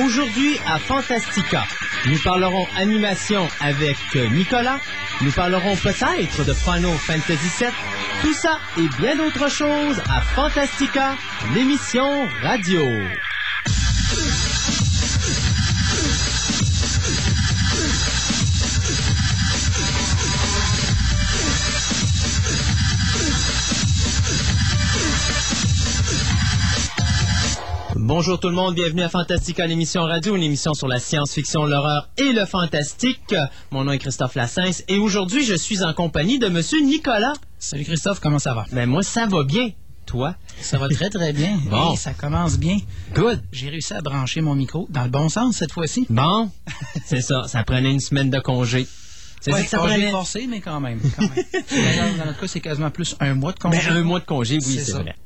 Aujourd'hui à Fantastica, nous parlerons animation avec Nicolas. Nous parlerons peut-être de Final Fantasy VII. Tout ça et bien d'autres choses à Fantastica, l'émission radio. Bonjour tout le monde, bienvenue à Fantastica, l'émission radio, une émission sur la science-fiction, l'horreur et le fantastique. Mon nom est Christophe Lassens et aujourd'hui je suis en compagnie de Monsieur Nicolas. Salut Christophe, comment ça va? Ben moi ça va bien. Toi? Ça va très très bien. Bon. Ça commence bien. Good. J'ai réussi à brancher mon micro dans le bon sens cette fois-ci. Bon, c'est ça, ça prenait une semaine de congé. C'est Ouais, ça que ça congé prenait? forcé, mais quand même. quand même. Dans notre cas, c'est quasiment plus un mois de congé. Ben, un mois de congé, oui, C'est vrai.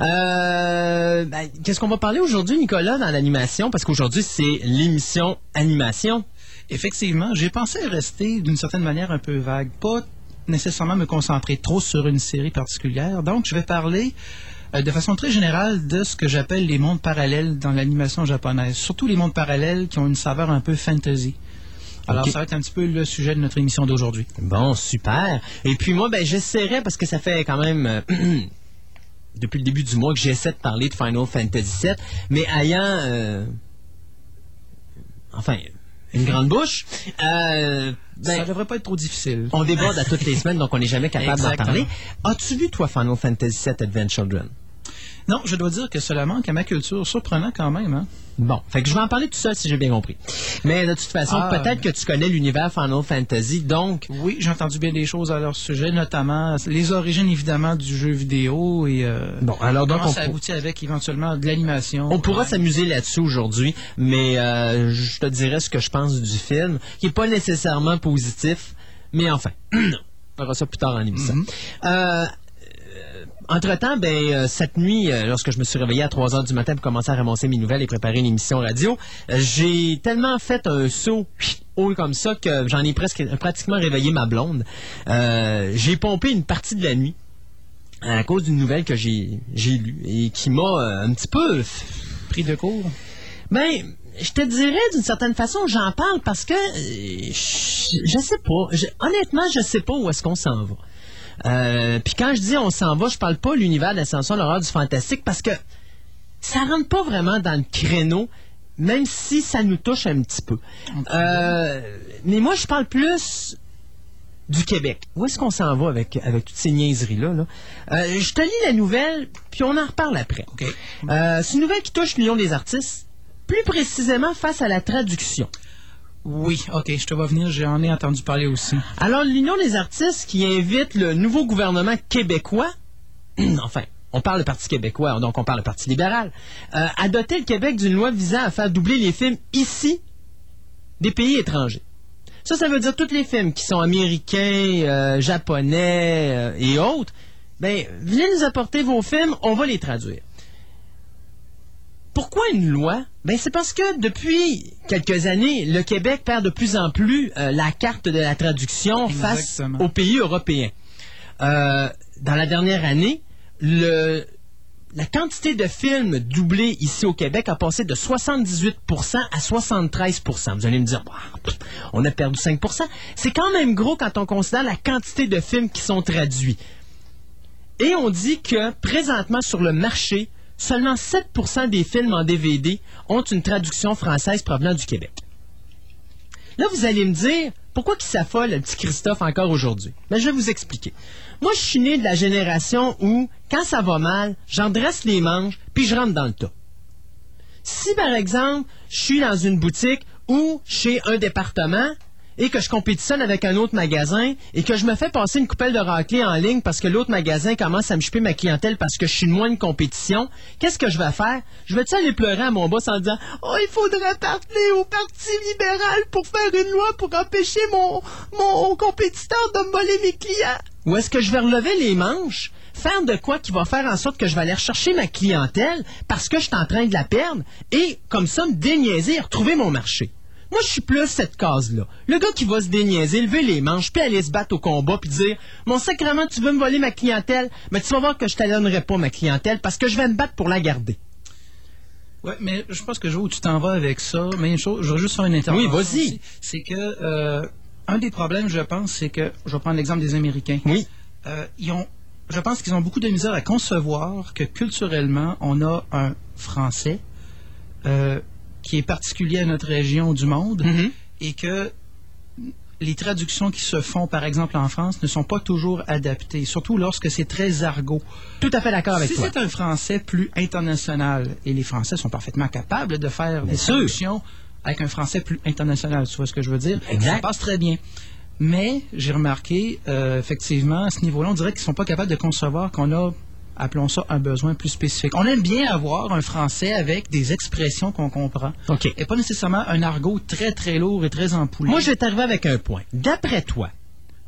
Euh, ben, Qu'est-ce qu'on va parler aujourd'hui, Nicolas, dans l'animation? Parce qu'aujourd'hui, c'est l'émission animation. Effectivement, j'ai pensé rester d'une certaine manière un peu vague, pas nécessairement me concentrer trop sur une série particulière. Donc, je vais parler euh, de façon très générale de ce que j'appelle les mondes parallèles dans l'animation japonaise, surtout les mondes parallèles qui ont une saveur un peu fantasy. Alors, ça va être un petit peu le sujet de notre émission d'aujourd'hui. Bon, super. Et puis moi, ben, j'essaierai, parce que ça fait quand même... depuis le début du mois que j'essaie de parler de Final Fantasy VII, mais ayant... euh, enfin, une grande bouche, euh, ben, ça devrait pas être trop difficile. on déborde à toutes les semaines, donc on n'est jamais capable d'en parler. As-tu vu, toi, Final Fantasy VII Advent Children? Non, je dois dire que cela manque à ma culture. Surprenant quand même, hein? Bon, fait que je vais en parler tout seul si j'ai bien compris. Mais de toute façon, Ah, peut-être que tu connais l'univers Final Fantasy, donc Oui, j'ai entendu bien des choses à leur sujet, notamment les origines évidemment du jeu vidéo et euh, Bon, alors donc comment on ça aboutit avec éventuellement de l'animation. on pourra s'amuser là-dessus aujourd'hui, mais euh, je te dirai ce que je pense du film, qui est pas nécessairement positif, mais enfin, on verra ça plus tard en émission. Euh, entre-temps, ben, euh, cette nuit, euh, lorsque je me suis réveillé à 3 heures du matin pour commencer à ramasser mes nouvelles et préparer une émission radio, euh, j'ai tellement fait un saut haut comme ça que j'en ai presque pratiquement réveillé ma blonde. J'ai pompé une partie de la nuit à cause d'une nouvelle que j'ai j'ai lue et qui m'a un petit peu pris de court. ben, je te dirais d'une certaine façon, j'en parle parce que je, je sais pas. Je- honnêtement, je sais pas où est-ce qu'on s'en va. Euh, Puis quand je dis on s'en va, je parle pas de l'univers de l'ascension, l'horreur du fantastique parce que ça rentre pas vraiment dans le créneau, même si ça nous touche un petit peu. Euh, mais moi, je parle plus du Québec. Où est-ce qu'on s'en va avec, avec toutes ces niaiseries-là? là? Euh, je te lis la nouvelle, puis on en reparle après. Euh, c'est une nouvelle qui touche l'Union des artistes, plus précisément face à la traduction. Oui, OK, je te vois venir, j'en ai entendu parler aussi. Alors, l'Union des artistes qui invite le nouveau gouvernement québécois, enfin, on parle du Parti québécois, donc on parle du Parti libéral, euh, à doter le Québec d'une loi visant à faire doubler les films ici des pays étrangers. Ça, ça veut dire tous les films qui sont américains, euh, japonais euh, et autres. Ben, venez nous apporter vos films, on va les traduire. Pourquoi une loi? Ben, c'est parce que depuis quelques années, le Québec perd de plus en plus euh, la carte de la traduction face aux pays européens. Euh, dans la dernière année, le, la quantité de films doublés ici au Québec a passé de 78% à 73% Vous allez me dire, Bah, on a perdu 5% C'est quand même gros quand on considère la quantité de films qui sont traduits. Et on dit que présentement sur le marché, seulement 7% des films en DVD ont une traduction française provenant du Québec. Là, vous allez me dire, pourquoi qu'il s'affole, le petit Christophe, encore aujourd'hui? Ben, je vais vous expliquer. Moi, je suis né de la génération où, quand ça va mal, j'en dresse les manches, puis je rentre dans le tas. Si, par exemple, je suis dans une boutique ou chez un département et que je compétitionne avec un autre magasin et que je me fais passer une coupelle de raclée en ligne parce que l'autre magasin commence à me choper ma clientèle parce que je suis moins de compétition, qu'est-ce que je vais faire? Je vais-tu aller pleurer à mon boss en disant « Oh, il faudrait parler au Parti libéral pour faire une loi pour empêcher mon, mon compétiteur de me voler mes clients? » Ou est-ce que je vais relever les manches faire de quoi qui va faire en sorte que je vais aller rechercher ma clientèle parce que je suis en train de la perdre et comme ça me déniaiser et retrouver mon marché? Moi, je suis plus cette case-là. Le gars qui va se déniaiser, lever les manches, puis aller se battre au combat, puis dire Mon sacrement, tu veux me voler ma clientèle, mais tu vas voir que je ne donnerai pas ma clientèle parce que je vais me battre pour la garder. Ouais, mais je pense que je vois où tu t'en vas avec ça. Mais une chose, je veux juste faire une intervention. Oui, vas-y. C'est que euh, un des problèmes, je pense, c'est que je vais prendre l'exemple des Américains. Oui. Euh, ils ont, je pense qu'ils ont beaucoup de misère à concevoir que culturellement, on a un français euh, qui est particulier à notre région du monde Mhm. et que les traductions qui se font, par exemple en France, ne sont pas toujours adaptées, surtout lorsque c'est très argot. Tout à fait d'accord avec si toi. c'est un français plus international, et les Français sont parfaitement capables de faire des traductions avec un français plus international, tu vois ce que je veux dire? Exact. Ça passe très bien. Mais j'ai remarqué, euh, effectivement, à ce niveau-là, on dirait qu'ils sont pas capables de concevoir qu'on a, appelons ça, un besoin plus spécifique. On aime bien avoir un français avec des expressions qu'on comprend, OK. et pas nécessairement un argot très, très lourd et très empoulé. Moi, je vais t'arriver avec un point. D'après toi,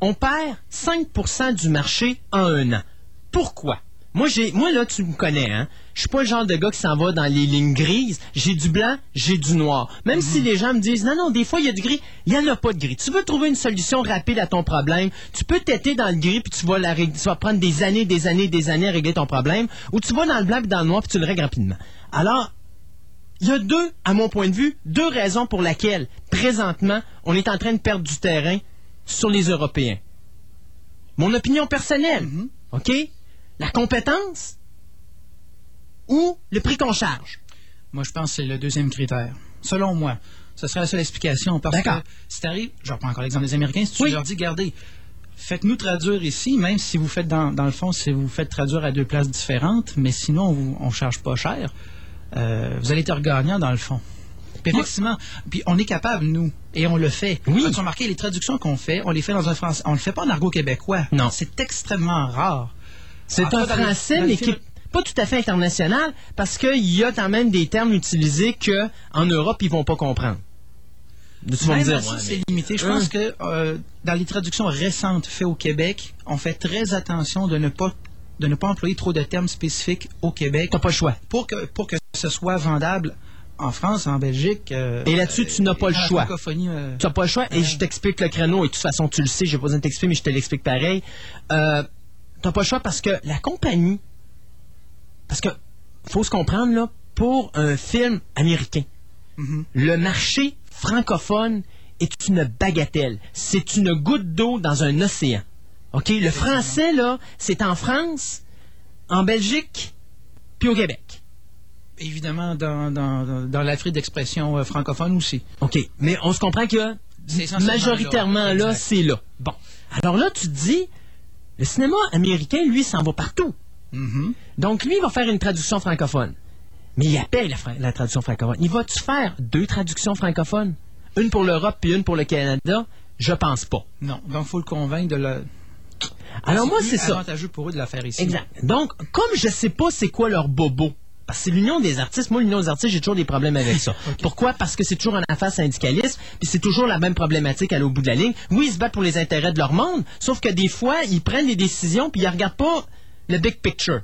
on perd 5% du marché en un an. Pourquoi? Moi, j'ai, moi, là, tu me connais, hein. Je suis pas le genre de gars qui s'en va dans les lignes grises. J'ai du blanc, j'ai du noir. Même si les gens me disent, non, non, des fois, il y a du gris. Il y en a pas de gris. Tu veux trouver une solution rapide à ton problème. Tu peux t'éter dans le gris puis tu vas la rég- tu vas prendre des années, des années, des années à régler ton problème. Ou tu vas dans le blanc puis dans le noir puis tu le règles rapidement. Alors, il y a deux, à mon point de vue, deux raisons pour lesquelles, présentement, on est en train de perdre du terrain sur les Européens. Mon opinion personnelle, OK? La compétence ou le prix qu'on charge? Moi, je pense que c'est le deuxième critère. Selon moi, ce serait la seule explication. Parce que D'accord. si tu arrives, je reprends encore l'exemple des Américains, si tu Oui. leur dis, regardez, faites-nous traduire ici, même si vous faites dans, dans le fond, si vous faites traduire à deux places différentes, mais sinon, on ne charge pas cher, euh, vous allez être gagnant dans le fond. Puis effectivement, puis on est capable, nous, et on le fait. Oui. As-tu remarqué, les traductions qu'on fait, on les fait dans un français. On le fait pas en argot québécois. Non. C'est extrêmement rare. C'est un français, mais qui pas tout à fait international, parce qu'il y a quand même des termes utilisés que en Europe, ils vont pas comprendre. Tu vas me Même dire, ouais, c'est mais- limité. Je Hein? pense que euh, dans les traductions récentes faites au Québec, on fait très attention de ne pas de ne pas employer trop de termes spécifiques au Québec T'as pas le choix. pour que pour que ce soit vendable en France, en Belgique. euh, Et là-dessus, tu n'as pas le choix. euh, Tu n'as pas le choix. Et je t'explique le créneau. Et de toute façon, tu le sais, j'ai pas besoin de t'expliquer, mais je te l'explique pareil. N'as pas le choix parce que la compagnie. Parce que, faut se comprendre, là, pour un film américain, Mhm. le marché francophone est une bagatelle. C'est une goutte d'eau dans un océan. OK? Le français, là, c'est en France, en Belgique, puis au Québec. évidemment dans, dans, dans- l'Afrique d'expression euh, francophone aussi. OK. Mais on se comprend que majoritairement là. c'est là. Bon. Alors là, tu te dis, le cinéma américain, lui, s'en va partout. Mhm. Donc, lui, il va faire une traduction francophone. Mais il appelle la, fra- la traduction francophone. Il va-tu faire deux traductions francophones? Une pour l'Europe puis une pour le Canada? Je pense pas. Non, donc faut le convaincre de le. Alors moi, c'est ça. avantageux pour eux de la faire ici. Exact. Donc, comme je sais pas c'est quoi leur bobo, parce que c'est l'union des artistes. Moi, l'union des artistes, j'ai toujours des problèmes avec ça. Pourquoi? Parce que c'est toujours en affaire syndicaliste, puis c'est toujours la même problématique à l'au bout de la ligne. Oui, ils se battent pour les intérêts de leur monde, sauf que des fois, ils prennent des décisions, puis ils regardent pas le big picture.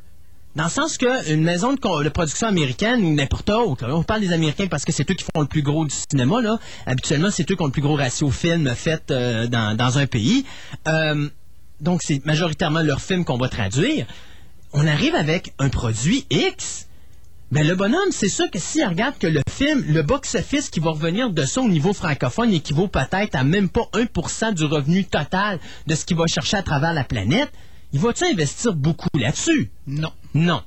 Dans le sens que une maison de, production américaine ou n'importe où, on parle des Américains parce que c'est eux qui font le plus gros du cinéma, là. Habituellement, c'est eux qui ont le plus gros ratio film fait euh, dans, dans un pays. Euh, donc, c'est majoritairement leurs films qu'on va traduire. On arrive avec un produit X. Ben, le bonhomme, c'est sûr que s'il regarde que le film, le box-office qui va revenir de ça au niveau francophone équivaut peut-être à même pas 1% du revenu total de ce qu'il va chercher à travers la planète, il va-tu investir beaucoup là-dessus? Non. Non.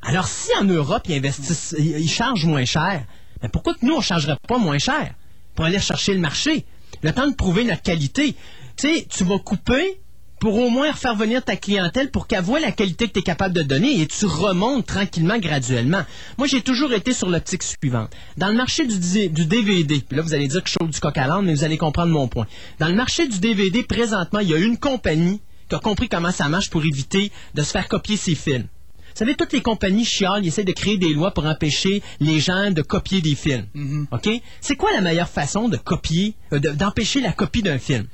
Alors, si en Europe, ils investissent, ils chargent moins cher, ben pourquoi que nous, on ne chargerait pas moins cher pour aller chercher le marché? Le temps de prouver notre qualité. Tu sais, tu vas couper pour au moins faire venir ta clientèle pour qu'elle voit la qualité que tu es capable de donner et tu remontes tranquillement, graduellement. Moi, j'ai toujours été sur l'optique suivante. Dans le marché du, DVD, puis là, vous allez dire que je chauffe du coq à l'âne, mais vous allez comprendre mon point. Dans le marché du DVD, présentement, il y a une compagnie qui a compris comment ça marche pour éviter de se faire copier ses films. Vous savez, toutes les compagnies chialent, ils essaient de créer des lois pour empêcher les gens de copier des films. OK? C'est quoi la meilleure façon de copier, euh, de- d'empêcher la copie d'un film?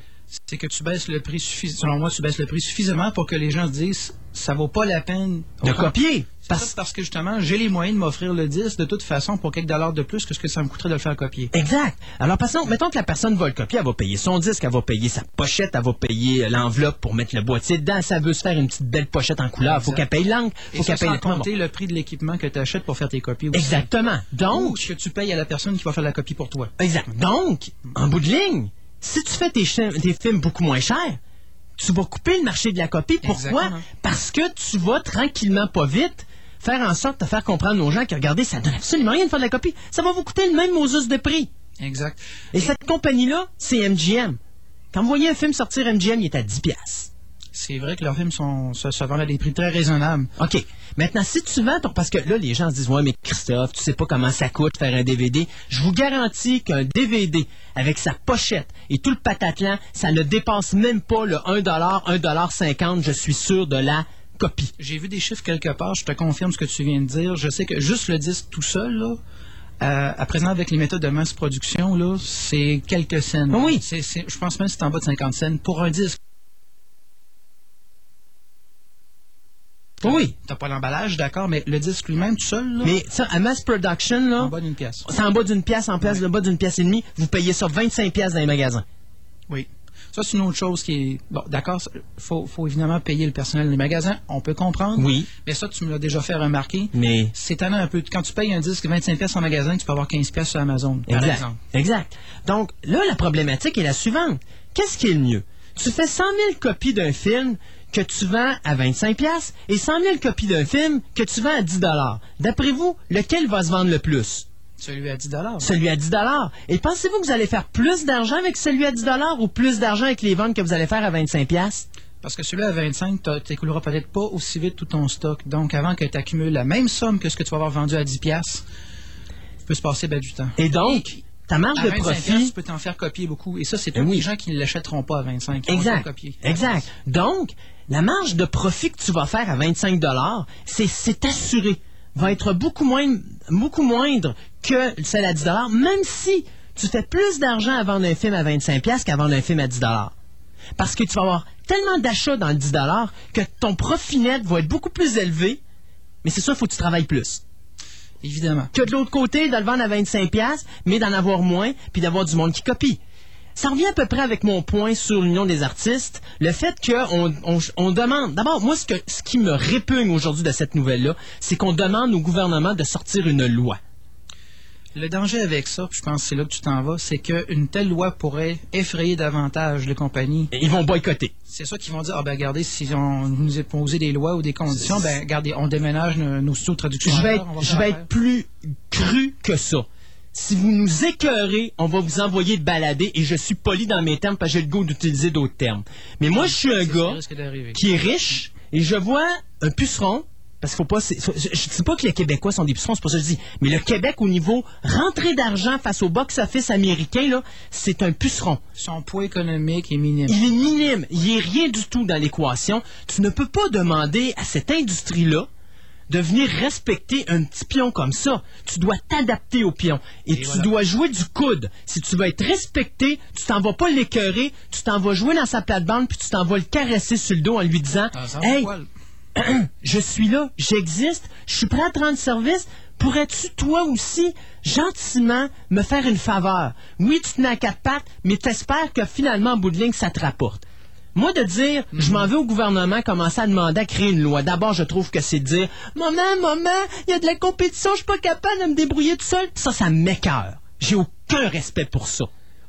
C'est que tu baisses le prix suffisamment. Selon moi, tu baisses le prix suffisamment pour que les gens se disent ça vaut pas la peine de copier. Parce... parce que justement, j'ai les moyens de m'offrir le disque de toute façon pour quelques dollars de plus que ce que ça me coûterait de le faire copier. Exact. Alors, passons, mettons que la personne va le copier, elle va payer son disque, elle va payer sa pochette, elle va payer l'enveloppe pour mettre le boîtier dedans. Ça veut se faire une petite belle pochette en couleur. Il faut qu'elle paye l'encre, faut qu'elle paye sans compter le prix de l'équipement que tu achètes pour faire tes copies aussi. Exactement. Donc. Ou ce que tu payes à la personne qui va faire la copie pour toi. Exact. Donc, en bout de ligne, si tu fais tes, tes films beaucoup moins chers, tu vas couper le marché de la copie. Pourquoi? Parce que tu vas tranquillement, pas vite, faire en sorte de faire comprendre aux gens que, regardez, ça donne absolument rien de faire de la copie. Ça va vous coûter le même Moses de prix. Exact. Et, cette compagnie-là, c'est MGM. Quand vous voyez un film sortir MGM, il est à 10 pièces c'est vrai que leurs films sont, se, vendent à des prix très raisonnables. OK. Maintenant, si tu vends parce que là, les gens se disent, ouais, mais Christophe, tu sais pas comment ça coûte faire un DVD. Je vous garantis qu'un DVD avec sa pochette et tout le patatlan, ça ne dépasse même pas le 1 1,50 je suis sûr de la copie. J'ai vu des chiffres quelque part, je te confirme ce que tu viens de dire. Je sais que juste le disque tout seul, là, euh, à présent, avec les méthodes de masse production, là, c'est quelques cents. Oui. je pense même que c'est en bas de 50 cents pour un disque. Oui. T'as pas l'emballage, d'accord, mais le disque lui-même tout seul, là? Mais ça, à mass production, là. En bas d'une pièce. C'est en bas d'une pièce, en place, en bas d'une pièce et demie. Vous payez ça 25 pièces dans les magasins. Oui. Ça, c'est une autre chose qui est. Bon, d'accord, faut, faut évidemment payer le personnel des magasins. On peut comprendre. Oui. Mais ça, tu me l'as déjà fait remarquer. Mais. C'est un peu. Quand tu payes un disque 25 pièces en magasin, tu peux avoir 15 pièces sur Amazon. Par exact. exemple. Exact. Donc, là, la problématique est la suivante. Qu'est-ce qui est le mieux? Tu fais 100 000 copies d'un film, que tu vends à 25 pièces et 100 000 copies d'un film que tu vends à 10 D'après vous, lequel va se vendre le plus? Celui à 10 Celui à 10 Et pensez-vous que vous allez faire plus d'argent avec celui à 10 ou plus d'argent avec les ventes que vous allez faire à 25 pièces? Parce que celui à 25, tu n'écouleras peut-être pas aussi vite tout ton stock. Donc, avant que tu accumules la même somme que ce que tu vas avoir vendu à 10 pièces, il peut se passer ben, du temps. Et donc, ta marge de profit. tu peux t'en faire copier beaucoup. Et ça, c'est tous les gens qui ne l'achèteront pas à 25. exact. Exact. Donc, la marge de profit que tu vas faire à 25 c'est assuré, va être beaucoup, moins, beaucoup moindre que celle à 10 même si tu fais plus d'argent à vendre un film à 25 qu'à vendre un film à 10 Parce que tu vas avoir tellement d'achats dans le 10 que ton profit net va être beaucoup plus élevé, mais c'est sûr, il faut que tu travailles plus. Évidemment. Que de l'autre côté, de le vendre à 25 mais d'en avoir moins, puis d'avoir du monde qui copie ça revient à peu près avec mon point sur l'Union des artistes, le fait qu'on on, demande. D'abord, moi, ce, que, ce qui me répugne aujourd'hui de cette nouvelle-là, c'est qu'on demande au gouvernement de sortir une loi. Le danger avec ça, je pense que c'est là que tu t'en vas, c'est qu'une telle loi pourrait effrayer davantage les compagnies. ils vont boycotter. C'est ça qu'ils vont dire, ah ben regardez, si on nous a posé des lois ou des conditions, ben regardez, on déménage nos, studios de traduction. Je vais, je vais être plus cru que ça si vous nous écœurez, on va vous envoyer de balader et je suis poli dans mes termes parce que j'ai le goût d'utiliser d'autres termes. Mais moi, je suis un gars qui est riche et je vois un puceron parce qu'il faut pas. je ne sais pas que les Québécois sont des pucerons, c'est pas ça que je dis. Mais le Québec, au niveau rentrée d'argent face au box-office américain, là, c'est un puceron. Son poids économique est minime. Il est minime. Il n'y a rien du tout dans l'équation. Tu ne peux pas demander à cette industrie-là de venir respecter un petit pion comme ça. Tu dois t'adapter au pion. Et, tu dois jouer du coude. Si tu veux être respecté, tu t'en vas pas l'écœurer, tu t'en vas jouer dans sa plate-bande, puis tu t'en vas le caresser sur le dos en lui disant Hey, je suis là, j'existe, je suis prêt à te rendre service. Pourrais-tu, toi aussi, gentiment, me faire une faveur? Oui, tu te mets à quatre pattes, mais t'espères que finalement, en bout de ligne, ça te rapporte. Moi, de dire, je m'en vais au gouvernement commencer à demander à créer une loi. D'abord, je trouve que c'est dire, maman, maman, il y a de la compétition, je suis pas capable de me débrouiller tout seul. Ça, ça m'écœure. J'ai aucun respect pour ça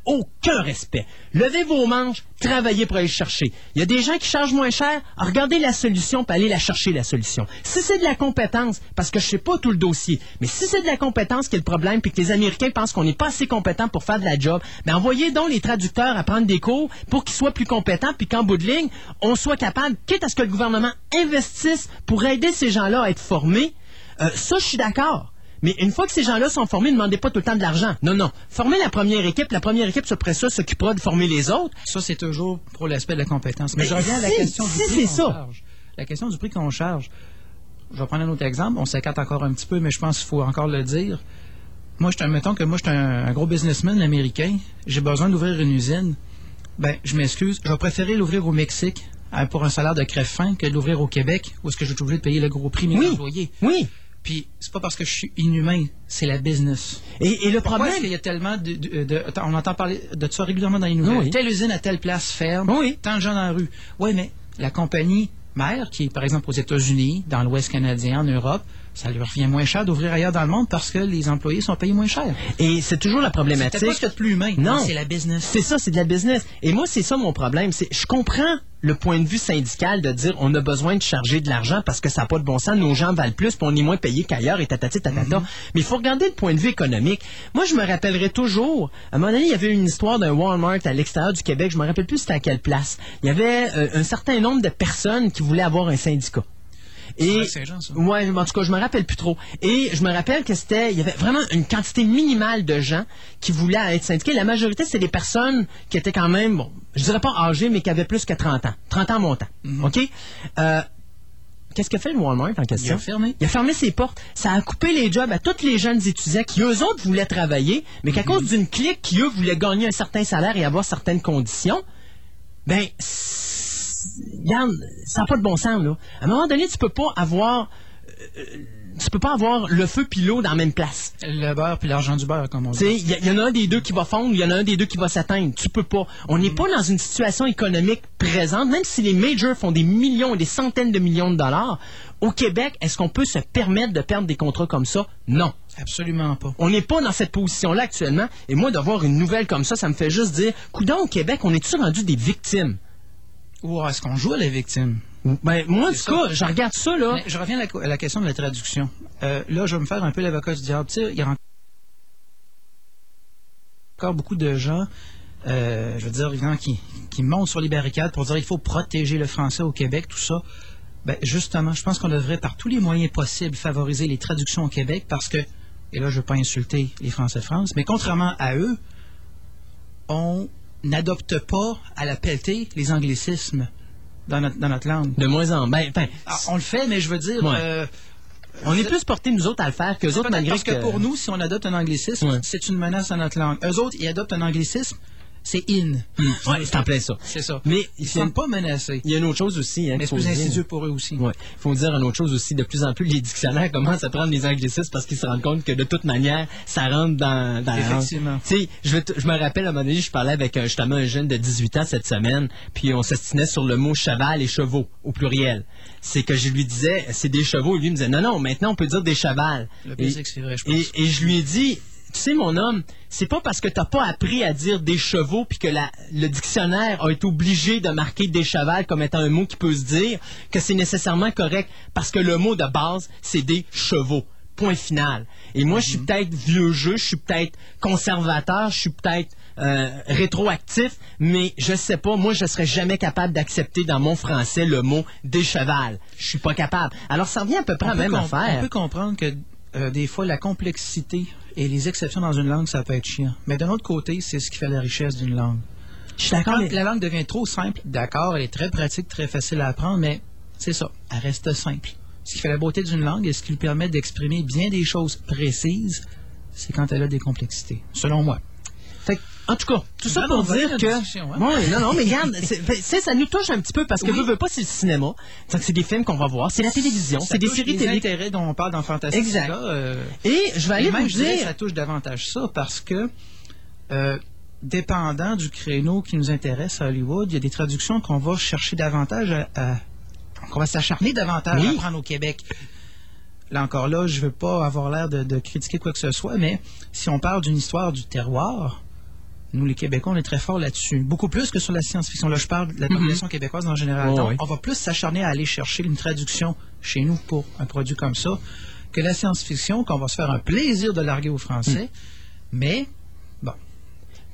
aucun respect. Levez vos manches, travaillez pour aller chercher. Il y a des gens qui chargent moins cher, regardez la solution, puis allez la chercher, la solution. Si c'est de la compétence, parce que je sais pas tout le dossier, mais si c'est de la compétence qui est le problème, puis que les Américains pensent qu'on n'est pas assez compétent pour faire de la job, ben envoyez donc les traducteurs à prendre des cours pour qu'ils soient plus compétents, puis qu'en bout de ligne, on soit capable, quitte à ce que le gouvernement investisse pour aider ces gens-là à être formés, euh, ça, je suis d'accord. Mais une fois que ces gens-là sont formés, ne demandez pas tout le temps de l'argent. Non, non. Formez la première équipe. La première équipe, après ça, s'occupera de former les autres. Ça, c'est toujours pour l'aspect de la compétence. Mais, je reviens à la question du prix qu'on charge. La question du prix qu'on charge. Je vais prendre un autre exemple. On s'écarte encore un petit peu, mais je pense qu'il faut encore le dire. Moi, je mettons que moi, je suis un, gros businessman américain. J'ai besoin d'ouvrir une usine. Ben, je m'excuse. Je vais préférer l'ouvrir au Mexique euh, pour un salaire de crève-fin que de l'ouvrir au Québec, où est-ce que je suis obligé de payer le gros prix mes Oui. employés. Oui. Puis c'est pas parce que je suis inhumain, c'est la business. Et, et le Pourquoi problème. qu'il y a tellement de, de- de- attends, on entend parler de ça régulièrement dans les nouvelles. Oui. Telle usine à telle place ferme, Oui. tant de gens dans la rue. Oui, mais la compagnie mère, qui est par exemple aux États-Unis, dans l'Ouest canadien, en Europe, ça lui revient moins cher d'ouvrir ailleurs dans le monde parce que les employés sont payés moins cher. Et c'est toujours la C'est problématique. pas ce qu'il y a de plus humain, Non. mais c'est la business. C'est ça, c'est de la business. Et moi, c'est ça mon problème. C'est, je comprends le point de vue syndical de dire on a besoin de charger de l'argent parce que ça n'a pas de bon sens, nos gens valent plus, puis on est moins payé qu'ailleurs et tatati tatata. Mais il faut regarder le point de vue économique. Moi, je me rappellerai toujours, à un moment donné, il y avait une histoire d'un Walmart à l'extérieur du Québec, je me rappelle plus c'était à quelle place. Il y avait euh, un certain nombre de personnes qui voulaient avoir un syndicat. Et Saint-Jean, ça. ouais, en tout cas, je me rappelle plus trop. Et je me rappelle que c'était, il y avait vraiment une quantité minimale de gens qui voulaient être syndiqués. La majorité, c'était des personnes qui étaient quand même, bon, je dirais pas âgées, mais qui avaient plus que 30 ans. 30 ans montant. OK? Euh, Qu'est-ce que fait le Walmart en question? Il a fermé. Il a fermé ses portes. Ça a coupé les jobs à tous les jeunes étudiants qui, eux autres, voulaient travailler, mais qu'à cause d'une clique qui, eux, voulaient gagner un certain salaire et avoir certaines conditions, ben, regarde, ça n'a pas de bon sens, là. À un moment donné, tu peux pas avoir, euh, tu peux pas avoir le feu puis l'eau dans la même place. Le beurre puis l'argent du beurre, comme on dit. il y, en a un des deux qui va fondre, il y en a un des deux qui va s'atteindre. Tu peux pas. On n'est pas dans une situation économique présente, même si les majors font des millions, des centaines de millions de dollars. Au Québec, est-ce qu'on peut se permettre de perdre des contrats comme ça? Non. Absolument pas. On n'est pas dans cette position-là actuellement. Et moi, d'avoir une nouvelle comme ça, ça me fait juste dire, coudon, au Québec, on est-tu rendu des victimes? Ou est-ce qu'on joue à la victime? Ben, moi, en tout cas, je regarde ça, là. Mais je reviens à la, à la question de la traduction. Euh, là, je vais me faire un peu l'avocat du diable. Tu sais, il y a encore beaucoup de gens, euh, je veux dire, évidemment, qui, qui montent sur les barricades pour dire il faut protéger le français au Québec, tout ça. Ben, justement, je pense qu'on devrait, par tous les moyens possibles, favoriser les traductions au Québec parce que, et là, je ne veux pas insulter les Français de France, mais contrairement à eux, on n'adopte pas à la pelletée les anglicismes dans notre, dans notre langue. De moins en ben, enfin, Ah, on le fait, mais je veux dire, Ouais. euh, on est plus portés, nous autres, à le faire que c'est les autres, malgré parce que, pour nous, si on adopte un anglicisme, Ouais. c'est une menace à notre langue. Eux autres, ils adoptent un anglicisme, c'est in. Ouais, c'est en plein ça. C'est ça. Mais Ils il ne sont pas menacés. il y a une autre chose aussi. Hein, Mais c'est plus dire. insidieux pour eux aussi. Ouais. Il faut dire une autre chose aussi. De plus en plus, les dictionnaires commencent à prendre les anglicismes parce qu'ils se rendent compte que de toute manière, ça rentre dans, dans. Effectivement. Tu sais, je, me rappelle à un moment donné, je parlais avec un- justement un jeune de 18 ans cette semaine, puis on s'estinait sur le mot cheval et chevaux au pluriel. C'est que je lui disais, c'est des chevaux, et lui me disait, non, non, maintenant on peut dire des chevals. Le Et- c'est vrai, je pense. et, et je lui ai dit, tu sais, mon homme, c'est pas parce que t'as pas appris à dire des chevaux puis que la- le dictionnaire a été obligé de marquer des chevals comme étant un mot qui peut se dire que c'est nécessairement correct parce que le mot de base, c'est des chevaux. Point final. Et moi, je suis peut-être vieux jeu, je suis peut-être conservateur, je suis peut-être euh, rétroactif, mais je sais pas, moi, je serais jamais capable d'accepter dans mon français le mot des chevals. Je suis pas capable. Alors, ça revient à peu près à on la peut même affaire. On peut comprendre que euh, des fois, la complexité et les exceptions dans une langue, ça peut être chiant. Mais d'un autre côté, c'est ce qui fait la richesse d'une langue. Je suis d'accord, Quand mais- la langue devient trop simple, d'accord, elle est très pratique, très facile à apprendre, mais c'est ça, elle reste simple. Ce qui fait la beauté d'une langue et ce qui lui permet d'exprimer bien des choses précises, c'est quand elle a des complexités, selon moi. En tout cas, tout ça Non, pour dire que. hein. Ouais, non, non, mais regarde, c'est- ça nous touche un petit peu parce que Oui. veut, veut pas, c'est le cinéma. C'est des films qu'on va voir, c'est la télévision, c'est des séries télé. intérêts dont on parle dans Fantastica. Exact. euh, Et je vais aller vous dire. ça touche davantage ça parce que, euh, dépendant du créneau qui nous intéresse à Hollywood, il y a des traductions qu'on va chercher davantage à, à- qu'on va s'acharner davantage Oui. à prendre au Québec. Là encore là, je veux pas avoir l'air de, de critiquer quoi que ce soit, mais si on parle d'une histoire du terroir, nous les Québécois, on est très forts là-dessus. Beaucoup plus que sur la science-fiction. Là, je parle de la population québécoise en général. Oh, Donc, oui. on va plus s'acharner à aller chercher une traduction chez nous pour un produit comme ça que la science-fiction, qu'on va se faire un plaisir de larguer aux Français. Mais, bon,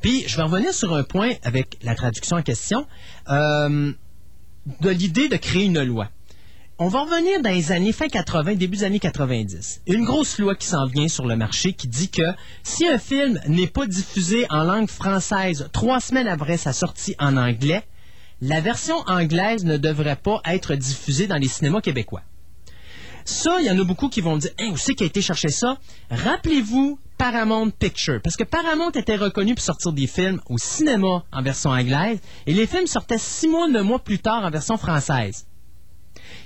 Puis, je vais revenir sur un point avec la traduction en question, euh, de l'idée de créer une loi. On va revenir dans les années fin 80, début des années 90. Une grosse loi qui s'en vient sur le marché qui dit que si un film n'est pas diffusé en langue française trois semaines après sa sortie en anglais, la version anglaise ne devrait pas être diffusée dans les cinémas québécois. Ça, il y en a beaucoup qui vont me dire, Hein, où c'est qui a été chercher ça? Rappelez-vous Paramount Picture. Parce que Paramount était reconnu pour sortir des films au cinéma en version anglaise et les films sortaient six mois, neuf mois plus tard en version française.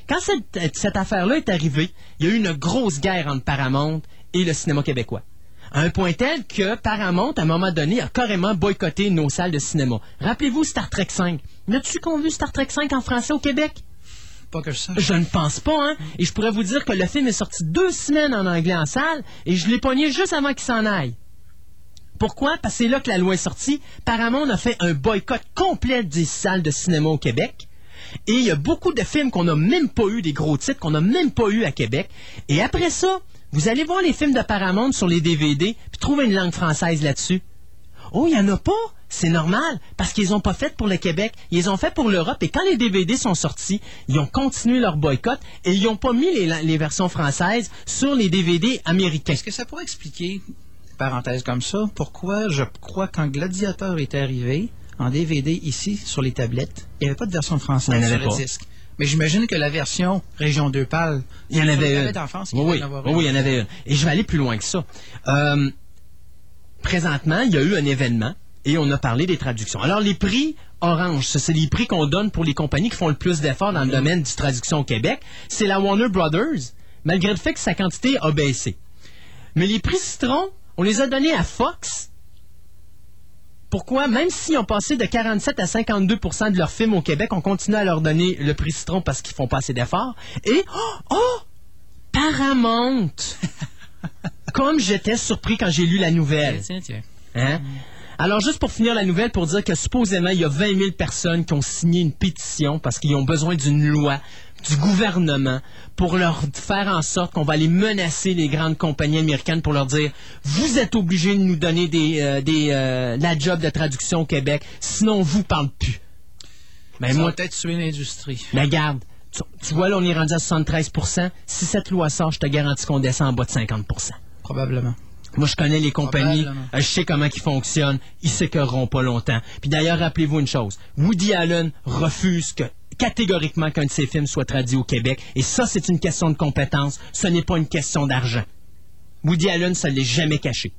Quand cette, cette affaire-là est arrivée, il y a eu une grosse guerre entre Paramount et le cinéma québécois. À un point tel que Paramount, à un moment donné, a carrément boycotté nos salles de cinéma. Rappelez-vous Star Trek 5. N'as-tu qu'on vu Star Trek 5 en français au Québec? Pas que ça. Je ne pense pas, hein. Et je pourrais vous dire que le film est sorti deux semaines en anglais en salle et je l'ai pogné juste avant qu'il s'en aille. Pourquoi? Parce que c'est là que la loi est sortie. Paramount a fait un boycott complet des salles de cinéma au Québec. Et il y a beaucoup de films qu'on n'a même pas eu, des gros titres qu'on n'a même pas eu à Québec. Et après ça, vous allez voir les films de Paramount sur les DVD, puis trouver une langue française là-dessus. Oh, il n'y en a pas? C'est normal, parce qu'ils n'ont pas fait pour le Québec, ils ont fait pour l'Europe. Et quand les DVD sont sortis, ils ont continué leur boycott et ils n'ont pas mis les, versions françaises sur les DVD américains. Est-ce que ça pourrait expliquer, parenthèse comme ça, pourquoi je crois quand Gladiator est arrivé en DVD ici sur les tablettes, il n'y avait pas de version française sur le pas. disque. Mais j'imagine que la version Région 2 pâle, Il y en avait une. en France, Oui, il oui, oui, il y en avait une. Et je vais aller plus loin que ça. Euh, présentement, il y a eu un événement et on a parlé des traductions. Alors, les prix orange, c'est les prix qu'on donne pour les compagnies qui font le plus d'efforts dans le domaine du traduction au Québec. C'est la Warner Brothers, malgré le fait que sa quantité a baissé. Mais les prix citron, on les a donnés à Fox. Pourquoi? Même s'ils ont passé de 47 à 52% de leurs films au Québec, on continue à leur donner le prix citron parce qu'ils font pas assez d'efforts? Et, oh, oh! Paramount! Comme j'étais surpris quand j'ai lu la nouvelle. Tiens, tiens. Hein? Alors, juste pour finir la nouvelle, pour dire que supposément, il y a 20 000 personnes qui ont signé une pétition parce qu'ils ont besoin d'une loi du gouvernement pour leur faire en sorte qu'on va aller menacer les grandes compagnies américaines pour leur dire vous êtes obligés de nous donner des, euh, des euh, la job de traduction au Québec, sinon on vous parle plus. Ben Ça moi, peut-être tuer l'industrie. mais regarde, tu, tu vois là on est rendu à 73 Si cette loi sort, je te garantis qu'on descend en bas de 50% Probablement. moi, je connais les compagnies, je sais comment ils fonctionnent, ils s'écœureront pas longtemps. Puis d'ailleurs, rappelez-vous une chose, Woody Allen refuse que catégoriquement qu'un de ses films soit traduit au Québec, et ça, c'est une question de compétence, ce n'est pas une question d'argent. Woody Allen, ça l'est jamais caché.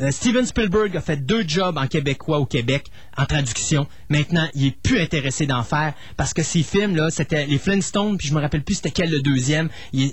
Euh, Steven Spielberg a fait deux jobs en québécois au Québec en traduction. Maintenant, il est plus intéressé d'en faire parce que ces films là, c'était les Flintstones, puis je me rappelle plus c'était quel le deuxième. Il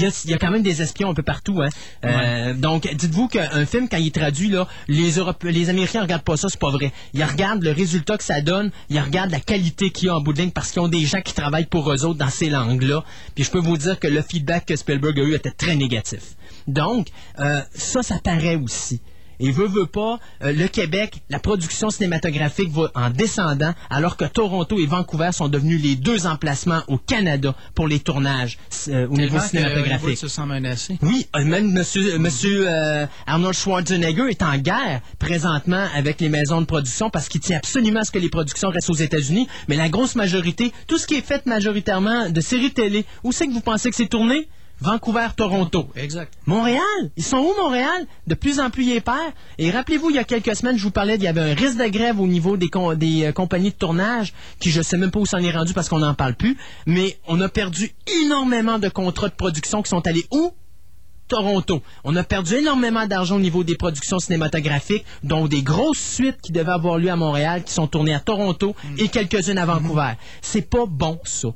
y, a, il y a quand même des espions un peu partout. Hein. Euh, Donc, dites-vous qu'un film, quand il est traduit, là, les, Europé- les Américains regardent pas ça, c'est pas vrai. Ils regardent le résultat que ça donne, ils regardent la qualité qu'il y a en bout de ligne parce qu'ils ont des gens qui travaillent pour eux autres dans ces langues-là. Puis je peux vous dire que le feedback que Spielberg a eu était très négatif. Donc, euh, ça, ça paraît aussi. Et veut, veut pas, euh, le Québec, la production cinématographique va en descendant, alors que Toronto et Vancouver sont devenus les deux emplacements au Canada pour les tournages euh, au niveau cinématographique. Hollywood se sent menacé. Oui, euh, même monsieur, monsieur Arnold Schwarzenegger est en guerre présentement avec les maisons de production parce qu'il tient absolument à ce que les productions restent aux États-Unis. Mais la grosse majorité, tout ce qui est fait majoritairement de séries télé, où c'est que vous pensez que c'est tourné? Vancouver, Toronto. Exact. Montréal, ils sont où Montréal? De plus en plus, perd. Et rappelez-vous, il y a quelques semaines, je vous parlais, il y avait un risque de grève au niveau des, com- des euh, compagnies de tournage, qui je sais même pas où s'en est rendu parce qu'on n'en parle plus, mais on a perdu énormément de contrats de production qui sont allés où? Toronto. On a perdu énormément d'argent au niveau des productions cinématographiques, dont des grosses suites qui devaient avoir lieu à Montréal, qui sont tournées à Toronto et quelques-unes à Vancouver. C'est pas bon, ça.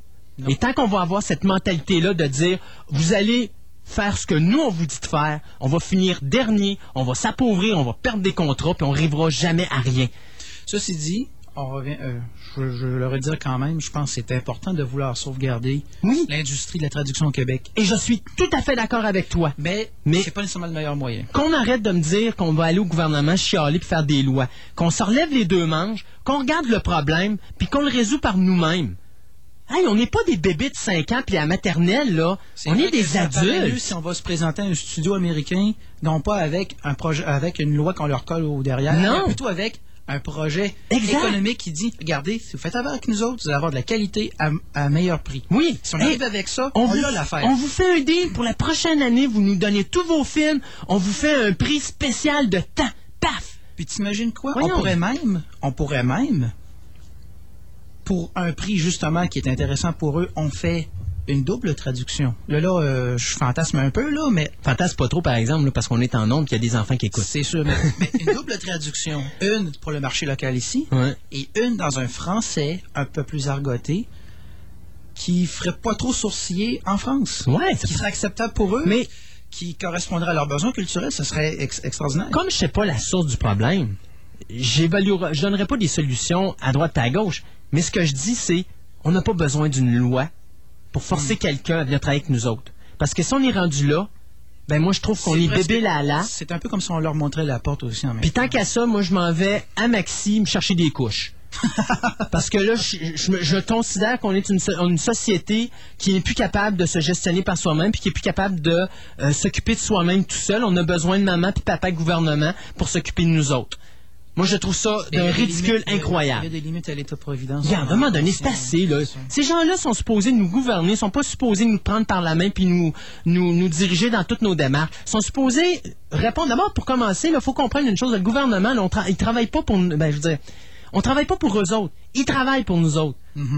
Et tant qu'on va avoir cette mentalité-là de dire, vous allez faire ce que nous, on vous dit de faire, on va finir dernier, on va s'appauvrir, on va perdre des contrats, puis on n'arrivera jamais à rien. Ceci dit, on revient, euh, je, je le redire quand même, je pense que c'est important de vouloir sauvegarder Oui. l'industrie de la traduction au Québec. Et je suis tout à fait d'accord avec toi. Mais, Mais- c'est pas nécessairement le meilleur moyen. qu'on arrête de me dire qu'on va aller au gouvernement chialer puis faire des lois, qu'on se relève les deux manches, qu'on regarde le problème, puis qu'on le résout par nous-mêmes. Hey, on n'est pas des bébés de 5 ans puis à la maternelle, là. On est des mieux adultes. si on va se présenter à un studio américain, non pas avec un projet, avec une loi qu'on leur colle au derrière, Non. mais plutôt avec un projet Exact. économique qui dit, regardez, si vous faites affaire avec nous autres, vous allez avoir de la qualité à, à meilleur prix. Oui. Si on arrive avec ça, on, on, vous, a l'affaire. on vous fait un deal pour la prochaine année, vous nous donnez tous vos films, on vous fait un prix spécial de temps. Paf! Puis t'imagines quoi? Voyons. On pourrait même, on pourrait même, pour un prix justement qui est intéressant pour eux, on fait une double traduction. Là, là, euh, je fantasme un peu, là, mais Fantasme pas trop, par exemple, là, parce qu'on est en nombre qu'il y a des enfants qui écoutent. c'est sûr. Mais, mais une double traduction. Une pour le marché local ici, Ouais. et une dans un français un peu plus argoté, qui ferait pas trop sourciller en France. Ouais, Qui serait acceptable pour eux, Mais qui correspondrait à leurs besoins culturels, ce serait ex- extraordinaire. comme je sais pas la source du problème, j'évaluerai, je donnerai pas des solutions à droite et à gauche. Mais ce que je dis, c'est, on n'a pas besoin d'une loi pour forcer Hmm. quelqu'un à venir travailler avec nous autres. Parce que si on est rendu là, ben moi je trouve qu'on est, bébé là là. C'est un peu comme si on leur montrait la porte aussi en même Puis tant qu'à ça, moi je m'en vais à Maxi me chercher des couches. Parce que là, je, je considère qu'on est une, so- une société qui n'est plus capable de se gestionner par soi-même, puis qui est plus capable de euh, s'occuper de soi-même tout seul. On a besoin de maman puis papa gouvernement pour s'occuper de nous autres. Moi, je trouve ça d'un ridicule limites- incroyable. Il y a des limites à l'État-providence. Assez, là. Ces gens-là sont supposés nous gouverner, sont pas supposés nous prendre par la main puis nous, nous, nous diriger dans toutes nos démarches. Ils sont supposés répondre. D'abord, pour commencer, il faut comprendre une chose. Le gouvernement, là, on tra- il travaille pas pour, nous- ben, je veux dire, on travaille pas pour eux autres. Ils travaillent pour nous autres.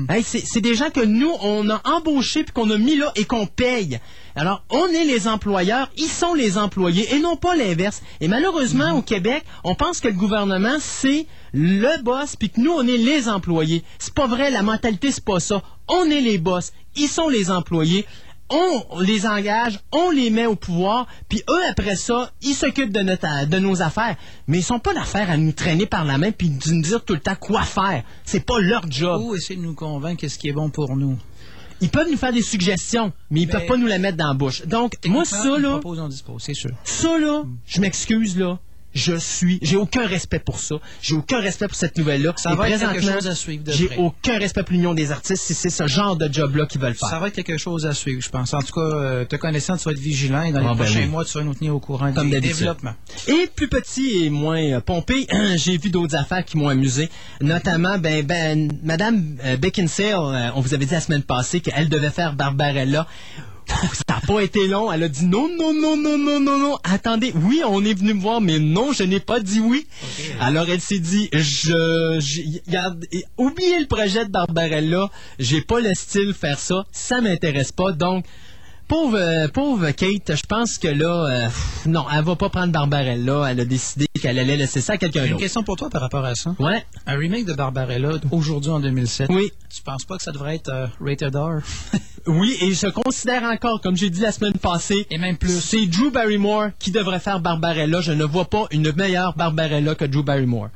Hey, c'est c'est des gens que nous, on a embauchés puis qu'on a mis là et qu'on paye. Alors, on est les employeurs, ils sont les employés et non pas l'inverse. Et malheureusement, au Québec, on pense que le gouvernement, c'est le boss puis que nous, on est les employés. C'est pas vrai, la mentalité, c'est pas ça. On est les boss, ils sont les employés. On les engage, on les met au pouvoir, puis eux, après ça, ils s'occupent de, notre, de nos affaires. Mais ils sont pas d'affaires à nous traîner par la main puis de nous dire tout le temps quoi faire. C'est pas leur job. Ou essayer de nous convaincre qu'est-ce qui est bon pour nous. Ils peuvent nous faire des suggestions, mais ils Mais- peuvent pas nous la mettre dans la bouche. Donc, moi, ça, là, on propose, on dispose, c'est sûr. ça, là, je m'excuse, là. Je suis, j'ai aucun respect pour ça. J'ai aucun respect pour cette nouvelle-là. Ça Et va être quelque présentement, chose à suivre de J'ai aucun respect pour l'Union des artistes si c'est ce genre de job-là qu'ils veulent faire. Ça va être quelque chose à suivre, je pense. En tout cas, euh, te connaissant, tu vas être vigilant et dans Ah, les ben prochains oui. mois, tu vas nous tenir au courant Comme des développements. Et plus petit et moins euh, pompé, j'ai vu d'autres affaires qui m'ont amusé. Notamment, ben, ben, Madame euh, Beckinsale, on vous avait dit la semaine passée qu'elle devait faire Barbarella. Ça n'a pas été long. Elle a dit non, non, non, non, non, non, non. Attendez, oui, on est venu me voir, mais non, je n'ai pas dit oui. Alors elle s'est dit, je, je- regarde, oubliez le projet de Barbarella. J'ai pas le style faire ça. Ça m'intéresse pas. Donc, Pauvre, euh, pauvre Kate, je pense que là, euh, pff, non, elle va pas prendre Barbarella. Elle a décidé qu'elle allait laisser ça à quelqu'un J'ai une d'autre. question pour toi par rapport à ça. Ouais, Un remake de Barbarella aujourd'hui en 2007. oui, Tu penses pas que ça devrait être euh, rated R? oui, et je considère encore, comme j'ai dit la semaine passée, Et même plus. c'est Drew Barrymore qui devrait faire Barbarella. Je ne vois pas une meilleure Barbarella que Drew Barrymore.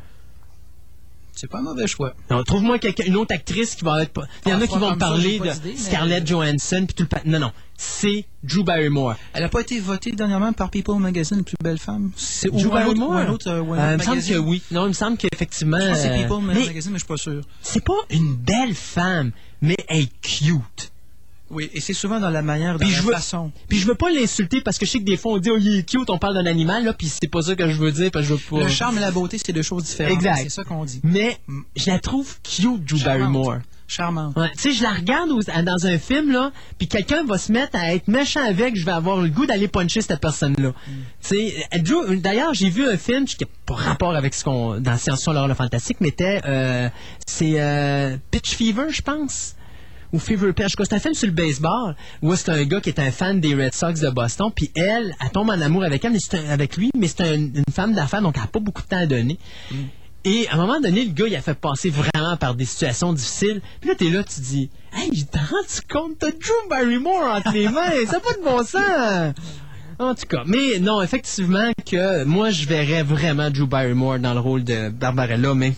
C'est pas un mauvais choix. Non, Trouve-moi quelqu'un- une autre actrice qui va être. pas- Il y en Ah, a qui vont parler de Scarlett Johansson puis tout le Non, non, c'est Drew Barrymore. Elle a pas été votée dernièrement par People Magazine, la plus belle femme? C'est ou Drew un autre, Barrymore? ou un autre, euh, ou un Euh, il me semble que oui. Non, il me semble qu'effectivement. Je pense que c'est euh, People mais Magazine, mais je suis pas sûr. c'est pas une belle femme, mais elle est cute. Oui, et c'est souvent dans la manière, dans Puis la je veux- façon. Puis je veux pas l'insulter parce que je sais que des fois on dit oh il est cute, on parle d'un animal là, puis c'est pas ça que je veux dire parce que je veux pas. Le charme et la beauté, c'est deux choses différentes. Exact. C'est ça qu'on dit. Mais je la trouve cute, Drew Charmante. Barrymore. Charmante. Ouais, tu sais, je la regarde dans un film, là, puis quelqu'un va se mettre à être méchant avec, je vais avoir le goût d'aller puncher cette personne-là. Mm. Tu sais, euh, d'ailleurs, j'ai vu un film qui n'a pas rapport avec ce qu'on, dans Science-Fiction, l'horreur, le fantastique, mais était, euh, c'est euh, Pitch Fever, je pense. Ou Fever Pitch. C'est un film sur le baseball, où c'est un gars qui est un fan des Red Sox de Boston, puis elle, elle tombe en amour avec elle, un- avec lui, mais c'est un- une femme d'affaires, donc elle n'a pas beaucoup de temps à donner. Et à un moment donné, le gars, il a fait passer vraiment par des situations difficiles. Puis là, t'es là, tu dis, hey, t'as rendu compte, t'as Drew Barrymore entre les mains, ça n'a pas de bon sens. En tout cas, mais non, effectivement que moi, je verrais vraiment Drew Barrymore dans le rôle de Barbarella, mais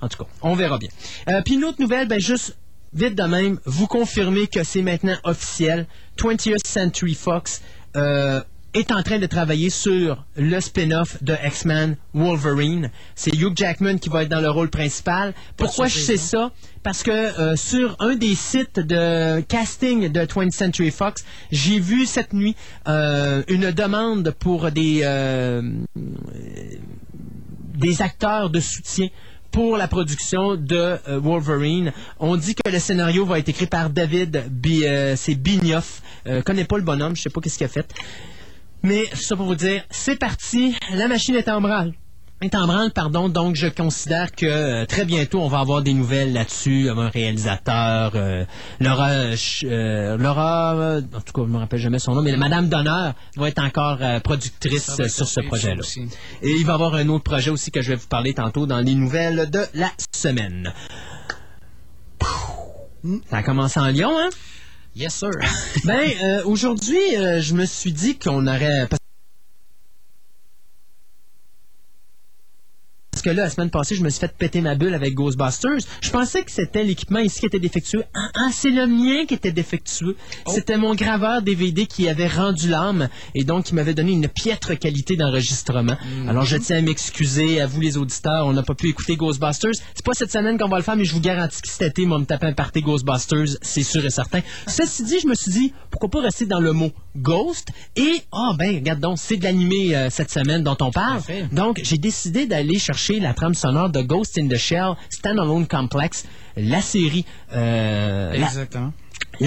en tout cas, on verra bien. Euh, Puis une autre nouvelle, ben juste vite de même, vous confirmez que c'est maintenant officiel. 20th Century Fox euh, est en train de travailler sur le spin-off de X-Men Wolverine. C'est Hugh Jackman qui va être dans le rôle principal. Pourquoi je sais ça? Parce que euh, sur un des sites de casting de 20th Century Fox, j'ai vu cette nuit euh, une demande pour des, des acteurs de soutien pour la production de euh, Wolverine. On dit que le scénario va être écrit par David B, euh, c'est Bignoff. Euh, connais pas le bonhomme, je sais pas qu'est-ce qu'il a fait. Mais ça pour vous dire, c'est parti, la machine est en branle. Est en branle, pardon. Donc, je considère que euh, très bientôt, on va avoir des nouvelles là-dessus. Un réalisateur, euh, Laura, euh, Laura, en tout cas, je me rappelle jamais son nom, mais Madame Donner va être encore productrice sur ce projet-là. Et il va y avoir un autre projet aussi que je vais vous parler tantôt dans les nouvelles de la semaine. Ça a commencé en Lyon, hein? Yes, sir. Ben, euh, aujourd'hui, euh, je me suis dit qu'on aurait... Parce que là, la semaine passée, je me suis fait péter ma bulle avec Ghostbusters. Je pensais que c'était l'équipement ici qui était défectueux. Ah, ah, c'est le mien qui était défectueux. C'était mon graveur DVD qui avait rendu l'âme et donc qui m'avait donné une piètre qualité d'enregistrement. Alors, je tiens à m'excuser à vous, les auditeurs. On n'a pas pu écouter Ghostbusters. C'est pas cette semaine qu'on va le faire, mais je vous garantis que cet été, va me taper un party Ghostbusters, c'est sûr et certain. Ceci dit, je me suis dit, pourquoi pas rester dans le mot? Ghost et, ah ben, regarde donc, c'est de l'animé euh, cette semaine dont on parle. Donc, j'ai décidé d'aller chercher la trame sonore de Ghost in the Shell Standalone Complex, la série, euh, Exactement. la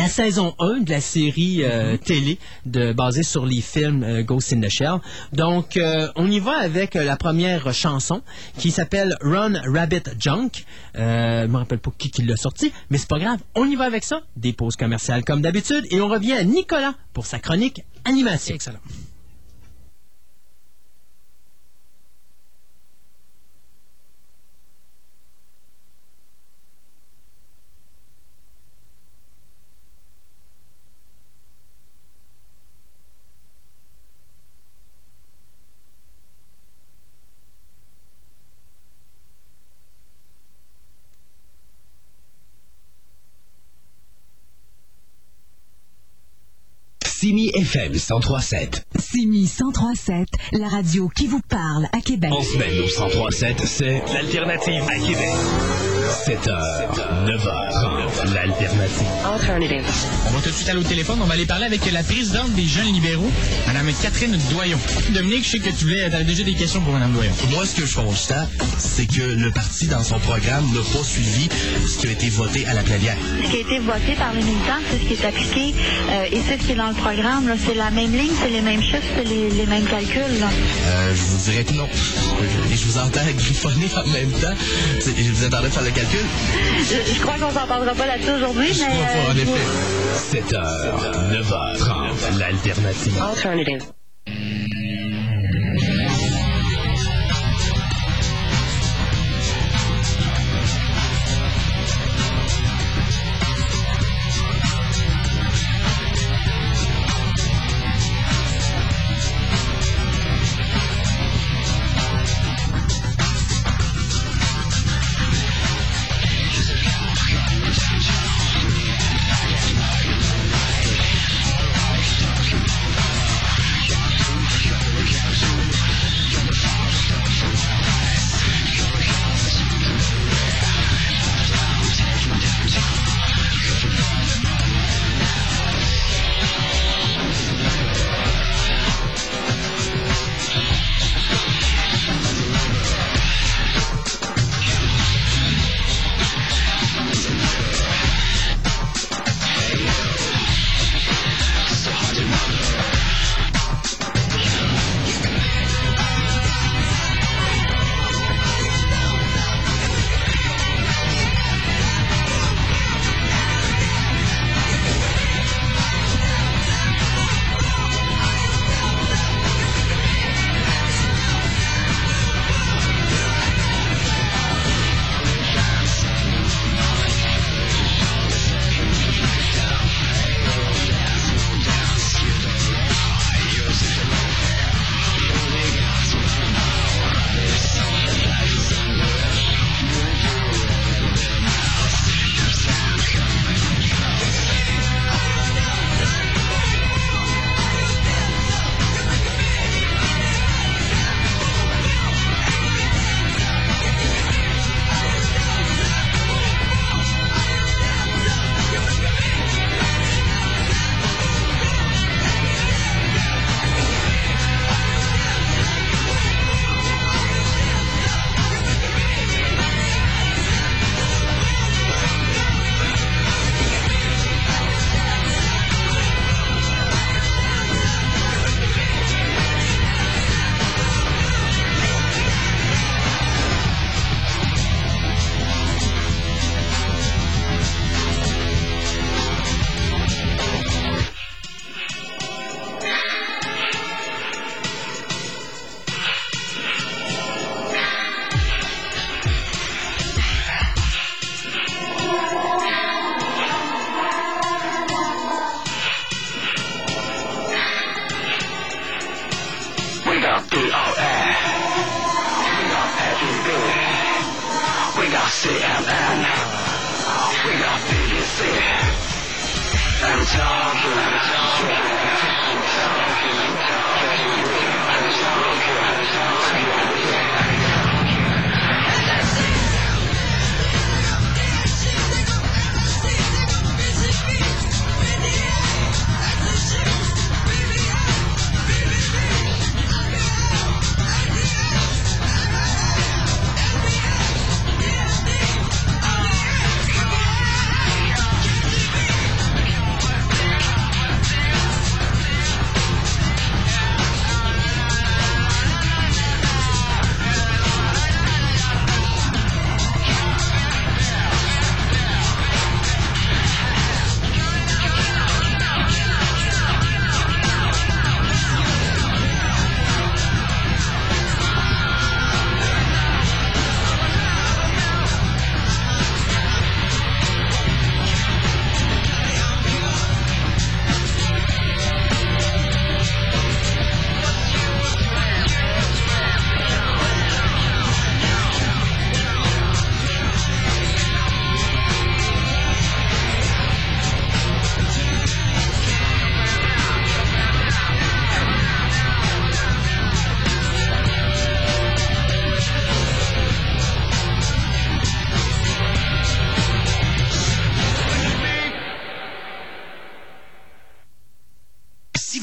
saison 1 de la série euh, Mhm. télé de, basée sur les films euh, Ghost in the Shell. Donc, euh, on y va avec la première chanson qui s'appelle Run Rabbit Junk. Je me rappelle pas qui, qui l'a sorti, mais c'est pas grave. On y va avec ça. Des pauses commerciales comme d'habitude. Et on revient à Nicolas pour sa chronique animation. Excellent. Simi FM 103.7. Simi 1037, la radio qui vous parle à Québec. En semaine au 103.7, c'est l'alternative à Québec. 7h, 9h, l'alternative. On va tout de suite aller au téléphone. On va aller parler avec la présidente des jeunes libéraux, Mme Catherine Doyon. Dominique, je sais que tu voulais, avais déjà des questions pour Mme Doyon. Moi, ce que je constate, c'est que le parti, dans son programme, n'a pas suivi ce qui a été voté à la plénière. Ce qui a été voté par les militants, c'est ce qui est appliqué euh, et c'est ce qui est dans le programme. C'est la même ligne, c'est les mêmes chiffres, c'est les, les mêmes calculs. là. Euh, je vous dirais que non. Et je vous entends griffonner en même temps. Vous attendais de faire le calcul. Je, je crois qu'on s'en parlera pas là-dessus aujourd'hui, Je mais pas, en euh, effet. 7h, 9h30, l'alternative. Si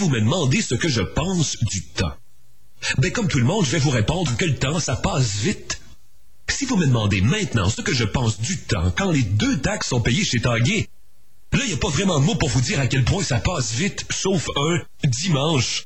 vous me demandez ce que je pense du temps, ben comme tout le monde, je vais vous répondre que le temps, ça passe vite. Si vous me demandez maintenant ce que je pense du temps quand les deux taxes sont payées chez Tanguay, là, il n'y a pas vraiment de mots pour vous dire à quel point ça passe vite, sauf un dimanche.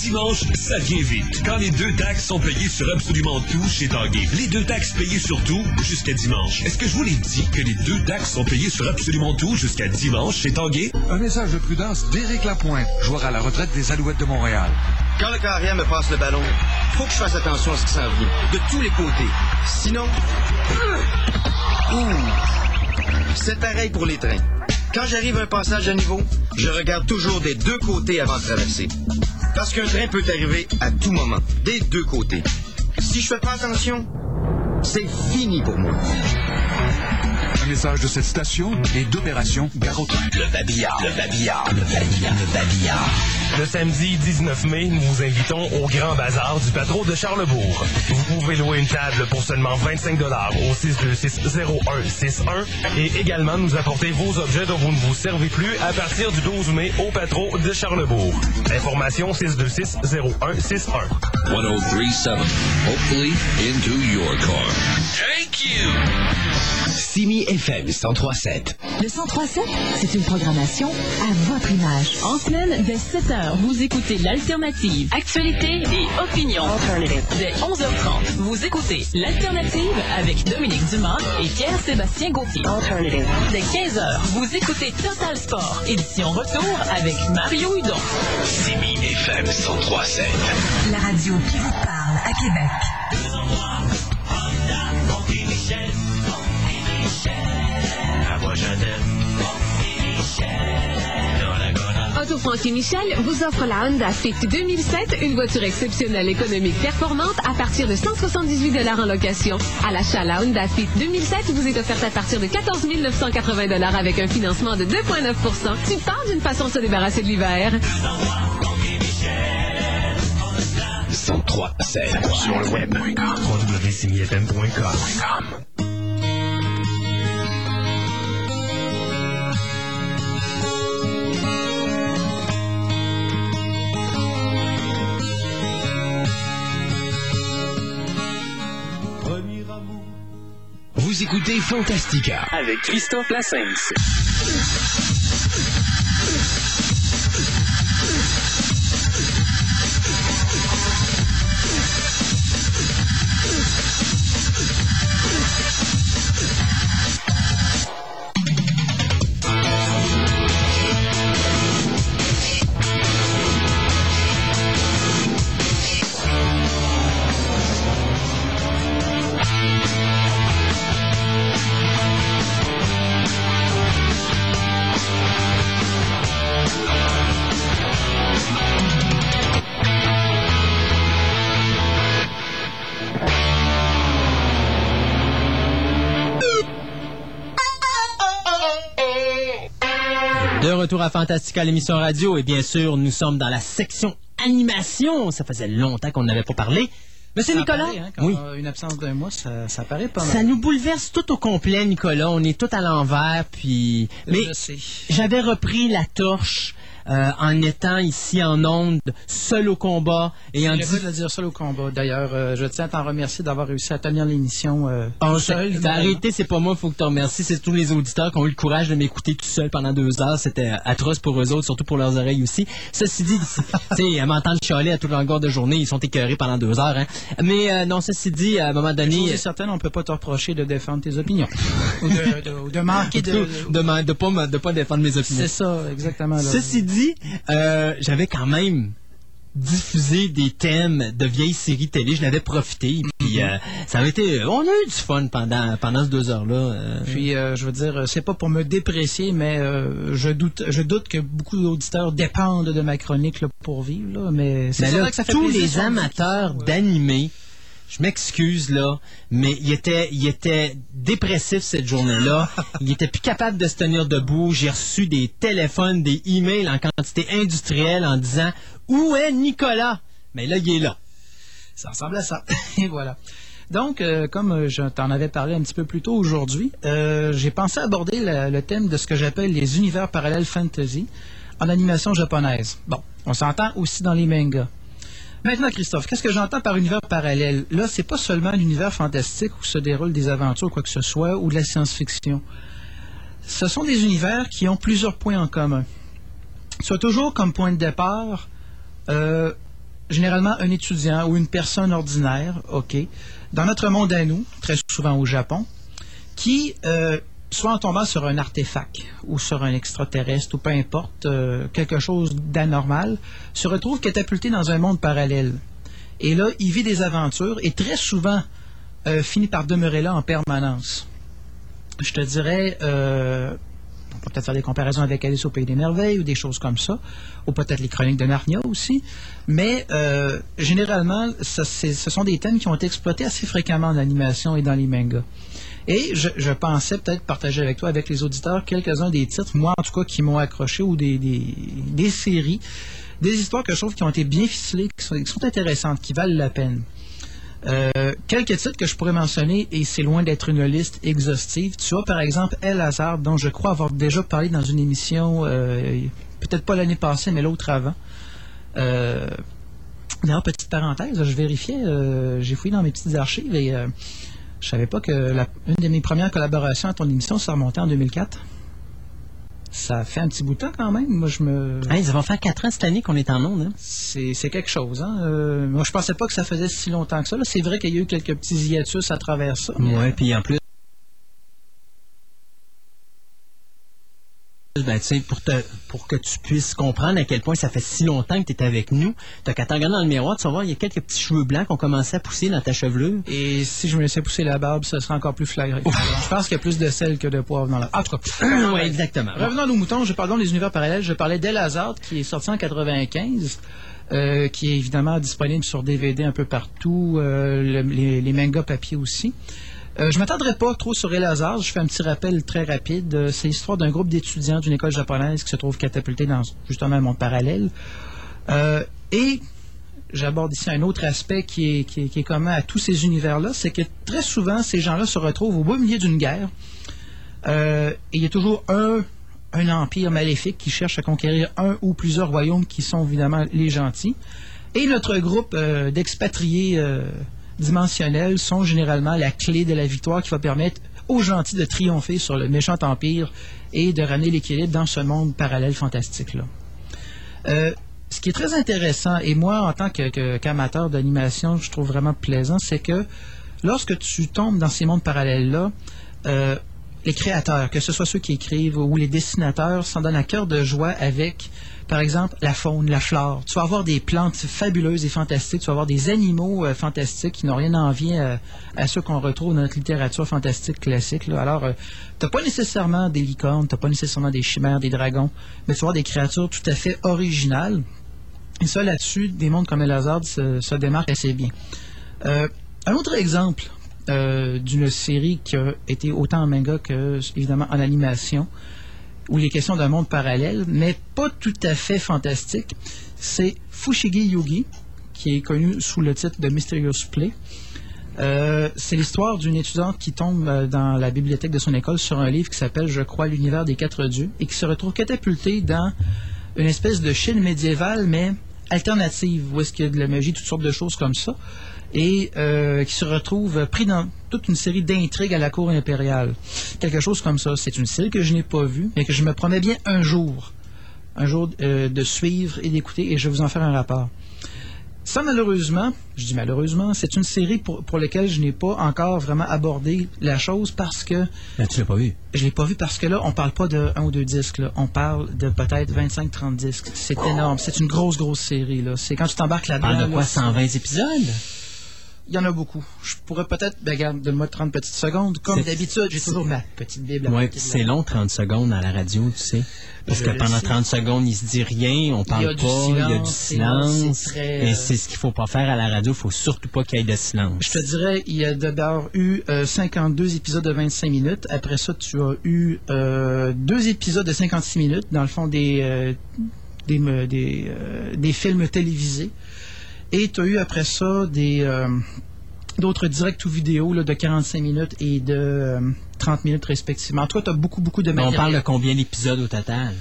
Dimanche, ça vient vite. Quand les deux taxes sont payées sur absolument tout chez Tanguay. Les deux taxes payées sur tout jusqu'à dimanche. Est-ce que je vous l'ai dit que les deux taxes sont payées sur absolument tout jusqu'à dimanche chez Tanguay? Un message de prudence d'Éric Lapointe, joueur à la retraite des Alouettes de Montréal. Quand le carrière me passe le ballon, faut que je fasse attention à ce qui s'en vient, de tous les côtés. Sinon... Ouh. C'est pareil pour les trains. Quand j'arrive à un passage à niveau, je regarde toujours des deux côtés avant de traverser. Parce qu'un train peut arriver à tout moment, des deux côtés. Si je fais pas attention, c'est fini pour moi. Un message de cette station et d'Opération Garotin. Le babillard, le babillard, le babillard, le babillard. Le samedi 19 mai, nous vous invitons au Grand Bazar du Patro de Charlebourg. Vous pouvez louer une table pour seulement 25 au 626-0161 et également nous apporter vos objets dont vous ne vous servez plus à partir du 12 mai au Patro de Charlebourg. Information 626-0161. 1037. Hopefully into your car. Thank you! Simi FM 1037. Le 1037, c'est une programmation à votre image. En semaine, dès 7h, vous écoutez l'Alternative. Actualité et opinion. Dès 11h30, vous écoutez l'Alternative avec Dominique Dumas et Pierre-Sébastien Gauthier. Dès 15h, vous écoutez Total Sport, édition retour avec Mario Hudon. Simi FM 1037. La radio qui vous parle à Québec. Auto Frankie Michel vous offre la Honda Fit 2007, une voiture exceptionnelle, économique, performante à partir de 178 en location. À l'achat, la Honda Fit 2007 vous est offerte à partir de 14 980 avec un financement de 2,9% Tu pars d'une façon de se débarrasser de l'hiver. 1037. Sur le web. Vous écoutez Fantastica. Avec Christophe Lassens. Retour à Fantastica, l'émission radio. Et bien sûr, nous sommes dans la section animation. Ça faisait longtemps qu'on n'avait pas parlé. Monsieur Ça Nicolas, apparaît, hein, quand oui. on a une absence d'un mois, ça, ça paraît pas mal. Ça nous bouleverse tout au complet, Nicolas. On est tout à l'envers, puis. Mais j'avais repris la torche euh, en étant ici en onde, seul au combat et en le dire seul au combat. D'ailleurs, euh, je tiens à t'en remercier d'avoir réussi à tenir l'émission euh, Oh, seul. c'est- t'as arrêté, c'est pas moi, faut que tu remercies. C'est tous les auditeurs qui ont eu le courage de m'écouter tout seul pendant deux heures. C'était atroce pour eux autres, surtout pour leurs oreilles aussi. Ceci dit, tu sais, à m'entendre chialer à toute longueur de journée, ils sont écœurés pendant deux heures. Hein. Mais euh, non, ceci dit, à un moment donné, est certaine, on peut pas te reprocher de défendre tes opinions. ou, de, de- de manquer de... de, de, de pas, de pas défendre mes opinions. C'est ça, exactement. là. Ceci dit, euh, j'avais quand même diffusé des thèmes de vieilles séries télé. Je l'avais profité. Puis euh, ça avait été, on a eu du fun pendant pendant ces deux heures là. Puis, euh, je veux dire, c'est pas pour me déprécier, mais euh, je doute je doute que beaucoup d'auditeurs dépendent de ma chronique là, pour vivre. Là, mais c'est vrai là, que ça fait tous les amateurs d'animé, je m'excuse là, mais il était, il était dépressif cette journée-là. il était plus capable de se tenir debout. J'ai reçu des téléphones, des emails en quantité industrielle en disant où est Nicolas Mais là, il est là. Ça ressemble à ça. Et voilà. Donc, euh, comme euh, je t'en avais parlé un petit peu plus tôt aujourd'hui, euh, j'ai pensé aborder la- le thème de ce que j'appelle les univers parallèles fantasy en animation japonaise. Bon, on s'entend aussi dans les mangas. Maintenant, Christophe, qu'est-ce que j'entends par univers parallèle? Là, c'est pas seulement l'univers fantastique où se déroulent des aventures, quoi que ce soit, ou de la science-fiction. Ce sont des univers qui ont plusieurs points en commun. Soit toujours comme point de départ, euh, généralement un étudiant ou une personne ordinaire, OK, dans notre monde à nous, très souvent au Japon, qui, euh, soit en tombant sur un artefact ou sur un extraterrestre ou peu importe, euh, quelque chose d'anormal, se retrouve catapulté dans un monde parallèle. Et là, il vit des aventures et très souvent euh, finit par demeurer là en permanence. Je te dirais, euh, on peut peut-être faire des comparaisons avec Alice au Pays des Merveilles ou des choses comme ça, ou peut-être les Chroniques de Narnia aussi. Mais généralement, ce sont des thèmes qui ont été exploités assez fréquemment en animation et dans les mangas. Et je, pensais peut-être partager avec toi, avec les auditeurs, quelques-uns des titres, moi en tout cas, qui m'ont accroché ou des, des, séries, des histoires que je trouve qui ont été bien ficelées, qui sont, intéressantes, qui valent la peine. Euh, quelques titres que je pourrais mentionner, et c'est loin d'être une liste exhaustive. Tu as par exemple El Hazard, dont je crois avoir déjà parlé dans une émission, euh, peut-être pas l'année passée, mais l'autre avant. Euh, D'ailleurs, petite parenthèse, je vérifiais, euh, j'ai fouillé dans mes petites archives et je savais pas que la- une de mes premières collaborations à ton émission, ça remontait en 2004. Ça fait un petit bout de temps quand même. Moi, je me. Hey, ça va faire quatre ans cette année qu'on est en onde. Hein? C'est quelque chose. Hein? Euh, moi, je pensais pas que ça faisait si longtemps que ça. C'est vrai qu'il y a eu quelques petits hiatus à travers ça. Ouais, puis en plus. Ben, pour, te- pour que tu puisses comprendre à quel point ça fait si longtemps que tu es avec nous, t'as qu'à te regarder dans le miroir, tu vas voir, il y a quelques petits cheveux blancs qui ont commencé à pousser dans ta chevelure. Et si je me laissais pousser la barbe, ce serait encore plus flagré. je pense qu'il y a plus de sel que de poivre dans la. Cas. ouais, exactement. Revenons à nos moutons. Je parle des univers parallèles. Je parlais d'El Hazard, qui est sorti en 95. euh, qui est évidemment disponible sur DVD un peu partout, euh, le- les, les mangas papier aussi. Euh, je m'attendrai pas trop sur El. Je fais un petit rappel très rapide. Euh, c'est l'histoire d'un groupe d'étudiants d'une école japonaise qui se trouve catapulté dans justement un monde parallèle. Euh, et j'aborde ici un autre aspect qui est, commun à tous ces univers-là, c'est que très souvent, ces gens-là se retrouvent au beau milieu d'une guerre. Et il y a toujours un, un empire maléfique qui cherche à conquérir un ou plusieurs royaumes qui sont évidemment les gentils. Et notre groupe d'expatriés dimensionnels sont généralement la clé de la victoire qui va permettre aux gentils de triompher sur le méchant empire et de ramener l'équilibre dans ce monde parallèle fantastique-là. Euh, ce qui est très intéressant, et moi, en tant qu'amateur d'animation, je trouve vraiment plaisant, c'est que lorsque tu tombes dans ces mondes parallèles-là, euh, les créateurs, que ce soit ceux qui écrivent ou les dessinateurs, s'en donnent à cœur de joie avec, par exemple, la faune, la flore. Tu vas avoir des plantes fabuleuses et fantastiques, tu vas avoir des animaux euh, fantastiques qui n'ont rien à envier à, ceux qu'on retrouve dans notre littérature fantastique classique. Alors, tu n'as pas nécessairement des licornes, tu n'as pas nécessairement des chimères, des dragons, mais tu vas avoir des créatures tout à fait originales. Et ça, là-dessus, des mondes comme El Hazard se, se démarquent assez bien. Euh, un autre exemple euh, d'une série qui a été autant en manga que, évidemment, en animation, où il est question d'un monde parallèle, mais pas tout à fait fantastique. C'est Fushigi Yugi, qui est connu sous le titre de Mysterious Play. Euh, c'est l'histoire d'une étudiante qui tombe euh, dans la bibliothèque de son école sur un livre qui s'appelle, je crois, L'univers des quatre dieux et qui se retrouve catapultée dans une espèce de Chine médiévale, mais alternative, où est-ce qu'il y a de la magie, toutes sortes de choses comme ça, et euh, qui se retrouve pris dans toute une série d'intrigues à la cour impériale. Quelque chose comme ça. C'est une série que je n'ai pas vue, mais que je me promets bien un jour, un jour euh, de suivre et d'écouter, et je vais vous en faire un rapport. Ça, malheureusement, je dis malheureusement, c'est une série pour, pour laquelle je n'ai pas encore vraiment abordé la chose parce que. Ben, tu l'as pas vu. Je l'ai pas vu parce que là, on parle pas de un ou deux disques, là. On parle de peut-être 25-30 disques. C'est énorme. C'est une grosse, grosse série, là. C'est quand tu t'embarques On là-dedans. parle de quoi, là, 120 épisodes? Il y en a beaucoup. Je pourrais peut-être, ben, regarde, donne-moi 30 petites secondes. Comme d'habitude, j'ai toujours ma petite Bible. à Oui, c'est long, 30 secondes à la radio, tu sais. Parce Je que pendant sais. 30 secondes, il se dit rien, on Il y a parle du pas, il y a du silence, très, Et euh, c'est ce qu'il faut pas faire à la radio, il faut surtout pas qu'il y ait de silence. Je te dirais, il y a d'abord eu euh, 52 épisodes de 25 minutes. Après ça, tu as eu euh, deux épisodes de 56 minutes, dans le fond des, euh, des, me- des, euh, des films télévisés. Et tu as eu après ça des euh, d'autres directs ou vidéos là, de 45 minutes et de euh, 30 minutes respectivement. Toi, tu as beaucoup, beaucoup de Mais on matériel. parle de combien d'épisodes au total?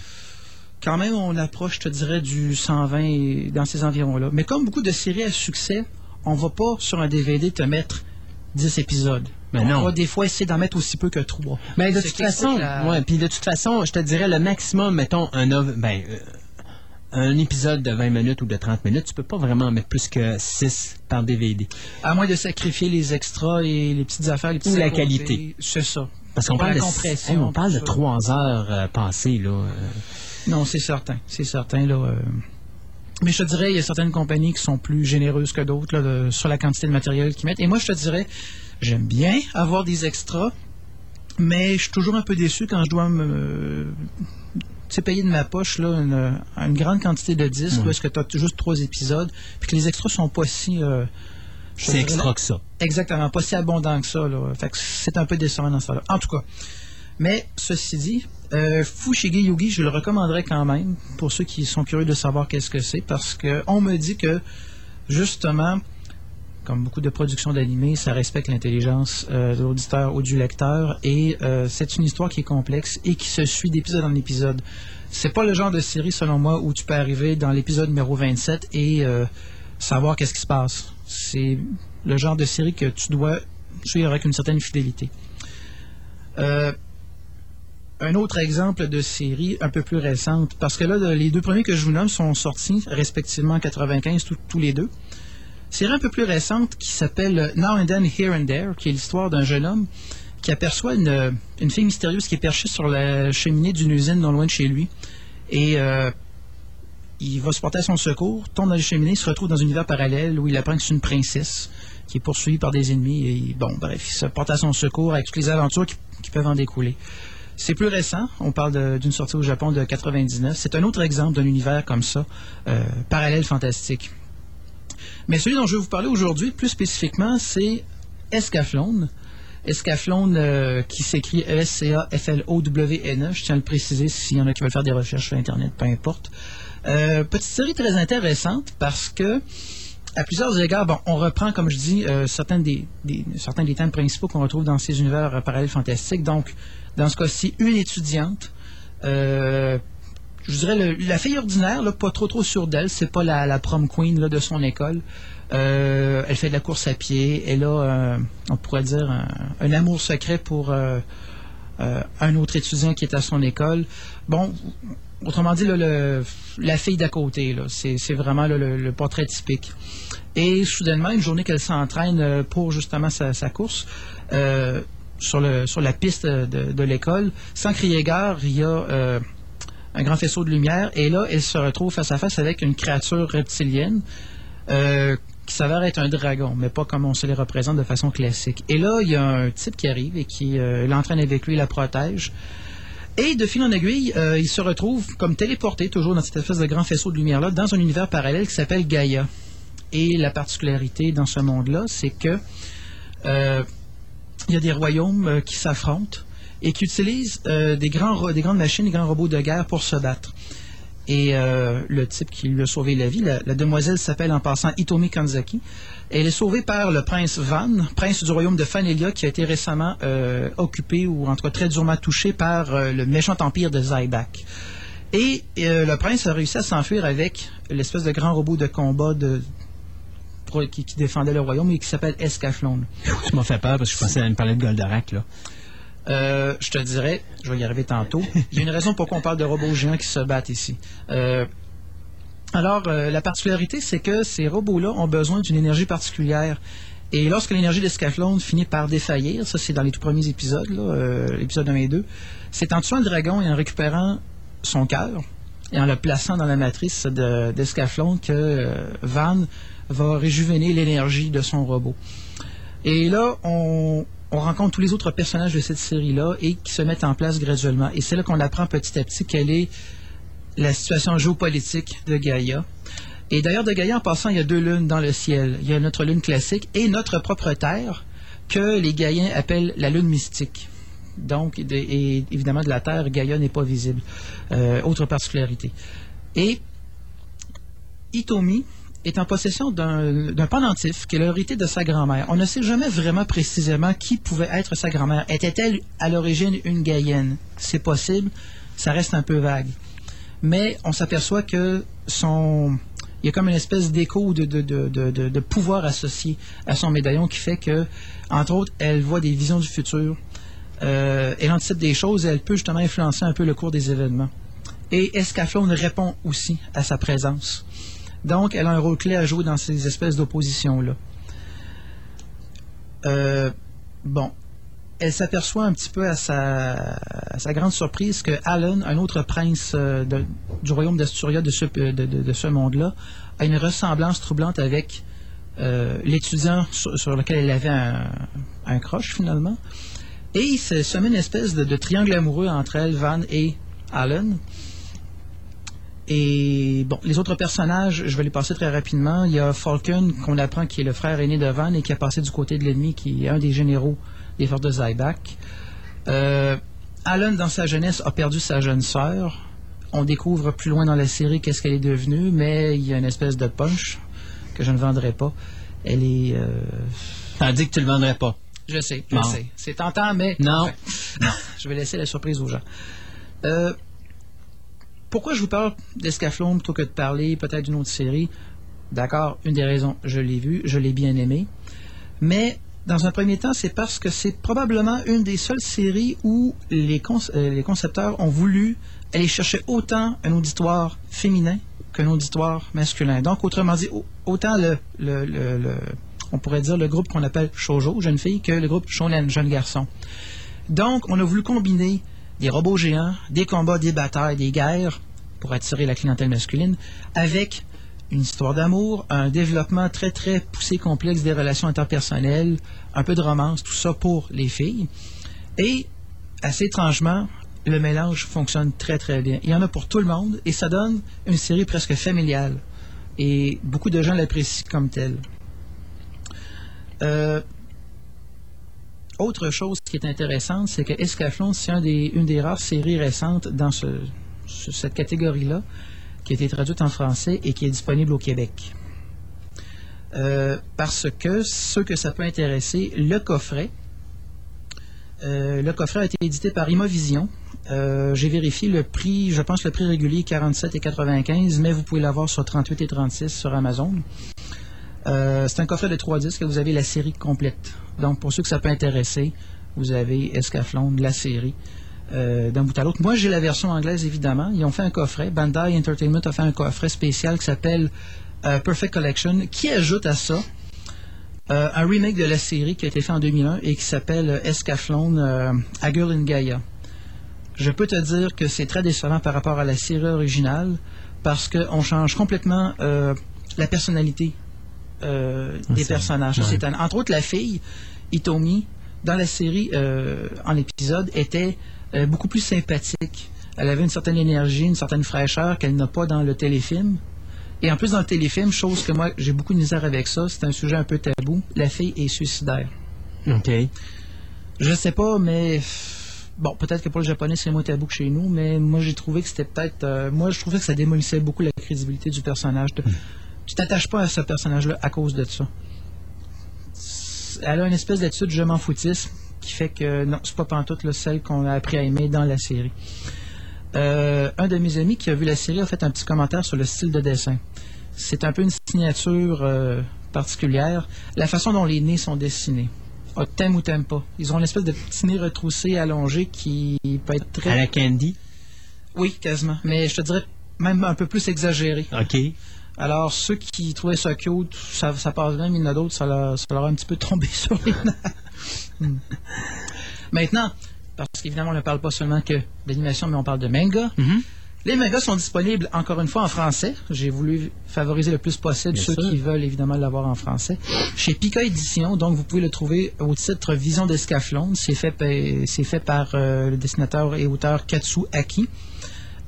Quand même, on approche, je te dirais, du 120 et dans ces environs-là. Mais comme beaucoup de séries à succès, on va pas sur un DVD te mettre 10 épisodes. Ben on non. va des fois essayer d'en mettre aussi peu que 3. Ben, de toute façon, la- ouais, puis de toute façon, je te dirais le maximum, mettons, un, ov- ben, euh, un épisode de 20 minutes ou de 30 minutes, tu peux pas vraiment en mettre plus que 6 par DVD. À moins de sacrifier les extras et les petites affaires, les petits Ou la qualité. C'est ça. Parce qu'on parle de, compression, hey, on parle de tout ça. 3 heures euh, passées, là. euh. Non, c'est certain. C'est certain, là. euh. Mais je te dirais, il y a certaines compagnies qui sont plus généreuses que d'autres sur la quantité de matériel qu'ils mettent. Et moi, je te dirais, j'aime bien avoir des extras, mais je suis toujours un peu déçu quand je dois me sais, payer de ma poche là, une, une grande quantité de disques Ouais. parce que tu as juste trois épisodes, puis que les extras sont pas si... euh, C'est extra que ça. Exactement, pas si abondant que ça. Là. Fait que c'est un peu décevant dans ça. là En tout cas. Mais ceci dit, euh, Fushigi Yugi, je le recommanderais quand même pour ceux qui sont curieux de savoir qu'est-ce que c'est, parce que on me dit que justement, comme beaucoup de productions d'animés, ça respecte l'intelligence euh, de l'auditeur ou du lecteur, et euh, c'est une histoire qui est complexe et qui se suit d'épisode en épisode. C'est pas le genre de série, selon moi, où tu peux arriver dans l'épisode numéro 27 et euh, savoir qu'est-ce qui se passe. C'est le genre de série que tu dois suivre avec une certaine fidélité. Un autre exemple de série un peu plus récente, parce que là, le- les deux premiers que je vous nomme sont sortis respectivement en 95, tout- tous les deux. Série un peu plus récente qui s'appelle Now and Then, Here and There, qui est l'histoire d'un jeune homme qui aperçoit une, une fille mystérieuse qui est perchée sur la cheminée d'une usine non loin de chez lui. Et euh, il va se porter à son secours, tombe dans la cheminée, se retrouve dans un univers parallèle où il apprend que c'est une princesse qui est poursuivie par des ennemis. Et bon, bref, il se porte à son secours avec toutes les aventures qui, peuvent en découler. C'est plus récent, on parle d'une sortie au Japon de 99. C'est un autre exemple d'un univers comme ça, euh, parallèle fantastique. Mais celui dont je vais vous parler aujourd'hui, plus spécifiquement, c'est Escaflowne. Escaflowne euh, qui s'écrit E E-S-C-A-F-L-O-W-N-E. Je tiens à le préciser s'il y en a qui veulent faire des recherches sur Internet, peu importe. Euh, petite série très intéressante parce que, à plusieurs égards, bon, on reprend, comme je dis, euh, certains, des, certains des thèmes principaux qu'on retrouve dans ces univers parallèles fantastiques. Donc, dans ce cas-ci, une étudiante. Je dirais la fille ordinaire, là, pas trop trop sûre d'elle, c'est pas la, prom queen là, de son école. Euh, elle fait de la course à pied. Elle a, euh, on pourrait dire, un, amour secret pour euh, un autre étudiant qui est à son école. Bon, autrement dit, la fille d'à côté, c'est vraiment le, portrait typique. Et soudainement, une journée qu'elle s'entraîne pour justement sa, course, sur, la piste de, de l'école, sans crier gare, il y a un grand faisceau de lumière, et là, elle se retrouve face à face avec une créature reptilienne euh, qui s'avère être un dragon, mais pas comme on se les représente de façon classique. Et là, il y a un type qui arrive et qui euh, l'entraîne avec lui, la protège. Et de fil en aiguille, euh, il se retrouve comme téléporté, toujours dans cette espèce de grand faisceau de lumière-là, dans un univers parallèle qui s'appelle Gaïa. Et la particularité dans ce monde-là, c'est que il y a des royaumes qui s'affrontent et qui utilisent euh, des, grandes machines, des grands robots de guerre pour se battre. Et euh, le type qui lui a sauvé la vie, la, demoiselle s'appelle en passant Itomi Kanzaki. Elle est sauvée par le prince Van, prince du royaume de Fanelia, qui a été récemment euh, occupé ou en tout cas très durement touché par euh, le méchant empire de Zyback. Et le prince a réussi à s'enfuir avec l'espèce de grand robot de combat qui, défendait le royaume et qui s'appelle Escaflowne. Tu m'as fait peur parce que je pensais à me parler de Goldorak, là. Euh, je te dirais, je vais y arriver tantôt. Il y a une raison pourquoi on parle de robots géants qui se battent ici. Euh, alors, euh, la particularité, c'est que ces robots-là ont besoin d'une énergie particulière. Et lorsque l'énergie d'Escaflowne finit par défaillir, ça c'est dans les tout premiers épisodes, l'épisode 1 et 2, c'est en tuant le dragon et en récupérant son cœur et en le plaçant dans la matrice de- d'Escaflowne que Van va réjuvéner l'énergie de son robot. Et là, on, on rencontre tous les autres personnages de cette série-là et qui se mettent en place graduellement. Et c'est là qu'on apprend petit à petit quelle est la situation géopolitique de Gaïa. Et d'ailleurs, de Gaïa, en passant, il y a deux lunes dans le ciel. Il y a notre lune classique et notre propre Terre, que les Gaïens appellent la lune mystique. Donc, et évidemment, de la Terre, Gaïa n'est pas visible. Euh, autre particularité. Et Itomi est en possession d'un pendentif qui est l'hérité de sa grand-mère. On ne sait jamais vraiment précisément qui pouvait être sa grand-mère. Était-elle à l'origine une Gaïenne C'est possible, ça reste un peu vague. Mais on s'aperçoit que son... Il y a comme une espèce d'écho de, de, pouvoir associé à son médaillon qui fait que, entre autres, elle voit des visions du futur. Euh, elle anticipe des choses et elle peut justement influencer un peu le cours des événements. Et Escaflowne répond aussi à sa présence. Donc, elle a un rôle clé à jouer dans ces espèces d'opposition-là. Euh, bon. Elle s'aperçoit un petit peu à sa, grande surprise que Alan, un autre prince euh, du royaume d'Asturia de ce, de, de- de ce monde-là, a une ressemblance troublante avec euh, l'étudiant sur, lequel elle avait un, un crush finalement. Et il se met une espèce de, de triangle amoureux entre elle, Van et Alan. Et bon, les autres personnages, je vais les passer très rapidement. Il y a Falcon, qu'on apprend qui est le frère aîné de Van et qui a passé du côté de l'ennemi, qui est un des généraux des forces de Zyback. Euh, Alan, dans sa jeunesse, a perdu sa jeune sœur. On découvre plus loin dans la série qu'est-ce qu'elle est devenue, mais il y a une espèce de punch que je ne vendrai pas. Elle est. Euh... T'as dit que tu le vendrais pas. Je sais, je Non. sais. C'est tentant, mais. Non. Enfin, non. Je vais laisser la surprise aux gens. Euh, pourquoi je vous parle d'Escaflowne plutôt que de parler peut-être d'une autre série? D'accord, une des raisons, je l'ai vu, je l'ai bien aimé. Mais dans un premier temps, c'est parce que c'est probablement une des seules séries où les, euh, concepteurs ont voulu aller chercher autant un auditoire féminin qu'un auditoire masculin. Donc, autrement dit, au- autant le- le- on pourrait dire le groupe qu'on appelle shoujo, jeune fille, que le groupe shonen, jeune garçon. Donc, on a voulu combiner des robots géants, des combats, des batailles, des guerres pour attirer la clientèle masculine, avec une histoire d'amour, un développement très très poussé, complexe des relations interpersonnelles, un peu de romance, tout ça pour les filles. Et, assez étrangement, le mélange fonctionne très très bien. Il y en a pour tout le monde et ça donne une série presque familiale. Et beaucoup de gens l'apprécient comme telle. Euh, autre chose qui est intéressante, c'est que Escaflowne, c'est une des rares séries récentes dans ce- ce- cette catégorie-là, qui a été traduite en français et qui est disponible au Québec. Euh, parce que ceux que ça peut intéresser, le coffret, euh, le coffret a été édité par Imovision. Euh, J'ai vérifié le prix, je pense le prix régulier est 47 et 95, mais vous pouvez l'avoir sur 38 et 36 sur Amazon. Euh, c'est un coffret de trois disques et vous avez la série complète. Donc, pour ceux que ça peut intéresser, vous avez Escaflowne, la série, euh, d'un bout à l'autre. Moi, j'ai la version anglaise, évidemment. Ils ont fait un coffret. Bandai Entertainment a fait un coffret spécial qui s'appelle euh, Perfect Collection, qui ajoute à ça un remake de la série qui a été fait en 2001 et qui s'appelle Escaflowne euh, A Girl in Gaia. Je peux te dire que c'est très décevant par rapport à la série originale parce qu'on change complètement la personnalité euh, des personnages. Ouais. c'est entre autres, la fille, Itomi, dans la série, euh, en épisode, était euh, beaucoup plus sympathique. Elle avait une certaine énergie, une certaine fraîcheur qu'elle n'a pas dans le téléfilm. Et en plus, dans le téléfilm, chose que moi, j'ai beaucoup de misère avec ça, c'est un sujet un peu tabou, la fille est suicidaire. OK. Je sais pas, mais bon, peut-être que pour le japonais, c'est moins tabou que chez nous, mais moi, j'ai trouvé que c'était peut-être. euh, moi, je trouvais que ça démolissait beaucoup la crédibilité du personnage. De- Tu t'attaches pas à ce personnage-là à cause de ça. Elle a une espèce d'attitude je m'en foutisme qui fait que non, c'est pas pantoute là, celle qu'on a appris à aimer dans la série. Euh, un de mes amis qui a vu la série a fait un petit commentaire sur le style de dessin. C'est un peu une signature euh, particulière. La façon dont les nez sont dessinés. Ah, t'aimes ou t'aimes pas. Ils ont une espèce de petit nez retroussé, allongé qui peut être très. À la Candy? Oui, quasiment. Mais je te dirais même un peu plus exagéré. OK. Alors, ceux qui trouvaient ça cute, ça, ça passe bien, mais il y en a d'autres, ça leur, ça leur a un petit peu tombé sur les nerfs. Hmm. Maintenant, parce qu'évidemment, on ne parle pas seulement que d'animation, mais on parle de manga. Mm-hmm. Les mangas sont disponibles, encore une fois, en français. J'ai voulu favoriser le plus possible Bien ceux sûr. qui veulent évidemment l'avoir en français. Chez Pika Édition, donc vous pouvez le trouver au titre Vision d'Escaflowne. C'est fait, fait par euh, le dessinateur et auteur Katsu Aki.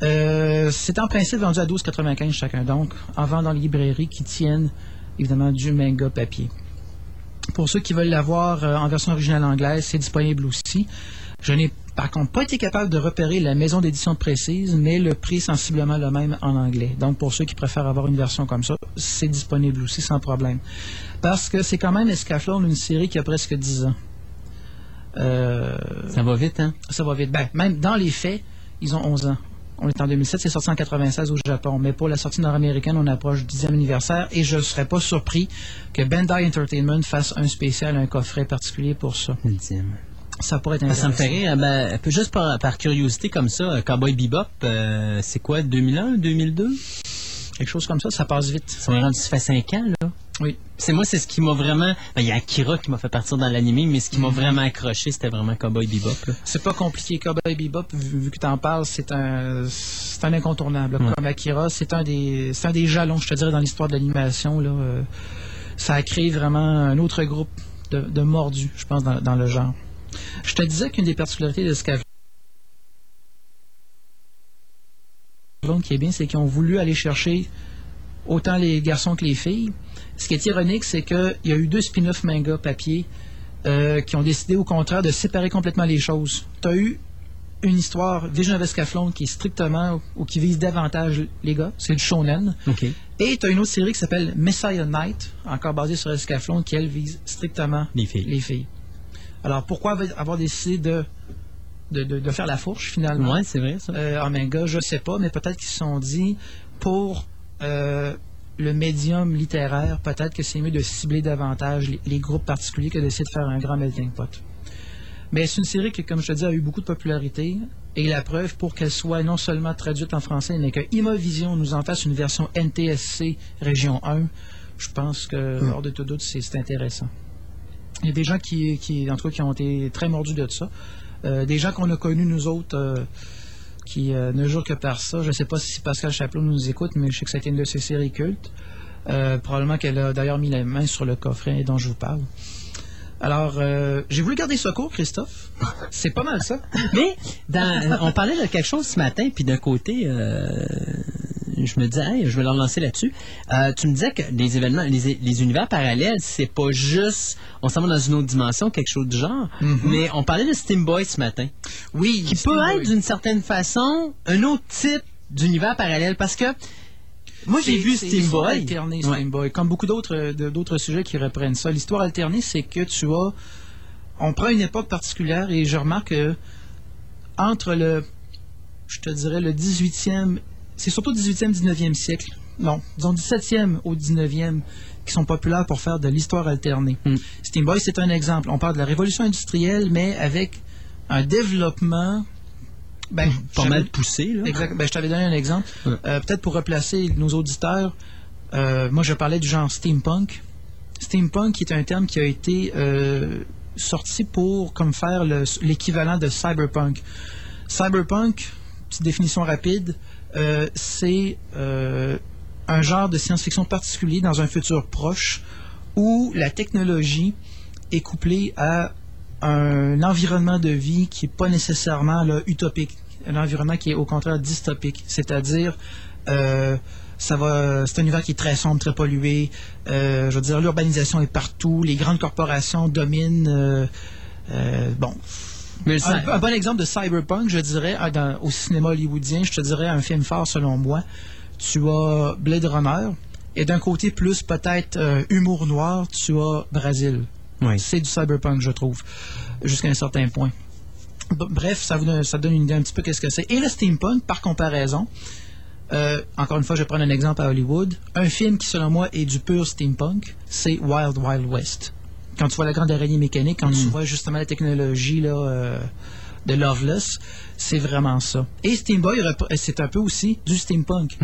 Euh, c'est en principe vendu à 12,95 chacun, donc en vente dans les librairies qui tiennent évidemment du manga papier. Pour ceux qui veulent l'avoir euh, en version originale anglaise, c'est disponible aussi. Je n'ai par contre pas été capable de repérer la maison d'édition précise, mais le prix est sensiblement le même en anglais. Donc pour ceux qui préfèrent avoir une version comme ça, c'est disponible aussi sans problème. Parce que c'est quand même Escaflowne, une série qui a presque 10 ans. Euh, Ça va vite, hein? ça va vite. Ben, même dans les faits, ils ont 11 ans. On est en 2007, c'est sorti en 96 au Japon. Mais pour la sortie nord-américaine, on approche du 10e anniversaire et je ne serais pas surpris que Bandai Entertainment fasse un spécial, un coffret particulier pour ça. Le dixième. Ça pourrait être Ah, Ça me intéressant. fait rire. Ben, peu- juste par, par curiosité comme ça, euh, Cowboy Bebop, euh, c'est quoi, 2001, 2002? Quelque chose comme ça, ça passe vite. Ça, ça fait 5 ans, là. Oui. C'est moi, c'est ce qui m'a vraiment... ben, Il y a Akira qui m'a fait partir dans l'anime, mais ce qui m'a Mhm. vraiment accroché, c'était vraiment Cowboy Bebop. C'est pas compliqué. Cowboy Bebop, vu, vu que tu en parles, c'est un, c'est un incontournable. Comme Akira, c'est un des, c'est un des jalons, je te dirais, dans l'histoire de l'animation. Là, Euh, ça a créé vraiment un autre groupe de, de mordus, je pense, dans, dans le genre. Je te disais qu'une des particularités de Scavlon qui est bien, c'est qu'ils ont voulu aller chercher autant les garçons que les filles. Ce qui est ironique, c'est qu'il y a eu deux spin-off manga papier euh, qui ont décidé au contraire de séparer complètement les choses. Tu as eu une histoire Vision of Escaflowne qui est strictement ou qui vise davantage les gars, c'est du shonen. Et tu as une autre série qui s'appelle Messiah Knight, encore basée sur Escaflowne, qui elle vise strictement Les filles. les filles. Alors pourquoi avoir décidé de, de, de- de faire la fourche finalement? C'est vrai, ça. euh, en manga, je sais pas, mais peut-être qu'ils se sont dit pour euh, le médium littéraire, peut-être que c'est mieux de cibler davantage les, les groupes particuliers que d'essayer de faire un grand melting pot. Mais c'est une série qui, comme je te dis, a eu beaucoup de popularité. Et la preuve pour qu'elle soit non seulement traduite en français, mais que Imavision nous en fasse une version NTSC Région 1, je pense que, hors de tout doute, c'est c'est intéressant. Il y a des gens qui, qui, en tout cas, qui ont été très mordus de ça. Euh, des gens qu'on a connus, nous autres, euh, qui euh, ne jouent que par ça. Je ne sais pas si Pascal Chaplot nous écoute, mais je sais que ça une de ses séries cultes. Euh, probablement qu'elle a d'ailleurs mis la main sur le coffret dont je vous parle. Alors, euh, j'ai voulu garder ça court, Christophe. C'est pas mal ça. Mais on parlait de quelque chose ce matin, puis d'un côté, je me disais, Hey, je vais leur lancer là-dessus. Euh, tu me disais que les événements, les, les univers parallèles, c'est pas juste, on s'en va dans une autre dimension, quelque chose du genre. Mais on parlait de Steam Boy ce matin, Oui, qui peut être d'une certaine façon un autre type d'univers parallèle, parce que moi j'ai vu Steam Boy. alternée, Ouais. Steam Boy. Comme beaucoup d'autres euh, d'autres sujets qui reprennent ça. L'histoire alternée, c'est que tu as. On prend une époque particulière et je remarque que entre le. Je te dirais le 18e. C'est surtout 18e, 19e siècle. Non, disons 17e au 19e qui sont populaires pour faire de l'histoire alternée. Mm. Steam Boy, c'est un exemple. On parle de la révolution industrielle, mais avec un développement. Ben, Pas je- mal poussé, là. Exact. Ben, je t'avais donné un exemple. Ouais. Euh, Peut-être pour replacer nos auditeurs, euh, moi je parlais du genre steampunk. Steampunk qui est un terme qui a été euh, sorti pour comme faire le- l'équivalent de cyberpunk. Cyberpunk, petite définition rapide, c'est euh, un genre de science-fiction particulier dans un futur proche où la technologie est couplée à un environnement de vie qui n'est pas nécessairement utopique, un environnement qui est au contraire dystopique, c'est-à-dire euh, c'est un univers qui est très sombre, très pollué. euh, je veux dire, l'urbanisation est partout, les grandes corporations dominent. euh, euh, bon, Mais un, bon exemple de cyberpunk, je dirais, dans- au cinéma hollywoodien, je te dirais un film phare selon moi. Tu as Blade Runner, et d'un côté plus peut-être euh, humour noir, tu as Brésil. Oui. C'est du cyberpunk, je trouve, jusqu'à un certain point. Bref, ça, vous donne, ça donne une idée un petit peu qu'est-ce que c'est. Et le steampunk, par comparaison, euh, encore une fois, je vais prendre un exemple à Hollywood. Un film qui, selon moi, est du pur steampunk, c'est Wild Wild West. Quand tu vois la grande araignée mécanique, quand tu vois justement la technologie là, euh, de Loveless, c'est vraiment ça. Et Steamboy, c'est un peu aussi du steampunk.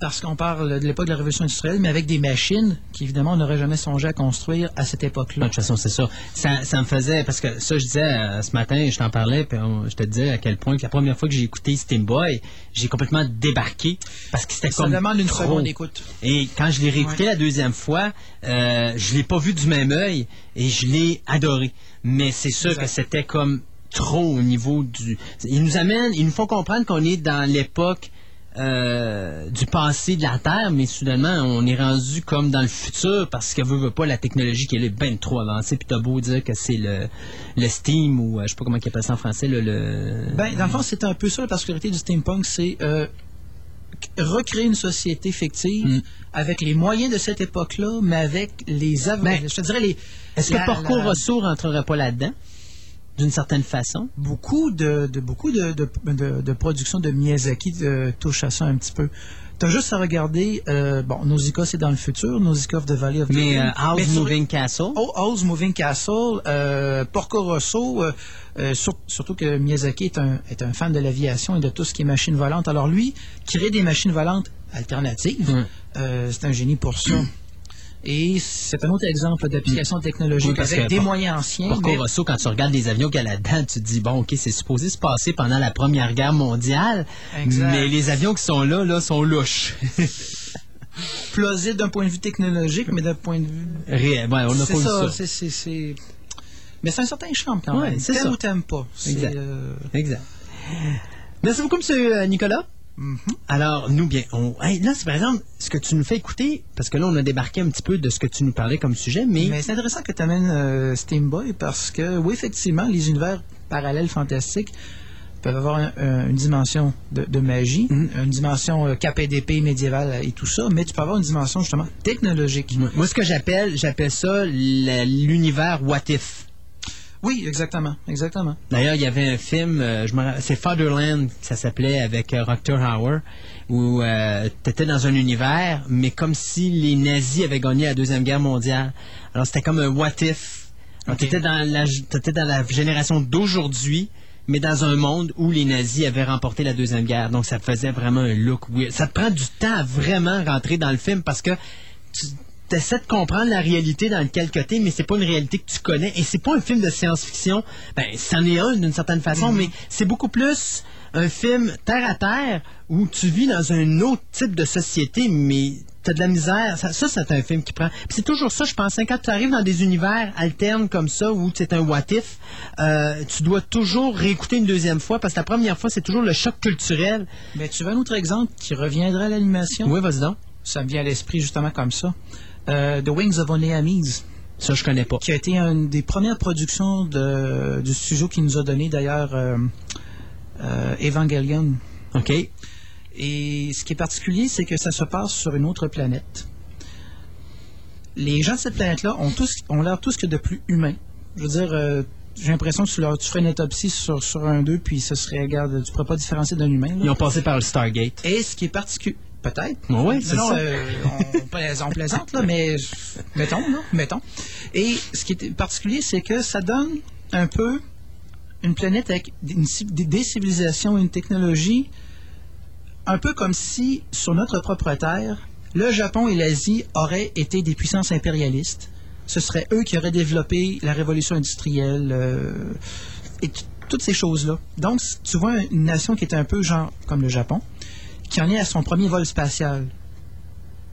Parce qu'on parle de l'époque de la révolution industrielle, mais avec des machines qu'évidemment on n'aurait jamais songé à construire à cette époque-là. De toute façon, c'est ça. ça. Ça me faisait, parce que ça, je disais euh, ce matin, je t'en parlais, puis on- je te disais à quel point que la première fois que j'ai écouté Steam Boy, j'ai complètement débarqué parce que c'était Ça comme demande une trop. seconde d'écoute. Et quand je l'ai réécouté Ouais. la deuxième fois, euh, je l'ai pas vu du même œil et je l'ai adoré. Mais c'est sûr que c'était comme trop au niveau du. Ils nous amènent, ils nous font comprendre qu'on est dans l'époque euh, du passé de la Terre, mais soudainement on est rendu comme dans le futur parce que veut, veut pas la technologie qui est bien trop avancée. Puis t'as beau dire que c'est le, le Steam ou euh, je sais pas comment ils appellent ça en français, le. le- Ben, dans le fond, c'est un peu ça la particularité du steampunk, c'est euh, recréer une société fictive Mm. avec les moyens de cette époque-là, mais avec les av- Ben, je te dirais les. Est-ce que la- Rosso rentrerait pas là-dedans? D'une certaine façon? beaucoup de, de- beaucoup de, de, de, de productions de Miyazaki touchent à ça un petit peu. T'as juste à regarder, euh, bon, Nausicaa c'est dans le futur, Nausicaa of the Valley of the Mais euh, House Mais sur- Moving Castle. Oh, House Moving Castle, euh, Porco Rosso, euh, sur- surtout que Miyazaki est un, est un fan de l'aviation et de tout ce qui est machine volante. Alors lui, créer des machines volantes alternatives, euh, c'est un génie pour ça. Et c'est un autre exemple d'application technologique Oui, parce avec que des moyens anciens. Porco mais- Rosso, quand tu regardes les avions a là-dedans, tu te dis, bon, OK, c'est supposé se passer pendant la Première Guerre mondiale, Exact. mais les avions qui sont là, là, sont louches. plausible d'un point de vue technologique, mais d'un point de vue Réel. Ouais, on C'est pas ça, vu ça. c'est- c'est- c'est- Mais c'est un certain charme quand Ouais, même. T'aimes ou t'aimes pas. Exact. euh, Exact. Merci beaucoup, Monsieur euh, Mhm. Alors, nous, bien, on... hey, là, c'est par exemple ce que tu nous fais écouter, parce que là, on a débarqué un petit peu de ce que tu nous parlais comme sujet, mais, Mais c'est intéressant que tu amènes Steam Boy parce que, oui, effectivement, les univers parallèles fantastiques peuvent avoir un- un- une dimension de, de magie, Mhm. une dimension euh, KPDP médiévale et tout ça, mais tu peux avoir une dimension justement technologique. moi, ce que j'appelle, j'appelle ça l'univers What If. Oui, exactement, exactement. D'ailleurs, il y avait un film, euh, je c'est Fatherland, ça s'appelait, avec euh, Rutger Hauer, où tu étais dans un univers, mais comme si les nazis avaient gagné la Deuxième Guerre mondiale. Alors, c'était comme un what if. Alors, Ok. tu étais dans la, t'étais dans la génération d'aujourd'hui, mais dans un monde où les nazis avaient remporté la Deuxième Guerre. Donc, ça faisait vraiment un look weird. Ça te prend du temps à vraiment rentrer dans le film parce que tu essaies de comprendre la réalité dans lequel que t'es, mais c'est pas une réalité que tu connais. Et c'est pas un film de science-fiction. Ben, c'en est un d'une certaine façon, mais c'est beaucoup plus un film terre à terre où tu vis dans un autre type de société, mais t'as de la misère. Ça, ça, c'est un film qui prend. C'est toujours ça, je pense. hein, quand tu arrives dans des univers alternes comme ça, où c'est un what if, euh, tu dois toujours réécouter une deuxième fois, parce que la première fois, c'est toujours le choc culturel. Mais tu veux un autre exemple qui reviendra à l'animation? Oui, vas-y donc. Ça me vient à l'esprit justement comme ça. Euh, The Wings of Oneamise. Ça, je connais pas. Qui a été une des premières productions de, du studio qui nous a donné d'ailleurs euh, euh, Evangelion. OK. Et ce qui est particulier, c'est que ça se passe sur une autre planète. Les gens de cette planète-là ont, tous, ont l'air tous que de plus humains. Je veux dire, euh, j'ai l'impression que tu, leur, tu ferais une autopsie sur, sur un d'eux, puis ce serait, regarde, tu ne pourrais pas différencier d'un humain. là. Ils ont passé par le Stargate. Et ce qui est particulier, peut-être. Oui, c'est ça. euh, on, plais- on plaisante, là, mais mettons, là, mettons. Et ce qui est particulier, c'est que ça donne un peu une planète avec une des, civilisations une technologie un peu comme si, sur notre propre terre, le Japon et l'Asie auraient été des puissances impérialistes. Ce serait eux qui auraient développé la révolution industrielle euh, et toutes ces choses-là. Donc, tu vois une nation qui est un peu genre comme le Japon, qui en est à son premier vol spatial.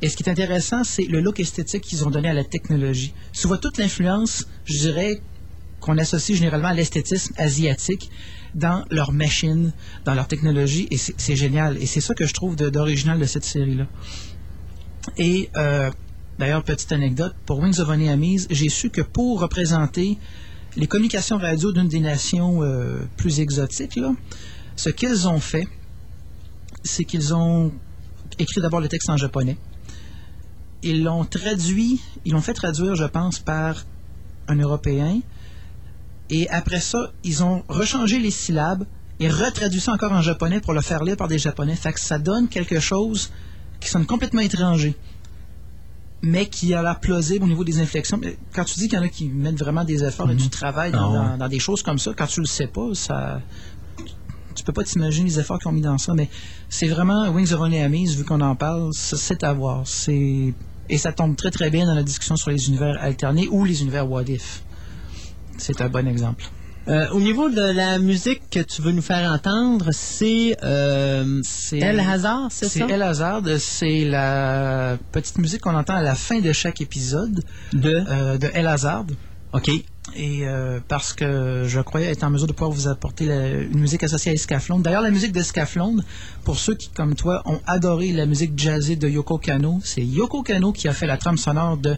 Et ce qui est intéressant, c'est le look esthétique qu'ils ont donné à la technologie. Tu vois toute l'influence, je dirais, qu'on associe généralement à l'esthétisme asiatique dans leurs machines, dans leur technologie, et c'est génial. Et c'est ça que je trouve d'original de, cette série-là. Et euh, d'ailleurs, petite anecdote, pour Wings of j'ai su que pour représenter les communications radio d'une des nations euh, plus exotiques, ce qu'ils ont fait, c'est qu'ils ont écrit d'abord le texte en japonais. Ils l'ont traduit, ils l'ont fait traduire, je pense, par un Européen. Et après ça, ils ont rechangé les syllabes et retraduit ça encore en japonais pour le faire lire par des japonais. Fait que ça donne quelque chose qui sonne complètement étranger, mais qui a l'air plausible au niveau des inflexions. Quand tu dis qu'il y en a qui mettent vraiment des efforts et du travail dans, Ah dans- dans des choses comme ça, quand tu le sais pas, ça tu peux pas t'imaginer les efforts qu'ils ont mis dans ça, mais c'est vraiment Wings of Only Amis, vu qu'on en parle, c'est à voir. C'est et ça tombe très très bien dans la discussion sur les univers alternés ou les univers What If. C'est un bon exemple. Euh, au niveau de la musique que tu veux nous faire entendre, c'est euh, El Hazard, c'est ça? C'est El Hazard, c'est la petite musique qu'on entend à la fin de chaque épisode de, euh, de El Hazard. OK. Et euh, parce que je croyais être en mesure de pouvoir vous apporter la- une musique associée à Escaflowne. D'ailleurs, la musique d'Escaflowne, pour ceux qui, comme toi, ont adoré la musique jazzée de Yoko Kano, c'est Yoko Kano qui a fait la trame sonore de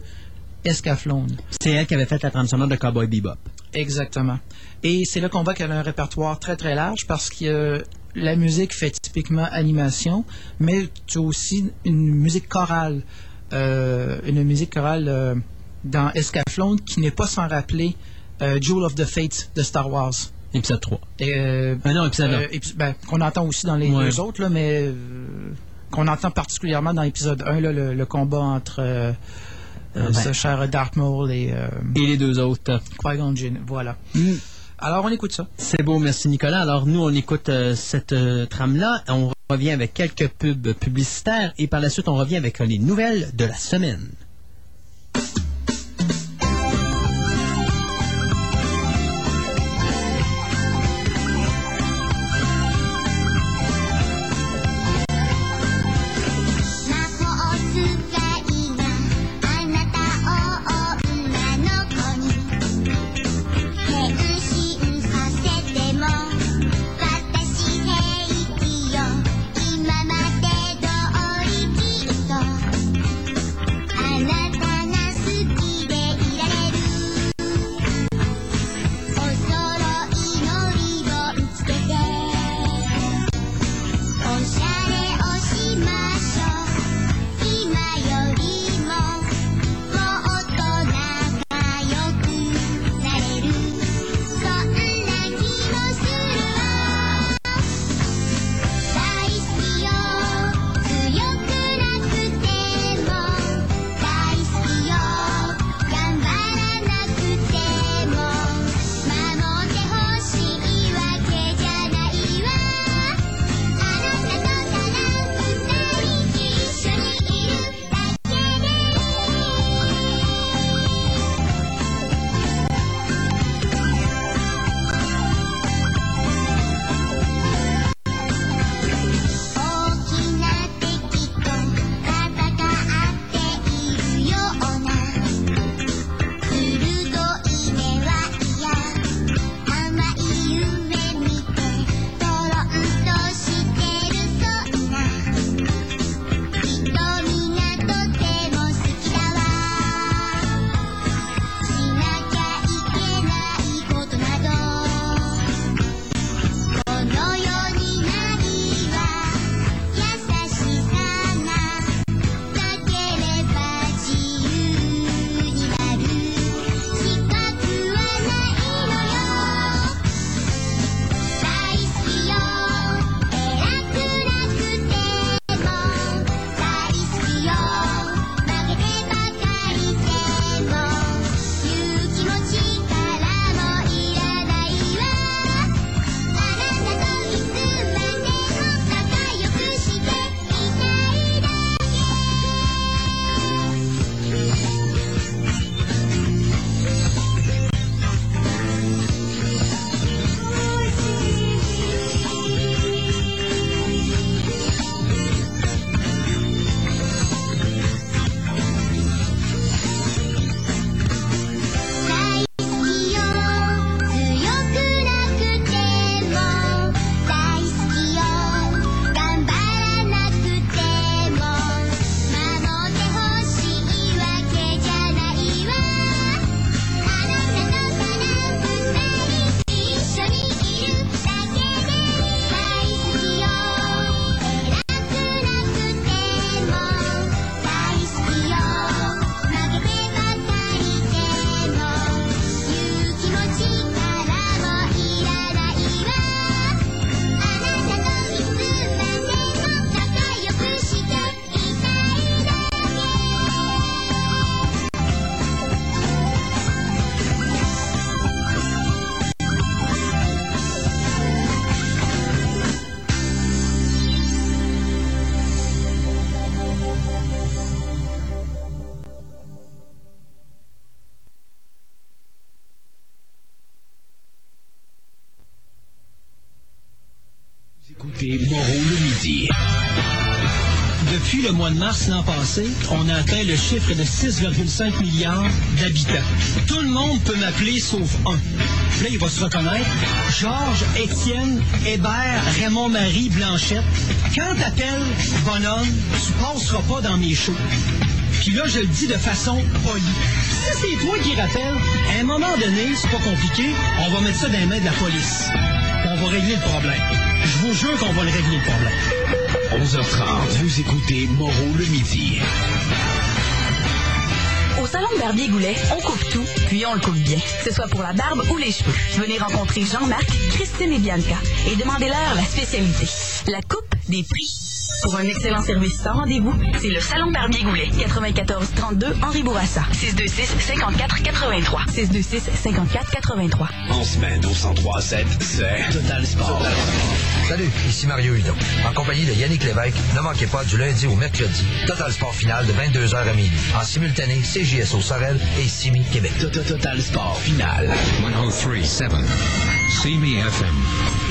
Escaflowne. C'est elle qui avait fait la trame sonore de Cowboy Bebop. Exactement. Et c'est là qu'on voit qu'elle a un répertoire très très large parce que euh, la musique fait typiquement animation, mais tu as aussi une musique chorale, euh, une musique chorale dans Escaflowne qui n'est pas sans rappeler euh, Jewel of the Fate de Star Wars. Épisode 3. Et, euh, Ah non, épisode euh, un. épi- ben, qu'on entend aussi dans les Ouais. deux autres, là, mais euh, qu'on entend particulièrement dans l'épisode 1, là, le, le combat entre euh, euh, ben. ce cher Darth Maul et, euh, Et les deux autres. Qui-Gon Jinn. Voilà. Alors, on écoute ça. C'est beau, merci Nicolas. Alors nous, on écoute euh, cette euh, trame-là. On revient avec quelques pubs publicitaires et par la suite, on revient avec euh, les nouvelles de la semaine.「le mois de mars l'an passé, on a atteint le chiffre de 6,5 milliards d'habitants. Tout le monde peut m'appeler sauf un. Là, il va se reconnaître. Georges, Étienne, Hébert, Raymond-Marie, Blanchette. Quand t'appelles bonhomme, tu passeras pas dans mes shows. Puis là, je le dis de façon polie. Si c'est toi qui rappelles, à un moment donné, c'est pas compliqué, on va mettre ça dans les mains de la police. On va régler le problème. Je vous jure qu'on va le régler le problème. 11h30, vous écoutez Moreau le midi. Au salon Barbier Goulet, on coupe tout, puis on le coupe bien. Que ce soit pour la barbe ou les cheveux. Venez rencontrer Jean-Marc, Christine et Bianca et demandez-leur la spécialité. La coupe des prix. Pour un excellent service sans rendez-vous, c'est le Salon Barbier Goulet, 94 32 Henri Bourassa, 626 54 83, 626 54 83. En semaine au 1037, c'est Total Sport. Salut, ici Mario Hudon. En compagnie de Yannick Lévesque, ne manquez pas du lundi au mercredi, Total Sport final de 22h à minuit. En simultané, CJSO Sorel et Simi Québec. Total Sport final. 1037. CME FM.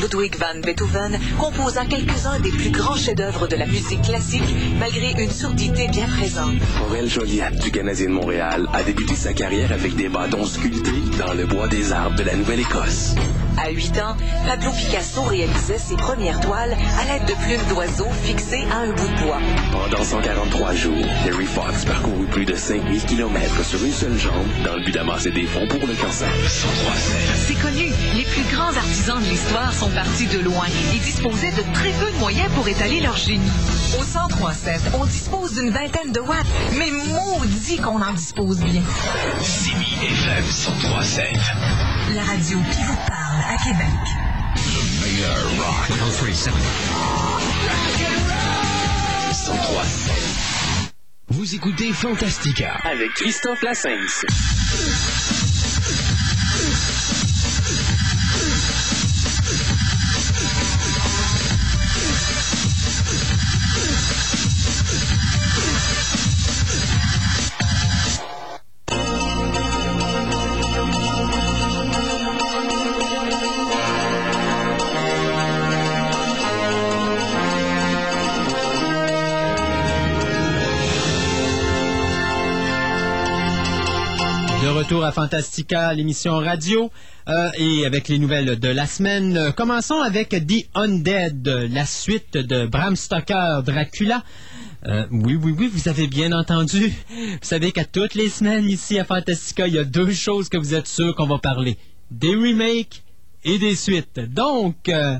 Ludwig van Beethoven composa quelques-uns des plus grands chefs-d'œuvre de la musique classique, malgré une surdité bien présente. Aurel Joliat du Canadien de Montréal a débuté sa carrière avec des bâtons sculptés dans le bois des arbres de la Nouvelle-Écosse. À 8 ans, Pablo Picasso réalisait ses premières toiles à l'aide de plumes d'oiseaux fixées à un bout de bois. Pendant 143 jours, Terry Fox parcourut plus de 5000 km sur une seule jambe dans le but d'amasser des fonds pour le cancer. C'est connu, les plus grands artisans de l'histoire sont partis de loin et disposaient de très peu de moyens pour étaler leur génie. Au 1037, on dispose d'une vingtaine de watts, mais maudit qu'on en dispose bien. FM 1037. La radio qui vous parle à Québec. Le meilleur rock. 1037. 1037. Vous écoutez Fantastica. Avec Christophe Lassens. Fantastica, l'émission radio, euh, et avec les nouvelles de la semaine. Commençons avec The Undead, la suite de Bram Stoker, Dracula. Euh, oui, oui, oui, vous avez bien entendu. Vous savez qu'à toutes les semaines ici à Fantastica, il y a deux choses que vous êtes sûrs qu'on va parler. Des remakes et des suites. Donc, euh,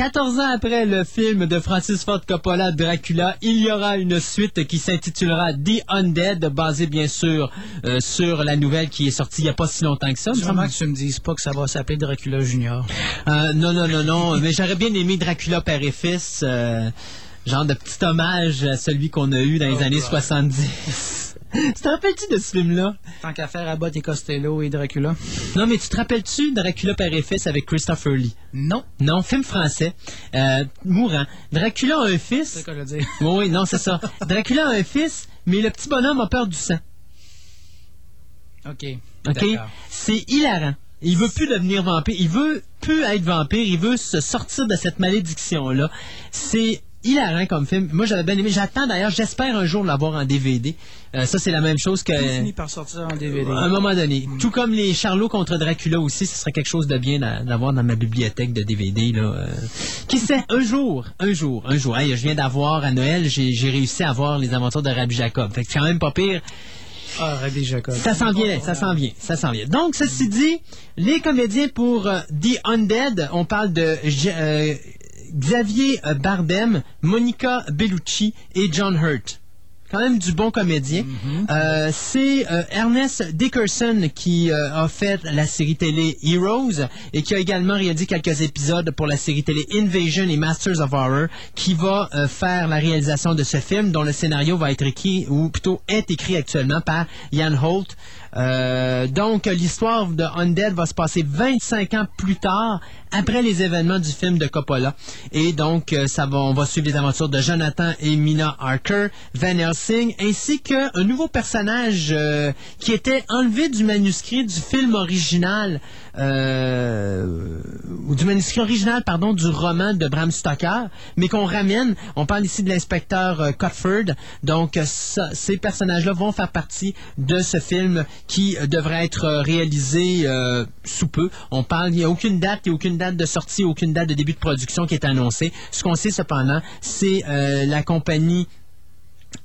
14 ans après le film de Francis Ford Coppola Dracula, il y aura une suite qui s'intitulera The Undead, basée bien sûr euh, sur la nouvelle qui est sortie il n'y a pas si longtemps que ça. me Sûrement que tu me dises pas que ça va s'appeler Dracula Junior? Euh, non, non, non, non, mais j'aurais bien aimé Dracula père et fils, euh, genre de petit hommage à celui qu'on a eu dans les Oh, années God. 70. Tu te rappelles-tu de ce film-là? Tant qu'à faire Abbott et Costello et Dracula. Non, mais tu te rappelles-tu Dracula et fils avec Christopher Lee? Non. Non, film français, euh, mourant. Dracula a un fils. C'est quoi le dire? Oui, oui, non, c'est ça. Dracula a un fils, mais le petit bonhomme a peur du sang. OK. OK? C'est hilarant. Il veut plus devenir vampire. Il veut plus être vampire. Il veut se sortir de cette malédiction-là. C'est hilarant comme film. Moi, j'avais bien aimé. J'attends d'ailleurs, j'espère un jour l'avoir en DVD. Euh, ça, c'est la même chose que... Tout finit par sortir en DVD. À un moment donné. Tout comme les Charlots contre Dracula aussi, ce serait quelque chose de bien d'a- d'avoir dans ma bibliothèque de DVD. Là. Euh, qui sait, un jour, un jour, un jour. Hey, je viens d'avoir à Noël, j'ai réussi à voir les aventures de Rabbi Jacob. Fait que c'est quand même pas pire. Ah, Rabbi Jacob. Ça s'en vient, ça s'en vient, ça s'en vient. Donc, ceci dit, les comédiens pour euh, The Undead, on parle de euh, Xavier euh, Bardem, Monica Bellucci et John Hurt. Quand même du bon comédien. Euh, c'est euh, Ernest Dickerson qui euh, a fait la série télé Heroes et qui a également réalisé quelques épisodes pour la série télé Invasion et Masters of Horror qui va faire la réalisation de ce film dont le scénario va être écrit ou plutôt est écrit actuellement par Ian Holt. Euh, donc l'histoire de Undead va se passer 25 ans plus tard après les événements du film de Coppola et donc euh, on va suivre les aventures de Jonathan et Mina Harker, Van Helsing ainsi qu'un nouveau personnage euh, qui était enlevé du manuscrit du film original, euh, ou du manuscrit original, pardon, du roman de Bram Stoker, mais qu'on ramène. On parle ici de l'inspecteur Cutford. Donc, ces personnages-là vont faire partie de ce film qui euh, devrait être euh, réalisé euh, sous peu. On parle, il n'y a aucune date, il n'y a aucune date de sortie, aucune date de début de production qui est annoncée. Ce qu'on sait cependant, c'est euh, la compagnie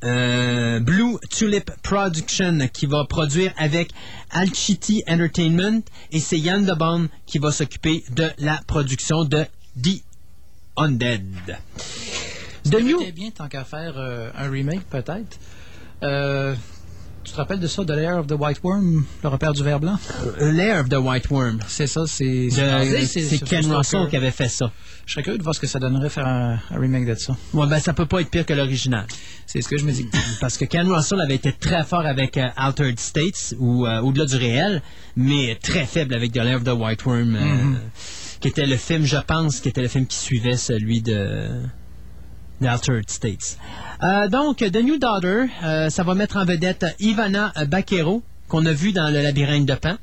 euh, Blue Tulip Production qui va produire avec Alchity Entertainment et c'est Yann DeBon qui va s'occuper de la production de The Undead. De bien tant qu'à faire euh, un remake, peut-être. Euh, tu te rappelles de ça, The Lair of the White Worm, le repère du ver blanc? Lair of the White Worm. C'est ça, c'est... De- C'est Ken Russell qui avait fait ça. Je serais curieux de voir ce que ça donnerait faire un, un remake de ça. Ouais, ben ça peut pas être pire que l'original. C'est ce que je me dis. Parce que Ken Russell avait été très fort avec euh, Altered States ou euh, au-delà du réel, mais très faible avec The Lair of the White Worm, euh, Mhm. qui était le film, je pense, qui était le film qui suivait celui de d'Altered States. Euh, donc, The New Daughter, euh, ça va mettre en vedette Ivana Baquero, qu'on a vu dans Le Labyrinthe de Pan,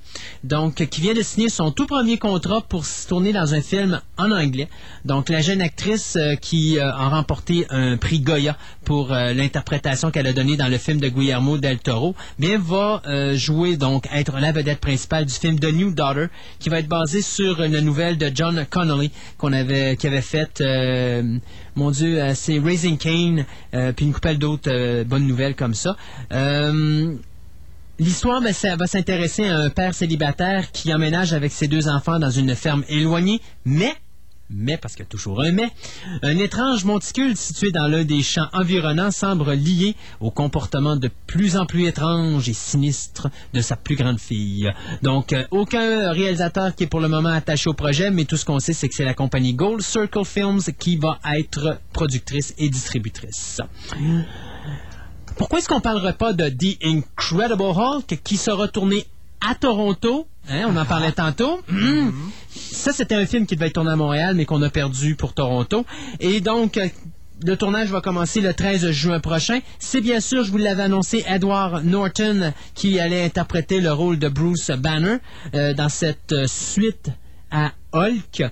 donc qui vient de signer son tout premier contrat pour se tourner dans un film en anglais. Donc, la jeune actrice euh, qui euh, a remporté un prix Goya pour euh, l'interprétation qu'elle a donnée dans le film de Guillermo del Toro, bien va jouer donc être la vedette principale du film The New Daughter, qui va être basé sur une nouvelle de John Connolly qu'on avait qui avait faite mon Dieu, c'est Raising euh, puis une couple d'autres bonnes nouvelles comme ça. L'histoire ben, va s'intéresser à un père célibataire qui emménage avec ses deux enfants dans une ferme éloignée, mais, mais parce qu'il y a toujours un mais, un étrange monticule situé dans l'un des champs environnants semble lié au comportement de plus en plus étrange et sinistre de sa plus grande fille. Donc, euh, aucun réalisateur qui est pour le moment attaché au projet, mais tout ce qu'on sait, c'est que c'est la compagnie Gold Circle Films qui va être productrice et distributrice. Pourquoi est-ce qu'on ne parlerait pas de The Incredible Hulk qui sera tourné à Toronto? Hein, on en parlait tantôt. Hum. Ça, c'était un film qui devait être tourné à Montréal, mais qu'on a perdu pour Toronto. Et donc, euh, le tournage va commencer le 13 juin prochain. C'est bien sûr, je vous l'avais annoncé, Edward Norton qui allait interpréter le rôle de Bruce Banner euh, dans cette euh, suite à Hulk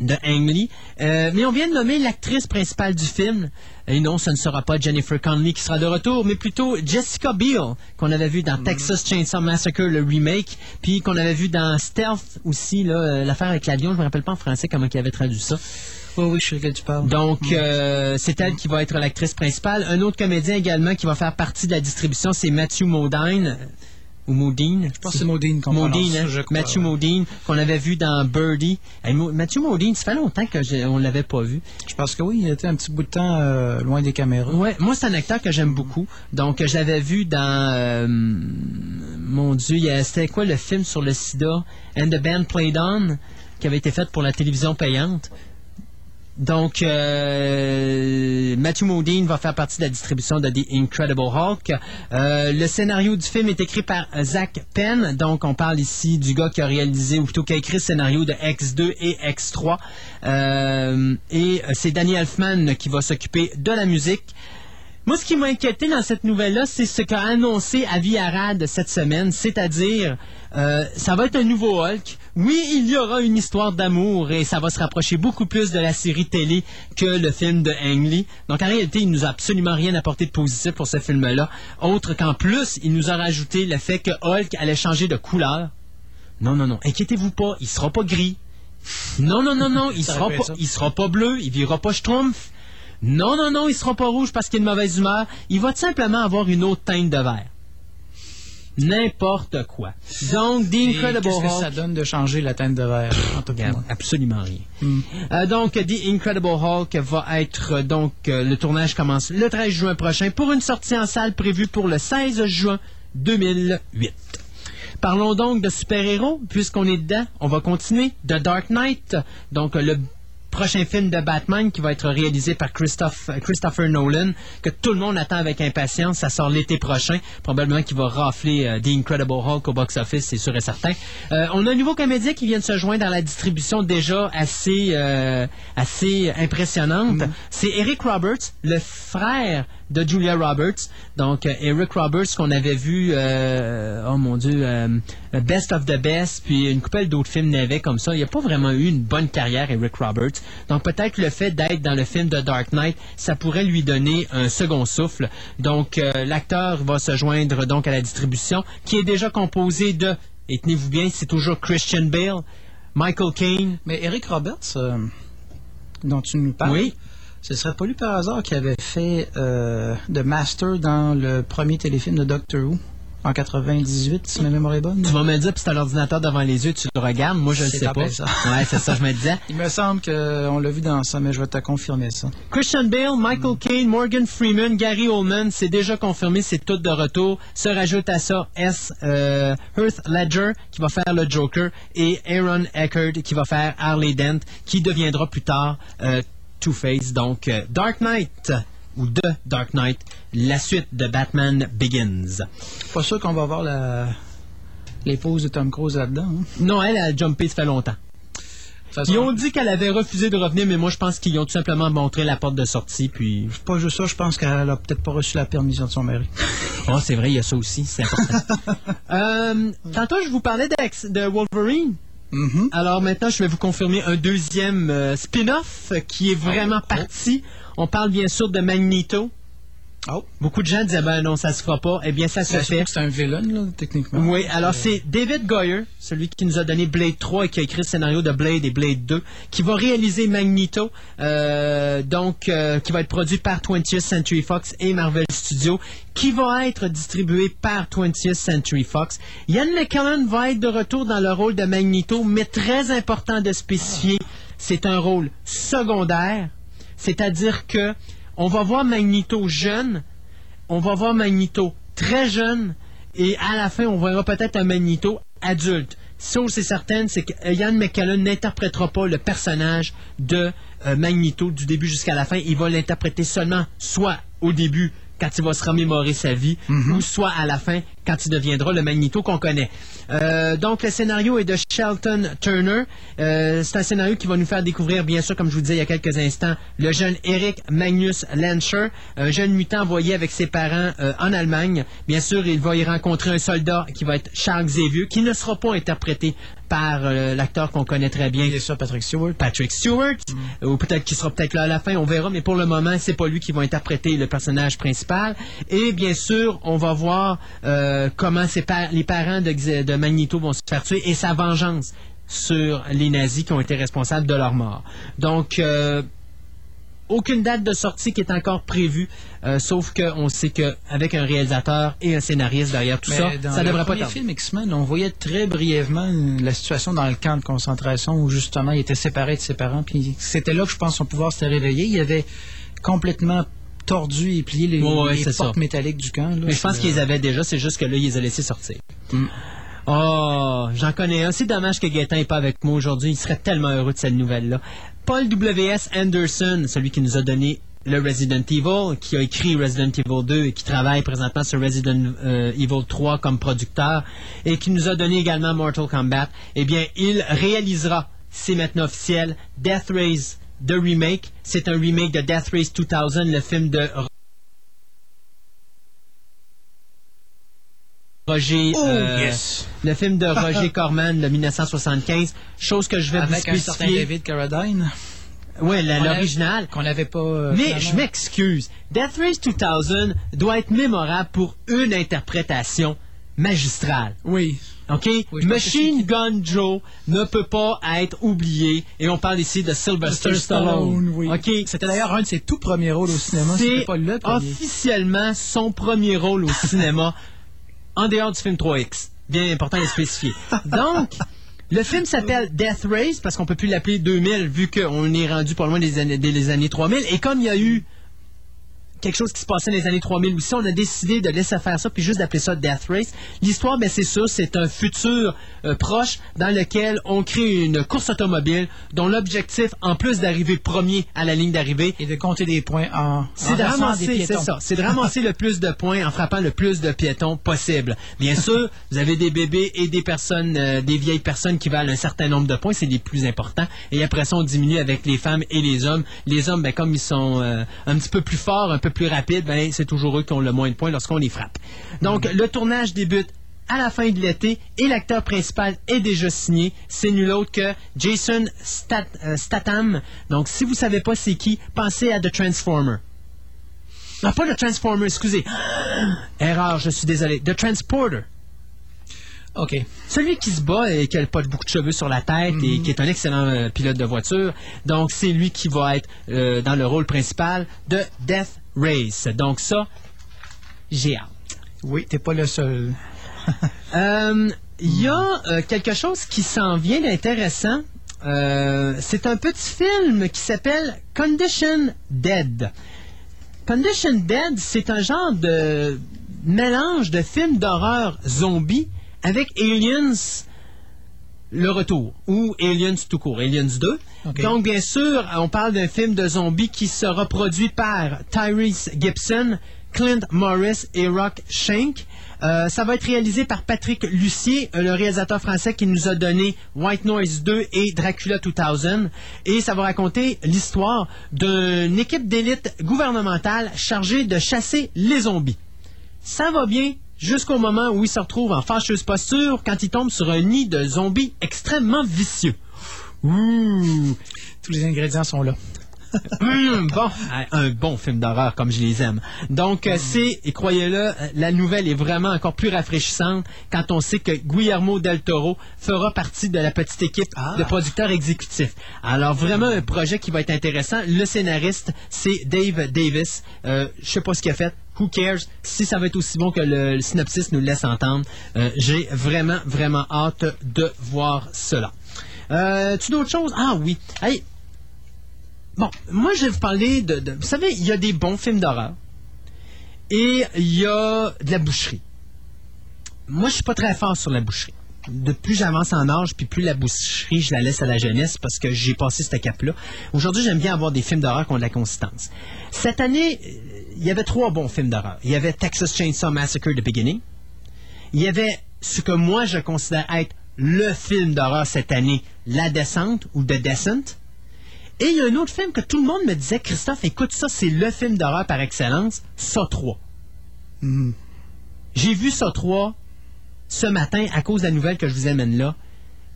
de Ang Lee. Euh, mais on vient de nommer l'actrice principale du film. Et non, ce ne sera pas Jennifer Connelly qui sera de retour, mais plutôt Jessica Biel, qu'on avait vu dans Texas Chainsaw Massacre, le remake, puis qu'on avait vu dans Stealth aussi, euh, l'affaire avec l'avion, je me rappelle pas en français comment il avait traduit ça. Oui, oui, je sais que tu parles. Donc, euh, c'est elle qui va être l'actrice principale. Un autre comédien également qui va faire partie de la distribution, c'est Matthew Modine. Ou Modine. Je pense que c'est Modine qu'on Modine, hein, Matthew ouais. Modine, qu'on avait vu dans Birdie. Mo- Matthew Modine, ça fait longtemps qu'on ne l'avait pas vu. Je pense que oui, il était un petit bout de temps euh, loin des caméras. Ouais, moi c'est un acteur que j'aime beaucoup. Donc je l'avais vu dans euh, mon Dieu, il y a- c'était quoi le film sur le SIDA? And the Band Played On qui avait été fait pour la télévision payante. Donc, euh, Matthew Modine va faire partie de la distribution de The Incredible Hulk. Euh, le scénario du film est écrit par Zach Penn. Donc, on parle ici du gars qui a réalisé, ou plutôt qui a écrit le scénario de X2 et X3. Euh, et c'est Danny Elfman qui va s'occuper de la musique. Moi, ce qui m'a inquiété dans cette nouvelle-là, c'est ce qu'a annoncé Avi Arad cette semaine, c'est-à-dire, euh, ça va être un nouveau Hulk. Oui, il y aura une histoire d'amour et ça va se rapprocher beaucoup plus de la série télé que le film de Ang Lee. Donc, en réalité, il nous a absolument rien apporté de positif pour ce film-là, autre qu'en plus, il nous a rajouté le fait que Hulk allait changer de couleur. Non, non, non, inquiétez-vous pas, il sera pas gris. Non, non, non, non, il sera pas, il sera pas bleu, il virera pas schtroumpf. Non, non, non, il sera pas rouge parce qu'il est de mauvaise humeur. Il va tout simplement avoir une autre teinte de vert. N'importe quoi. Donc, The Incredible Qu'est-ce que Hulk. ça donne de changer la teinte de verre? en tout cas, absolument rien. Euh, donc, The Incredible Hulk va être euh, donc euh, le tournage commence le 13 juin prochain pour une sortie en salle prévue pour le 16 juin 2008. Parlons donc de super-héros, puisqu'on est dedans. On va continuer. The Dark Knight, donc le prochain film de Batman qui va être réalisé par Christophe, Christopher Nolan, que tout le monde attend avec impatience. Ça sort l'été prochain. Probablement qu'il va rafler euh, The Incredible Hulk au box-office, c'est sûr et certain. Euh, on a un nouveau comédien qui vient de se joindre dans la distribution déjà assez, euh, assez impressionnante. C'est Eric Roberts, le frère de Julia Roberts. Donc, euh, Eric Roberts, qu'on avait vu, euh, oh mon Dieu, euh, Best of the Best, puis une couple d'autres films n'avaient comme ça. Il n'a pas vraiment eu une bonne carrière, Eric Roberts. Donc, peut-être le fait d'être dans le film de Dark Knight, ça pourrait lui donner un second souffle. Donc, euh, l'acteur va se joindre donc à la distribution, qui est déjà composée de, et tenez-vous bien, c'est toujours Christian Bale, Michael Caine. Mais Eric Roberts, dont tu nous parles, Oui. Ce serait pas lui par hasard qui avait fait euh, The Master dans le premier téléfilm de Doctor Who en 98, si ma mémoire est bonne? Tu vas me le dire, puis c'est l'ordinateur devant les yeux, tu le regardes. Moi, je ne C'est sais pas. ça. Ouais, c'est ça, je me disais. Il me semble qu'on l'a vu dans ça, mais je vais te confirmer ça. Christian Bale, Michael Caine, Morgan Freeman, Gary Oldman, c'est déjà confirmé, c'est tout de retour. Se rajoute à ça S. euh, Heath Ledger qui va faire le Joker et Aaron Eckert qui va faire Harley Dent qui deviendra plus tard euh, Two-Face. Donc euh, Dark Knight ou The Dark Knight, la suite de Batman Begins. Pas sûr qu'on va voir la l'épouse de Tom Cruise là-dedans. hein? Non, elle a jumpé, ça fait longtemps. façon- Ils ont dit qu'elle avait refusé de revenir, mais moi je pense qu'ils ont tout simplement montré la porte de sortie, puis... Pas juste ça, je pense qu'elle a peut-être pas reçu la permission de son mari. Oh, c'est vrai, il y a ça aussi, c'est important. Euh, tantôt, je vous parlais de Wolverine. Alors maintenant, je vais vous confirmer un deuxième euh, spin-off qui est vraiment parti. On parle bien sûr de Magneto. Beaucoup de gens disaient, ben non, ça se fera pas. Eh bien, ça se fait. c'est un villain, là, techniquement. Oui, alors c'est David Goyer, celui qui nous a donné Blade 3 et qui a écrit le scénario de Blade et Blade 2, qui va réaliser Magneto, euh, donc euh, qui va être produit par 20th Century Fox et Marvel Studios, qui va être distribué par 20th Century Fox. Ian McKellen va être de retour dans le rôle de Magneto, mais très important de spécifier, c'est un rôle secondaire, c'est-à-dire que on va voir Magneto jeune, on va voir Magneto très jeune et à la fin, on verra peut-être un Magneto adulte. Chose c'est certaine, c'est que Ian McKellen n'interprétera pas le personnage de euh, Magneto du début jusqu'à la fin. Il va l'interpréter seulement soit au début quand il va se remémorer sa vie, ou soit à la fin quand il deviendra le Magneto qu'on connaît. Euh, donc le scénario est de Shelton Turner. Euh, c'est un scénario qui va nous faire découvrir, bien sûr, comme je vous disais il y a quelques instants, le jeune Eric Magnus Lancher, un jeune mutant envoyé avec ses parents euh, en Allemagne. Bien sûr, il va y rencontrer un soldat qui va être Charles Xavier, qui ne sera pas interprété par euh, l'acteur qu'on connaît très bien. C'est ça, Patrick Stewart. Patrick Stewart, ou peut-être qu'il sera peut-être là à la fin, on verra, mais pour le moment, c'est pas lui qui va interpréter le personnage principal. Et bien sûr, on va voir euh, comment ses pa- les parents de, Magneto vont se faire tuer et sa vengeance sur les nazis qui ont été responsables de leur mort. Donc, euh, aucune date de sortie qui est encore prévue, euh, sauf qu'on sait qu'avec un réalisateur et un scénariste derrière tout Mais ça, dans ça le devrait pas tarder. film X-Men, on voyait très brièvement la situation dans le camp de concentration où justement il était séparé de ses parents. Puis c'était là que je pense son pouvoir s'était réveillé. Il avait complètement tordu et plié les, Ouais, ouais, les portes ça. métalliques du camp. là. Mais je pense qu'ils avaient déjà, c'est juste que là, ils les ont laissés sortir. Oh, j'en connais un. C'est dommage que Gaëtan n'est pas avec moi aujourd'hui. Il serait tellement heureux de cette nouvelle-là. Paul W.S. Anderson, celui qui nous a donné le Resident Evil, qui a écrit Resident Evil 2 et qui travaille présentement sur Resident euh, Evil 3 comme producteur et qui nous a donné également Mortal Kombat, eh bien, il réalisera, c'est maintenant officiel, Death Race The Remake. C'est un remake de Death Race 2000, le film de Roger, Oh, euh, yes. le film de Roger Corman de 1975, chose que je vais Avec vous un certain spécifier. David Carradine. Oui, l'original. Qu'on n'avait pas. euh, Mais finalement. je m'excuse. Death Race 2000 doit être mémorable pour une interprétation magistrale. Oui. OK? Oui, Machine Gun Joe ne peut pas être oublié. Et on parle ici de Sylvester Stallone. oui. OK? C'était d'ailleurs un de ses tout premiers rôles au cinéma. C'est officiellement son premier rôle au cinéma en dehors du film 3X. Bien important de le spécifier. Donc, le film s'appelle Death Race parce qu'on peut plus l'appeler 2000 vu qu'on est rendu pas loin des années, des années 3000. Et comme il y a eu quelque chose qui se passait dans les années 3000 aussi. On a décidé de laisser faire ça, puis juste d'appeler ça Death Race. L'histoire, ben, c'est ça, c'est un futur euh, proche dans lequel on crée une course automobile dont l'objectif, en plus d'arriver premier à la ligne d'arrivée, Et de compter des points en, c'est de ramasser, c'est ça, c'est de ramasser le plus de points en frappant le plus de piétons possible. Bien sûr, vous avez des bébés et des personnes, euh, des vieilles personnes qui valent un certain nombre de points, c'est les plus importants. Et après ça, on diminue avec les femmes et les hommes. Les hommes, ben, comme ils sont euh, un petit peu plus forts, un peu plus rapides, ben, c'est toujours eux qui ont le moins de points lorsqu'on les frappe. Donc, le tournage débute à la fin de l'été et l'acteur principal est déjà signé. C'est nul autre que Jason Stat- euh, Statham. Donc, si vous savez pas c'est qui, pensez à The Transformer. Non, pas The Transformer, excusez. Erreur, je suis désolé. The Transporter. OK. Celui qui se bat et qui n'a pas beaucoup de cheveux sur la tête et qui est un excellent euh, pilote de voiture. Donc, c'est lui qui va être euh, dans le rôle principal de Death Race. Donc, ça, j'ai hâte. Oui, t'es pas le seul. Euh, Il y a euh, quelque chose qui s'en vient d'intéressant. Euh, c'est un petit film qui s'appelle Condition Dead. Condition Dead, c'est un genre de mélange de film d'horreur zombie avec Aliens le retour ou Aliens tout court, Aliens 2. Donc bien sûr, on parle d'un film de zombies qui sera produit par Tyrese Gibson, Clint Morris et Rock Shank. Euh, ça va être réalisé par Patrick Lucier, le réalisateur français qui nous a donné White Noise 2 et Dracula 2000. Et ça va raconter l'histoire d'une équipe d'élite gouvernementale chargée de chasser les zombies. Ça va bien jusqu'au moment où il se retrouve en fâcheuse posture quand il tombe sur un nid de zombies extrêmement vicieux. Ouh! Tous les ingrédients sont là. Hum, bon, un bon film d'horreur comme je les aime. Donc euh, c'est, et croyez-le, euh, la nouvelle est vraiment encore plus rafraîchissante quand on sait que Guillermo del Toro fera partie de la petite équipe de producteurs exécutifs. Alors vraiment un projet qui va être intéressant. Le scénariste, c'est Dave Davis. Euh, je sais pas ce qu'il a fait. Who cares? Si ça va être aussi bon que le, le synopsis nous le laisse entendre, euh, j'ai vraiment, vraiment hâte de voir cela. Euh, tu d'autres choses? Ah oui. Bon, moi, je vais vous parler de, Vous savez, il y a des bons films d'horreur et il y a de la boucherie. Moi, je suis pas très fort sur la boucherie. De plus j'avance en âge, puis plus la boucherie, je la laisse à la jeunesse parce que j'ai passé cette cap-là. Aujourd'hui, j'aime bien avoir des films d'horreur qui ont de la consistance. Cette année, euh, il y avait trois bons films d'horreur. Il y avait Texas Chainsaw Massacre The Beginning. Il y avait ce que moi je considère être le film d'horreur cette année, La Descente ou The Descent. Et il y a un autre film que tout le monde me disait, Christophe, écoute ça, c'est le film d'horreur par excellence, Ça 3. J'ai vu Ça 3 ce matin à cause de la nouvelle que je vous amène là.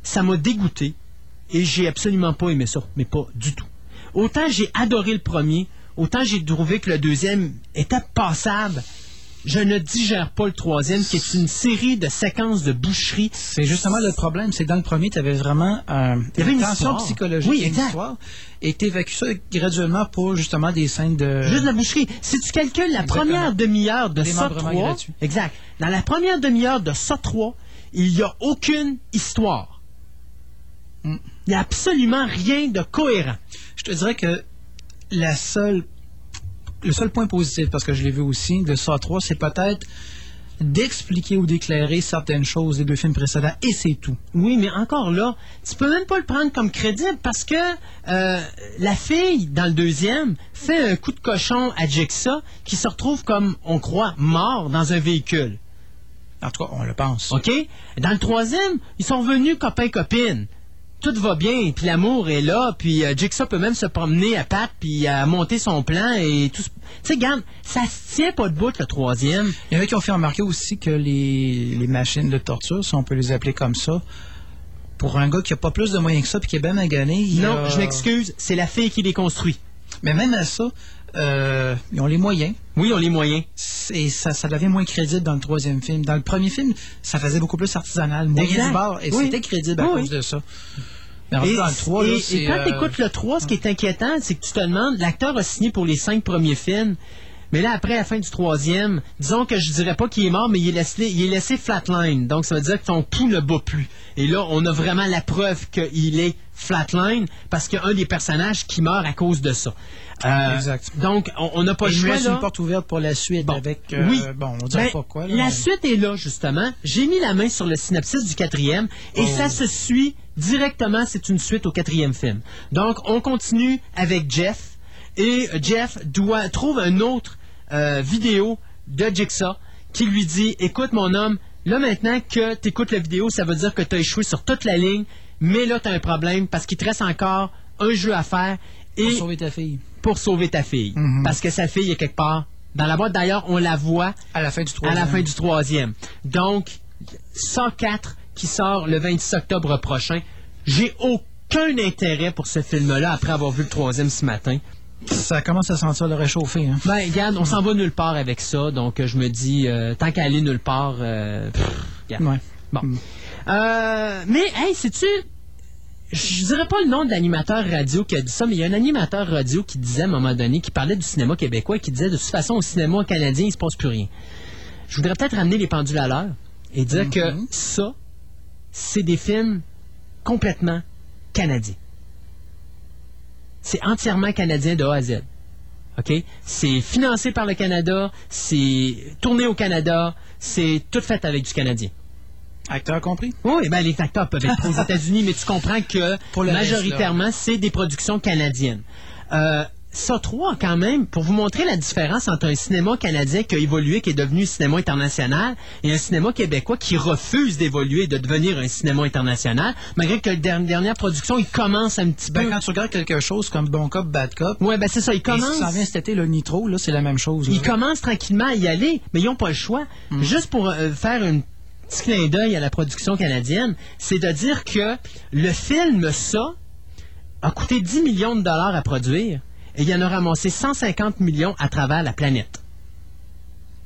Ça m'a dégoûté et j'ai absolument pas aimé ça, mais pas du tout. Autant j'ai adoré le premier, autant j'ai trouvé que le deuxième était passable. Je ne digère pas le troisième, qui est une série de séquences de boucherie. C'est justement le problème, c'est que dans le premier, tu avais vraiment euh, Il y avait une tension histoire. psychologique, Oui, une exact. histoire, et tu évacues ça graduellement pour justement des scènes de... Juste la boucherie. Si tu calcules la Exactement. première demi-heure de ça Démembrement 3, gratuit. exact. Dans la première demi-heure de ça 3, il n'y a aucune histoire. Mm. Il n'y a absolument rien de cohérent. Je te dirais que la seule, le seul point positif, parce que je l'ai vu aussi, de ça 3, c'est peut-être d'expliquer ou d'éclairer certaines choses des deux films précédents, et c'est tout. Oui, mais encore là, tu peux même pas le prendre comme crédible parce que euh, la fille, dans le deuxième, fait un coup de cochon à Jigsaw qui se retrouve comme, on croit, mort dans un véhicule. En tout cas, on le pense. OK? Dans le troisième, ils sont venus copains-copines. Tout va bien, puis l'amour est là, puis euh, Jigsaw peut même se promener à pattes, puis à monter son plan, et tout. Tu sais, regarde, ça se tient pas debout, le troisième. Il y en a qui ont fait remarquer aussi que les, les machines de torture, si on peut les appeler comme ça, pour un gars qui a pas plus de moyens que ça puis qui est bien magané... Non, a- je m'excuse, c'est la fille qui les construit. Mais même à ça, euh, ils ont les moyens. Oui, ils ont les moyens. Et ça, ça devient moins crédible dans le troisième film. Dans le premier film, ça faisait beaucoup plus artisanal, moyen du bord, et Oui. c'était crédible à Oui, cause de ça. Mais Et, dans le 3, là, et- et quand euh, tu écoutes le 3, ce qui est inquiétant, c'est que tu te demandes, l'acteur a signé pour les cinq premiers films, Mais là, après la fin du troisième, disons que je dirais pas qu'il est mort, mais il est laissé, il est laissé flatline. Donc, ça veut dire que ton pouls ne bat plus. Et là, on a vraiment la preuve qu'il est flatline parce qu'il y a un des personnages qui meurt à cause de ça. Euh, Exact. Donc, on- n'a pas le choix. une porte ouverte pour la suite avec. euh, oui. Bon, on dirait Ben, pas quoi. là, la mais- suite est là, justement. J'ai mis la main sur le synopsis du quatrième et Oh. ça se suit directement. C'est une suite au quatrième film. Donc, on continue avec Jeff et Jeff doit trouve un autre euh, vidéo de Jigsaw qui lui dit Écoute, mon homme, là maintenant que tu écoutes la vidéo, ça veut dire que tu as échoué sur toute la ligne, mais là, tu as un problème parce qu'il te reste encore un jeu à faire. Et Pour sauver ta fille. pour sauver ta fille. Mhm. Parce que sa fille est quelque part dans la boîte. D'ailleurs, on la voit À la fin du à troisième. la fin du troisième. Donc, 104 qui sort le 26 octobre prochain. J'ai aucun intérêt pour ce film-là après avoir vu le troisième ce matin. Ça commence à sentir le réchauffer. Hein. Ben, regarde, on s'en va nulle part avec ça. Donc, euh, je me dis, euh, tant qu'à aller nulle part, euh, pff, regarde. Ouais. Bon. Euh, mais, hey, sais-tu, je dirais pas le nom de l'animateur radio qui a dit ça, mais il y a un animateur radio qui disait à un moment donné, qui parlait du cinéma québécois et qui disait de toute façon au cinéma canadien, il se passe plus rien. Je voudrais peut-être ramener les pendules à l'heure et dire que ça, c'est des films complètement canadiens. C'est entièrement canadien de A à Z. OK? C'est financé par le Canada, c'est tourné au Canada, c'est tout fait avec du Canadien. Acteur compris? Oui, ben les acteurs peuvent être aux États-Unis, mais tu comprends que Pour majoritairement, c'est des productions canadiennes. Euh, ça, trois, quand même, pour vous montrer la différence entre un cinéma canadien qui a évolué, qui est devenu cinéma international, et un cinéma québécois qui refuse d'évoluer et de devenir un cinéma international, malgré que la der- dernière production, il commence un petit Ben, peu... quand tu regardes quelque chose comme Bon Cop, Bad Cop, Ouais, ben c'est ça, il commence... si ça vient cet été, le Nitro, là, c'est la même chose. là. Ils commencent tranquillement à y aller, mais ils n'ont pas le choix. Juste pour euh, faire un petit clin d'œil à la production canadienne, c'est de dire que le film Ça a coûté 10 millions de dollars à produire et il en a ramassé 150 millions à travers la planète.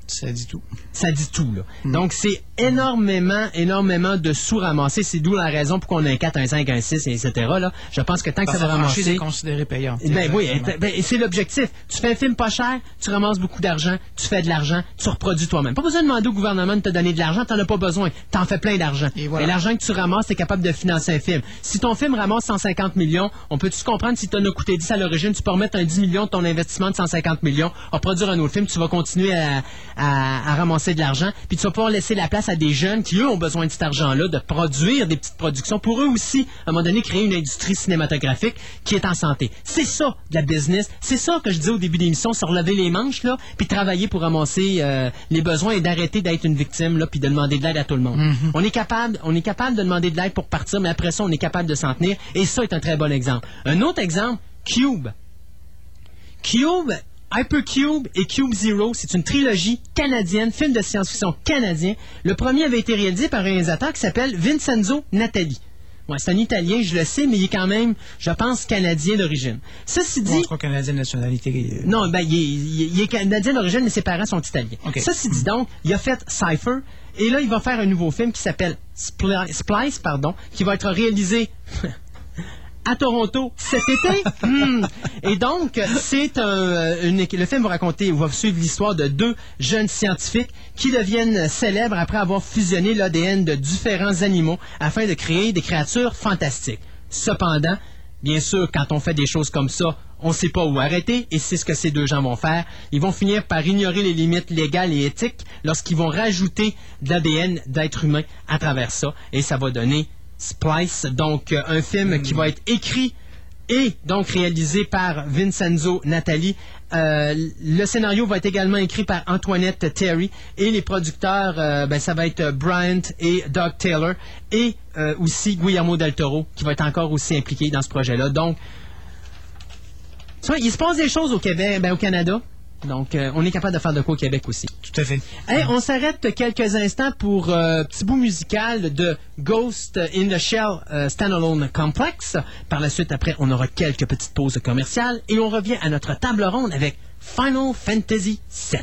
Ça dit tout. Ça dit tout, là. Donc, c'est énormément, énormément de sous ramassés. C'est d'où la raison pour qu'on a un 4, un 5, un 6, etc. Là. Je pense que tant que ça va ramasser... est considérée payante. Ben oui, Exactement. eh, ben, c'est l'objectif. Tu fais un film pas cher, tu ramasses beaucoup d'argent, tu fais de l'argent, tu reproduis toi-même. Pas besoin de demander au gouvernement de te donner de l'argent, t'en as pas besoin. T'en fais plein d'argent. Et voilà. l'argent que tu ramasses, t'es capable de financer un film. Si ton film ramasse 150 millions, on peut-tu comprendre si t'en as coûté 10 à l'origine, tu peux remettre un 10 millions de ton investissement de 150 millions, à produire un autre film, tu vas continuer à, à- à ramasser de l'argent, puis tu vas pouvoir laisser la place à des jeunes qui, eux, ont besoin de cet argent-là, de produire des petites productions pour eux aussi, à un moment donné, créer une industrie cinématographique qui est en santé. C'est ça, de la business. C'est ça que je disais au début de l'émission, se relever les manches, là, puis travailler pour ramasser euh, les besoins et d'arrêter d'être une victime, là, puis de demander de l'aide à tout le monde. On est capable, on est capable de demander de l'aide pour partir, mais après ça, on est capable de s'en tenir, et ça est un très bon exemple. Un autre exemple, Cube. Cube, Hypercube et Cube Zero, c'est une trilogie canadienne, film de science-fiction canadien. Le premier avait été réalisé par un réalisateur qui s'appelle Vincenzo Natali. Ouais, c'est un Italien, je le sais, mais il est quand même, je pense, canadien d'origine. Ceci dit, canadien de nationalité. euh, non, ben, il est, il est- il est canadien d'origine, mais ses parents sont italiens. Ok. Ceci dit donc, il a fait Cypher, et là, il va faire un nouveau film qui s'appelle Spli- Splice, pardon, qui va être réalisé à Toronto cet été. Hmm. Et donc, c'est un, euh, une, le film va raconter, va suivre l'histoire de deux jeunes scientifiques qui deviennent célèbres après avoir fusionné l'ADN de différents animaux afin de créer des créatures fantastiques. Cependant, bien sûr, quand on fait des choses comme ça, on ne sait pas où arrêter et c'est ce que ces deux gens vont faire. Ils vont finir par ignorer les limites légales et éthiques lorsqu'ils vont rajouter de l'ADN d'être humain à travers ça et ça va donner Splice, donc euh, un film qui va être écrit et donc réalisé par Vincenzo Natali. Euh, le scénario va être également écrit par Antoinette Terry et les producteurs, euh, ben, ça va être Bryant et Doug Taylor et euh, aussi Guillermo del Toro qui va être encore aussi impliqué dans ce projet-là. Donc, il se passe des choses au Québec, ben, au Canada. Donc, euh, on est capable de faire de quoi au Québec aussi. Tout à fait. Hey, on s'arrête quelques instants pour euh, petit bout musical de Ghost in the Shell euh, Standalone Complex. Par la suite, après, on aura quelques petites pauses commerciales et on revient à notre table ronde avec Final Fantasy VII.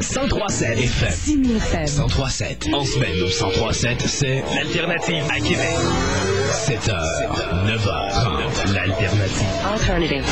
1037. 1037 FM. Simi FM. 1037. En semaine au 1037, c'est l'alternative à Québec. 7h, 9h30, l'alternative. Alternative.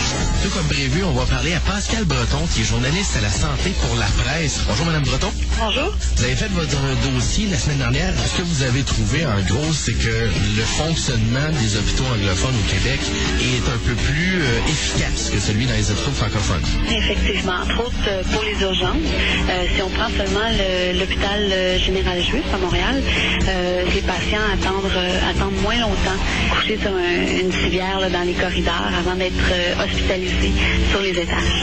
Tout comme prévu, on va parler à Pascal Breton, qui est journaliste à la santé pour la presse. Bonjour, Madame Breton. Bonjour. Vous avez fait votre dossier la semaine dernière. Ce que vous avez trouvé, en gros, c'est que le fonctionnement des hôpitaux anglophones au Québec est un peu plus euh, efficace que celui dans les hôpitaux francophones? Effectivement, entre autres euh, pour les urgences. Euh, si on prend seulement le- l'hôpital général juif à Montréal, euh, les patients attendent, euh, attendent moins longtemps couchés sur un- une civière là, dans les corridors avant d'être euh, hospitalisés sur les étages.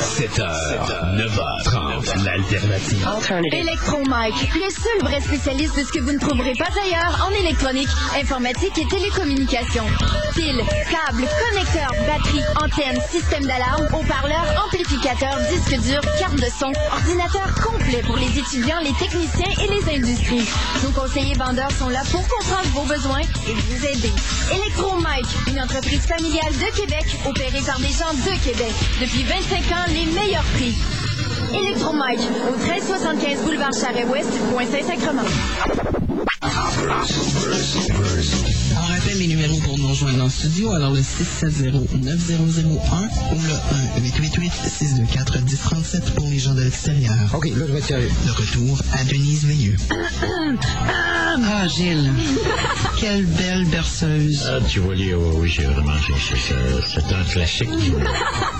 7h, 9h30, l'alternative. Electromike, le seul vrai spécialiste de ce que vous ne trouverez pas ailleurs en électronique, informatique et télécommunications. Piles, câbles, connecteurs, batteries, antennes, système d'alarme, haut-parleurs, amplificateurs, disques durs, carte de son, ordinateur complet pour les étudiants, les techniciens et les industries. Nos conseillers vendeurs sont là pour comprendre vos besoins et vous aider. Electromike, une entreprise familiale de Québec, opérée par des gens de Québec. Depuis 25 ans, les meilleurs prix. Electromike, au 1375 boulevard Charret-Ouest, coin Saint-Sacrement. On rappelle les numéros pour nous rejoindre en studio, alors le 670-9001 ou le 1-888-624-1037 pour les gens de l'extérieur. OK, là, je vais retour à Denise Veilleux. Ah, Gilles, quelle belle berceuse. Ah, tu vois, Léo, oui, j'ai vraiment, c'est- un classique.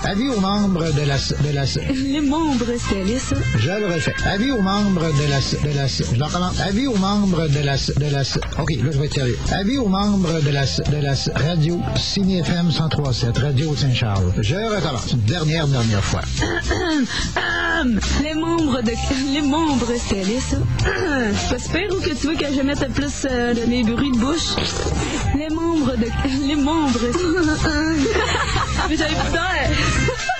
Avis aux membres de la... De la Les membres, c'est allé, ça. je le refais. Avis aux membres de la... De la je le recommence. Avis aux membres de la... De la OK, là, je vais être sérieux. Avis aux membres de la... De la radio Ciné FM 1037, Radio Saint-Charles. Je recommence. Une dernière, dernière fois. Les membres de... Les membres, c'est allé, ça. Super ou que tu veux que je mette plus euh, de mes bruits de bouche? Les membres de... Les membres... Mais j'avais plus d'air.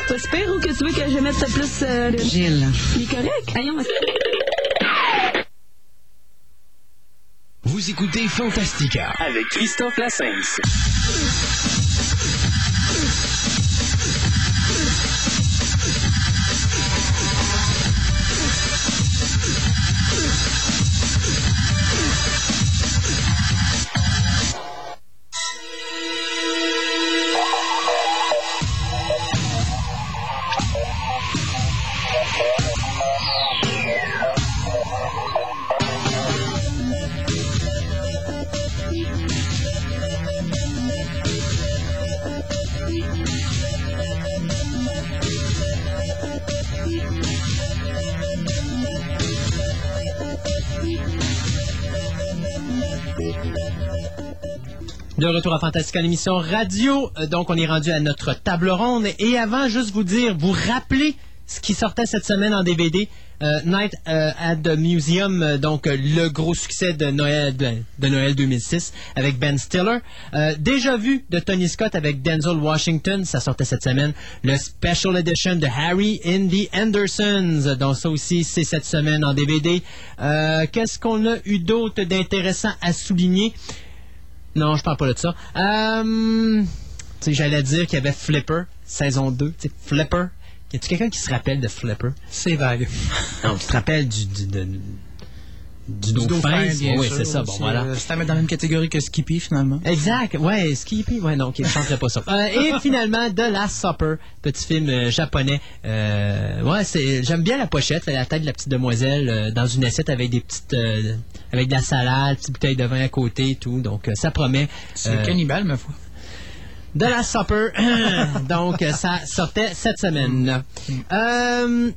Pas super ou que tu veux que je mette plus euh, de... Gilles. Il est correct? Voyons, Vous écoutez Fantastica avec Christophe Lassens. De retour à Fantastica, l'émission radio. Euh, Donc, on est rendu à notre table ronde. Et avant, juste vous dire, vous rappelez ce qui sortait cette semaine en DVD. euh, Night euh, at the Museum, donc le gros succès de Noël, de, Noël 2006 avec Ben Stiller. Déjà vu de Tony Scott avec Denzel Washington, ça sortait cette semaine. Le Special Edition de Harry in the Andersons, donc ça aussi c'est cette semaine en DVD. Qu'est-ce qu'on a eu d'autre d'intéressant à souligner? Non, je parle pas de ça. Euh, j'allais dire qu'il y avait Flipper, saison 2. Tu sais, Flipper. Y a-tu quelqu'un qui se rappelle de Flipper? C'est vague. Non, tu te rappelles du, du, de- du, dauphin? oui, c'est ça. Bon, voilà. euh, C'est à mettre dans la même catégorie que Skippy, finalement. Exact, ouais, Skippy, ouais, non, ok, je chanterai pas ça. Euh, et finalement, The Last Supper, petit film euh, japonais. Euh, ouais, c'est, j'aime bien la pochette, la tête de la petite demoiselle dans une assiette avec des petites, avec de la salade, petite bouteille de vin à côté et tout. Donc, ça promet. C'est cannibale, ma foi. de la Supper. Donc, ça sortait cette semaine. Euh,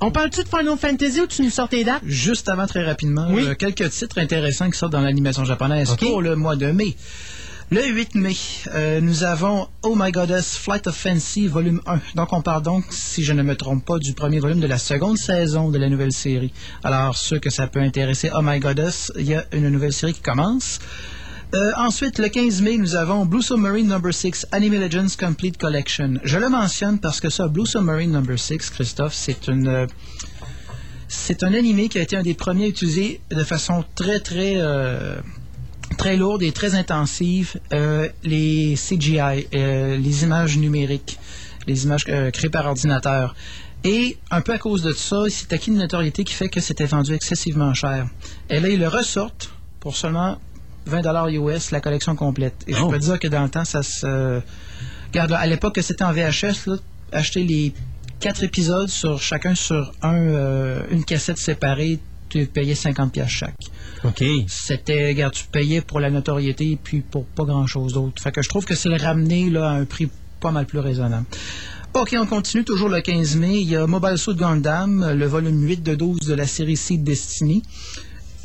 on parle-tu de Final Fantasy ou tu nous sors tes dates? Juste avant, très rapidement, Oui. euh, quelques titres intéressants qui sortent dans l'animation japonaise pour le mois de mai. Le 8 mai, euh, nous avons Oh My Goddess Flight of Fancy, volume 1. Donc, on parle donc, si je ne me trompe pas, du premier volume de la seconde saison de la nouvelle série. Alors, ceux que ça peut intéresser, Oh My Goddess, il y a une nouvelle série qui commence. Euh, ensuite, le 15 mai, nous avons Blue Submarine Number 6 Anime Legends Complete Collection. Je le mentionne parce que ça, Blue Submarine Number 6, Christophe, c'est une... euh, c'est un animé qui a été un des premiers à utiliser de façon très, très, euh, très lourde et très intensive les CGI, les images numériques. les images créées par ordinateur. Et un peu à cause de ça, il s'est acquis une notoriété qui fait que c'était vendu excessivement cher. Et là, ils le ressortent pour seulement 20 US la collection complète. Et je Oh. peux dire que dans le temps, ça se... Regarde, à l'époque que c'était en VHS, là, acheter les quatre épisodes sur chacun sur un, euh, une cassette séparée, tu payais 50 pièces chaque. OK. C'était, regarde, tu payais pour la notoriété et puis pour pas grand-chose d'autre. Fait que je trouve que c'est le ramener là, à un prix pas mal plus raisonnable. OK, on continue toujours le 15 mai. Il y a Mobile Suit Gundam, le volume 8 de 12 de la série Seed Destiny.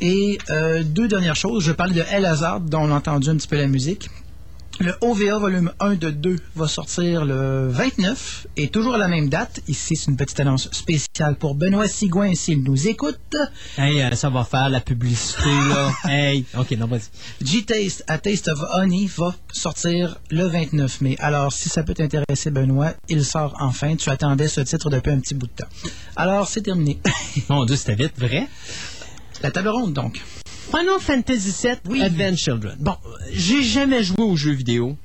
Et euh, deux dernières choses. Je parlais de El Hazard, dont on a entendu un petit peu la musique. Le OVA volume 1 de 2 va sortir le 29 et toujours à la même date. Ici, c'est une petite annonce spéciale pour Benoît Sigouin s'il nous écoute. Hey, euh, ça va faire la publicité, là. hey, OK, non, vas-y. G-Taste, A Taste of Honey, va sortir le 29 mai. Alors, si ça peut t'intéresser, Benoît, il sort enfin. Tu attendais ce titre depuis un petit bout de temps. Alors, c'est terminé. Mon Dieu, c'était vite, vrai? La table ronde, donc. Final Fantasy VII Advent Children. Bon, j'ai jamais joué aux jeux vidéo.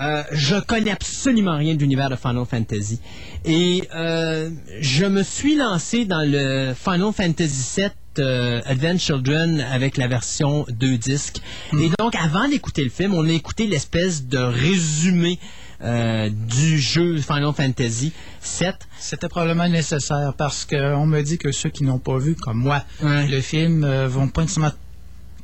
Euh, je connais absolument rien de l'univers de Final Fantasy. Et euh, je me suis lancé dans le Final Fantasy VII euh, Advent Children avec la version 2 disques. Et donc, avant d'écouter le film, on a écouté l'espèce de résumé euh, du jeu Final Fantasy VII. C'était probablement nécessaire parce qu'on me dit que ceux qui n'ont pas vu, comme moi, le film, euh, vont pas nécessairement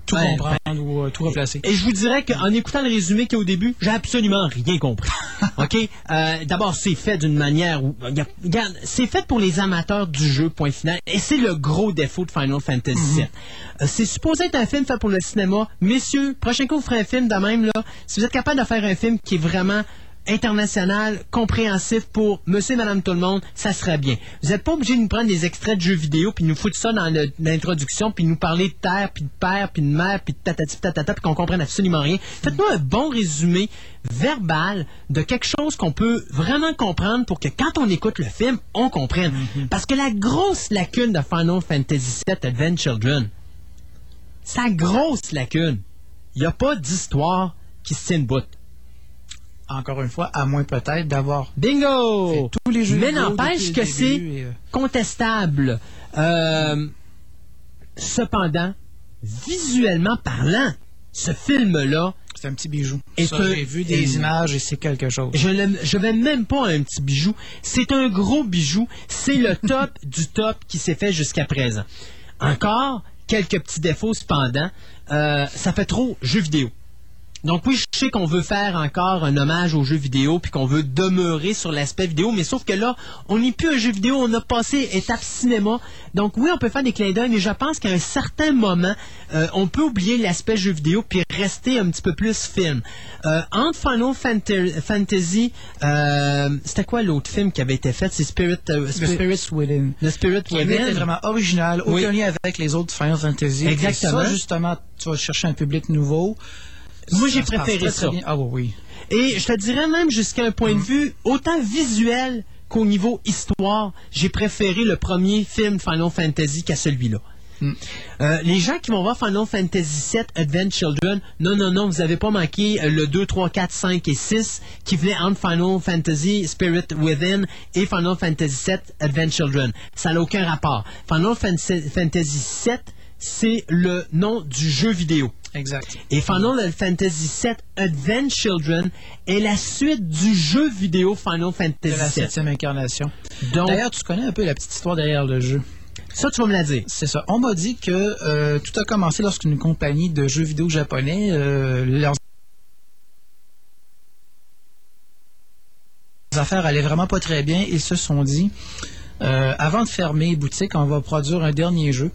tout Ouais, comprendre ou euh, tout replacer. Et je vous dirais qu'en écoutant le résumé qu'il y a au début, j'ai absolument rien compris. OK? Euh, D'abord, c'est fait d'une manière où. Regarde, c'est fait pour les amateurs du jeu, point final. Et c'est le gros défaut de Final Fantasy VII. Euh, c'est supposé être un film fait pour le cinéma. Messieurs, prochain coup, vous ferez un film de même, là. Si vous êtes capable de faire un film qui est vraiment international, compréhensif pour monsieur et madame tout le monde, ça serait bien. Vous n'êtes pas obligé de nous prendre des extraits de jeux vidéo puis nous foutre ça dans l'introduction puis nous parler de terre puis de père puis de mère puis de tatati tatata puis qu'on comprenne absolument rien. Faites-nous un bon résumé verbal de quelque chose qu'on peut vraiment comprendre pour que quand on écoute le film, on comprenne. Parce que la grosse lacune de Final Fantasy VII Advent Children, sa grosse lacune, il n'y a pas d'histoire qui se tient debout. Encore une fois, à moins peut-être d'avoir Bingo! tous les jeux Mais n'empêche que c'est euh, contestable. Euh, cependant, visuellement parlant, ce film-là. C'est un petit bijou. j'ai vu des images et c'est quelque chose. Je ne vais même pas à un petit bijou. C'est un gros bijou. C'est le top du top qui s'est fait jusqu'à présent. Encore quelques petits défauts cependant. Euh, ça fait trop jeu vidéo. Donc oui, je sais qu'on veut faire encore un hommage aux jeux vidéo puis qu'on veut demeurer sur l'aspect vidéo, mais sauf que là, on n'est plus un jeu vidéo, on a passé étape cinéma. Donc oui, on peut faire des clins d'œil, mais je pense qu'à un certain moment, euh, on peut oublier l'aspect jeu vidéo puis rester un petit peu plus film. Euh, entre Final Fanta- Fantasy, euh, c'était quoi l'autre film qui avait été fait? C'est Spirit, euh, The Spirit- Spirits Within. The Spirit vraiment original, aucun Oui. lien avec les autres Final Fantasy. Exactement. Et ça, justement, tu vas chercher un public nouveau. Moi, j'ai préféré très, ça. Ah oui, oui. Et je te dirais même jusqu'à un point de vue autant visuel qu'au niveau histoire, j'ai préféré le premier film Final Fantasy qu'à celui-là. Euh, les gens qui vont voir Final Fantasy VII Advent Children, non, non, non, vous n'avez pas manqué euh, le 2, 3, 4, 5 et 6 qui venaient entre Final Fantasy Spirit Within et Final Fantasy VII Advent Children. Ça n'a aucun rapport. Final Fan- Fantasy VII, c'est le nom du jeu vidéo. Exact. Et Final Fantasy VII Advent Children est la suite du jeu vidéo Final De la Fantasy VII. septième incarnation. D'ailleurs, tu connais un peu la petite histoire derrière le jeu. Ça, tu vas me la dire. C'est ça. On m'a dit que euh, tout a commencé lorsqu'une compagnie de jeux vidéo japonais, euh, leurs affaires allaient vraiment pas très bien. Ils se sont dit, euh, avant de fermer boutique, on va produire un dernier jeu.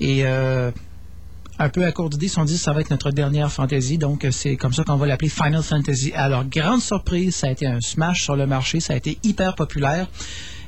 Et euh, un peu à court d'idée, ils se sont dit, ça va être notre dernière fantasy. Donc, euh, c'est comme ça qu'on va l'appeler Final Fantasy. Alors, grande surprise, ça a été un smash sur le marché. Ça a été hyper populaire.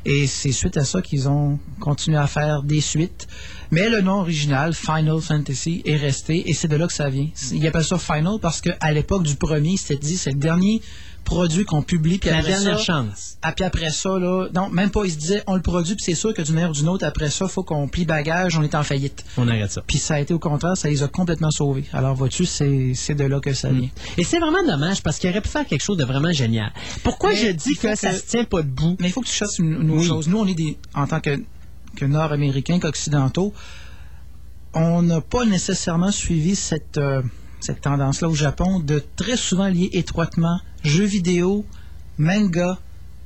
Et c'est suite à ça qu'ils ont continué à faire des suites. Mais le nom original, Final Fantasy, est resté et c'est de là que ça vient. Ils appellent ça Final parce qu'à l'époque du premier, c'était dit c'est le dernier produit qu'on publie. Puis La après dernière ça, chance. Ah, puis après ça, là, non, même pas, il se disait, on le produit, puis c'est sûr que d'une manière ou d'une autre, après ça, faut qu'on plie bagage, on est en faillite. On arrête ça. Puis ça a été au contraire, ça les a complètement sauvés. Alors, vois-tu, c'est de là que ça vient. Et c'est vraiment dommage parce qu'il aurait pu faire quelque chose de vraiment génial. Pourquoi Mais je dis que, ça se tient pas debout? Mais il faut que tu fasses une, une autre Oui. chose. Nous, on est des, en tant que, que Nord-Américains, qu'Occidentaux, on n'a pas nécessairement suivi cette, euh, cette tendance-là au Japon de très souvent lier étroitement jeux vidéo, manga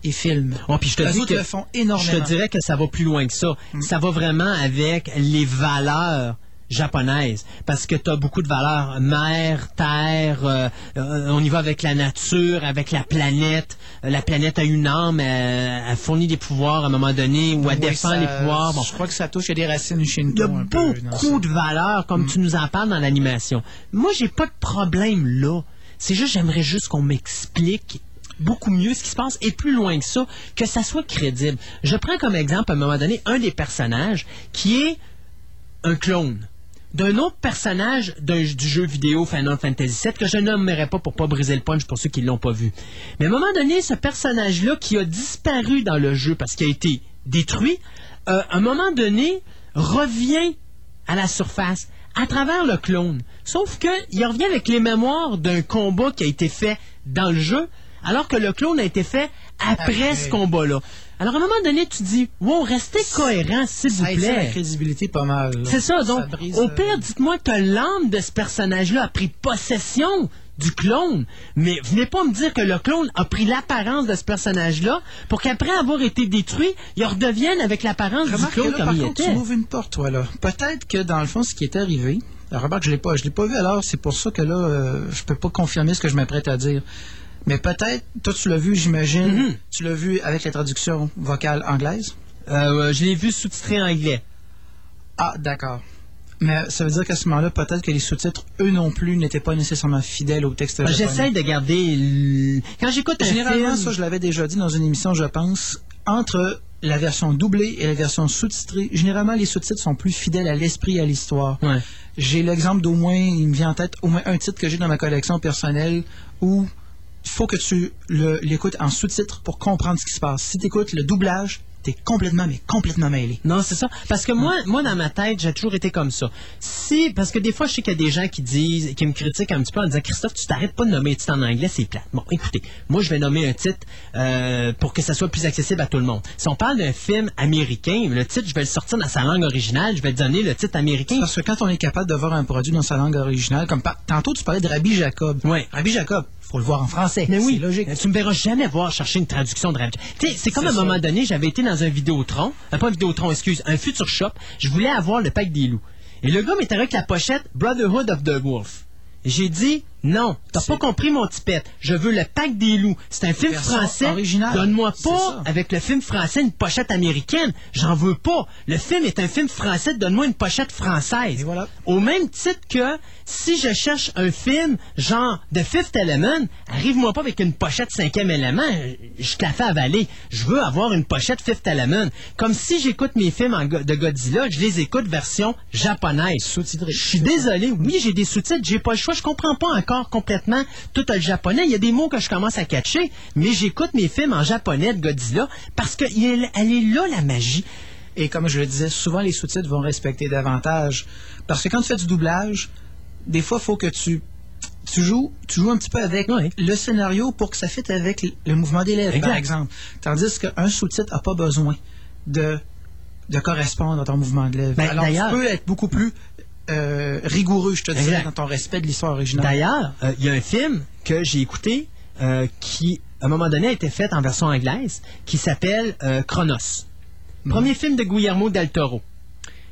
et films. Oh, puis je te Eux dis que le font énormément. Je te dirais que ça va plus loin que ça. Mm. Ça va vraiment avec les valeurs japonaises parce que tu as beaucoup de valeurs mer, terre, euh, euh, on y va avec la nature, avec la planète. Euh, la planète a une âme, elle, elle fournit des pouvoirs à un moment donné ou elle Oui, défend ça- les pouvoirs. Bon. Je crois que ça touche à des racines shinto. Il y a peu beaucoup de valeurs, comme tu nous en parles dans l'animation. Moi, j'ai pas de problème là. C'est juste, j'aimerais juste qu'on m'explique beaucoup mieux ce qui se passe et plus loin que ça, que ça soit crédible. Je prends comme exemple, à un moment donné, un des personnages qui est un clone d'un autre personnage du jeu vidéo Final Fantasy VII que je nommerai pas pour pas briser le punch pour ceux qui l'ont pas vu. Mais à un moment donné, ce personnage-là qui a disparu dans le jeu parce qu'il a été détruit, euh, à un moment donné, revient à la surface à travers le clone. Sauf que il revient avec les mémoires d'un combat qui a été fait dans le jeu, alors que le clone a été fait après, ce combat-là. Alors à un moment donné, tu dis, wow, restez cohérent, s'il vous Ça étire la plaît. crédibilité pas mal. C'est ça, donc, brise, au euh, pire, dites-moi que l'âme de ce personnage-là a pris possession du clone, mais venez pas me dire que le clone a pris l'apparence de ce personnage-là pour qu'après avoir été détruit, il redevienne avec l'apparence du clone là, comme par il contre, était. tu m'ouvres une porte, toi, là. Peut-être que, dans le fond, ce qui est arrivé... Alors, remarque, je l'ai pas, je l'ai pas vu, alors c'est pour ça que là, euh, je peux pas confirmer ce que je m'apprête à dire. Mais peut-être, toi, tu l'as vu, j'imagine, Mm-hmm. tu l'as vu avec la traduction vocale anglaise? Euh, je l'ai vu sous-titré anglais. Ah, d'accord. Mais ça veut dire qu'à ce moment-là, peut-être que les sous-titres, eux non plus, n'étaient pas nécessairement fidèles au texte japonais. J'essaie de garder... le- Quand j'écoute Généralement, film... ça, je l'avais déjà dit dans une émission, je pense, entre la version doublée et la version sous-titrée, généralement, les sous-titres sont plus fidèles à l'esprit et à l'histoire. Ouais. J'ai l'exemple d'au moins, il me vient en tête, au moins un titre que j'ai dans ma collection personnelle où faut que tu le- l'écoutes en sous-titre pour comprendre ce qui se passe. Si tu écoutes le doublage, t'es complètement, mais complètement mêlé. Non, c'est ça. Parce que moi, moi, dans ma tête, j'ai toujours été comme ça. Si, parce que des fois, je sais qu'il y a des gens qui disent, qui me critiquent un petit peu en disant, Christophe, tu t'arrêtes pas de nommer un titre en anglais, c'est plate. Bon, écoutez, moi, je vais nommer un titre euh, pour que ça soit plus accessible à tout le monde. Si on parle d'un film américain, le titre, je vais le sortir dans sa langue originale, je vais te donner le titre américain. Parce que quand on est capable de voir un produit dans sa langue originale, comme par- tantôt tu parlais de Rabbi Jacob. Ouais. Rabbi Jacob, faut le voir en français. Mais oui, logique. tu me verras jamais voir chercher une traduction de sais, c'est comme à un moment donné, j'avais été dans un Vidéotron, euh, pas un Vidéotron, excuse, un Future Shop, je voulais avoir le pack des loups. Et le gars m'était avec la pochette Brotherhood of the Wolf. Et J'ai dit, non, t'as pas compris mon tipette. Je veux le pack des loups. C'est un film français. Donne-moi pas, avec le film français, une pochette américaine. J'en veux pas. Le film est un film français. Donne-moi une pochette française. Et voilà. Au même titre que si je cherche un film genre The Fifth Element, arrive-moi pas avec une pochette cinquième élément, je te la fais avaler. Je veux avoir une pochette Fifth Element. Comme si j'écoute mes films en go- de Godzilla, je les écoute version japonaise. Sous-titré. Je suis désolé, oui, j'ai des sous-titres, j'ai pas le choix, je comprends pas encore complètement tout le japonais. Il y a des mots que je commence à catcher, mais j'écoute mes films en japonais de Godzilla parce qu'elle elle est là la magie. Et comme je le disais, souvent les sous-titres vont respecter davantage. Parce que quand tu fais du doublage, des fois, il faut que tu, tu, joues, tu joues un petit peu avec le scénario pour que ça fitte avec le- mouvement des lèvres, par exemple. Tandis qu'un sous-titre n'a pas besoin de, de correspondre à ton mouvement de lèvres. Ben, Alors, tu peux être beaucoup plus euh, rigoureux, je te dirais, dans ton respect de l'histoire originale. D'ailleurs, euh, il y a un film que j'ai écouté euh, qui, à un moment donné, a été fait en version anglaise, qui s'appelle euh, Chronos. Premier film de Guillermo del Toro.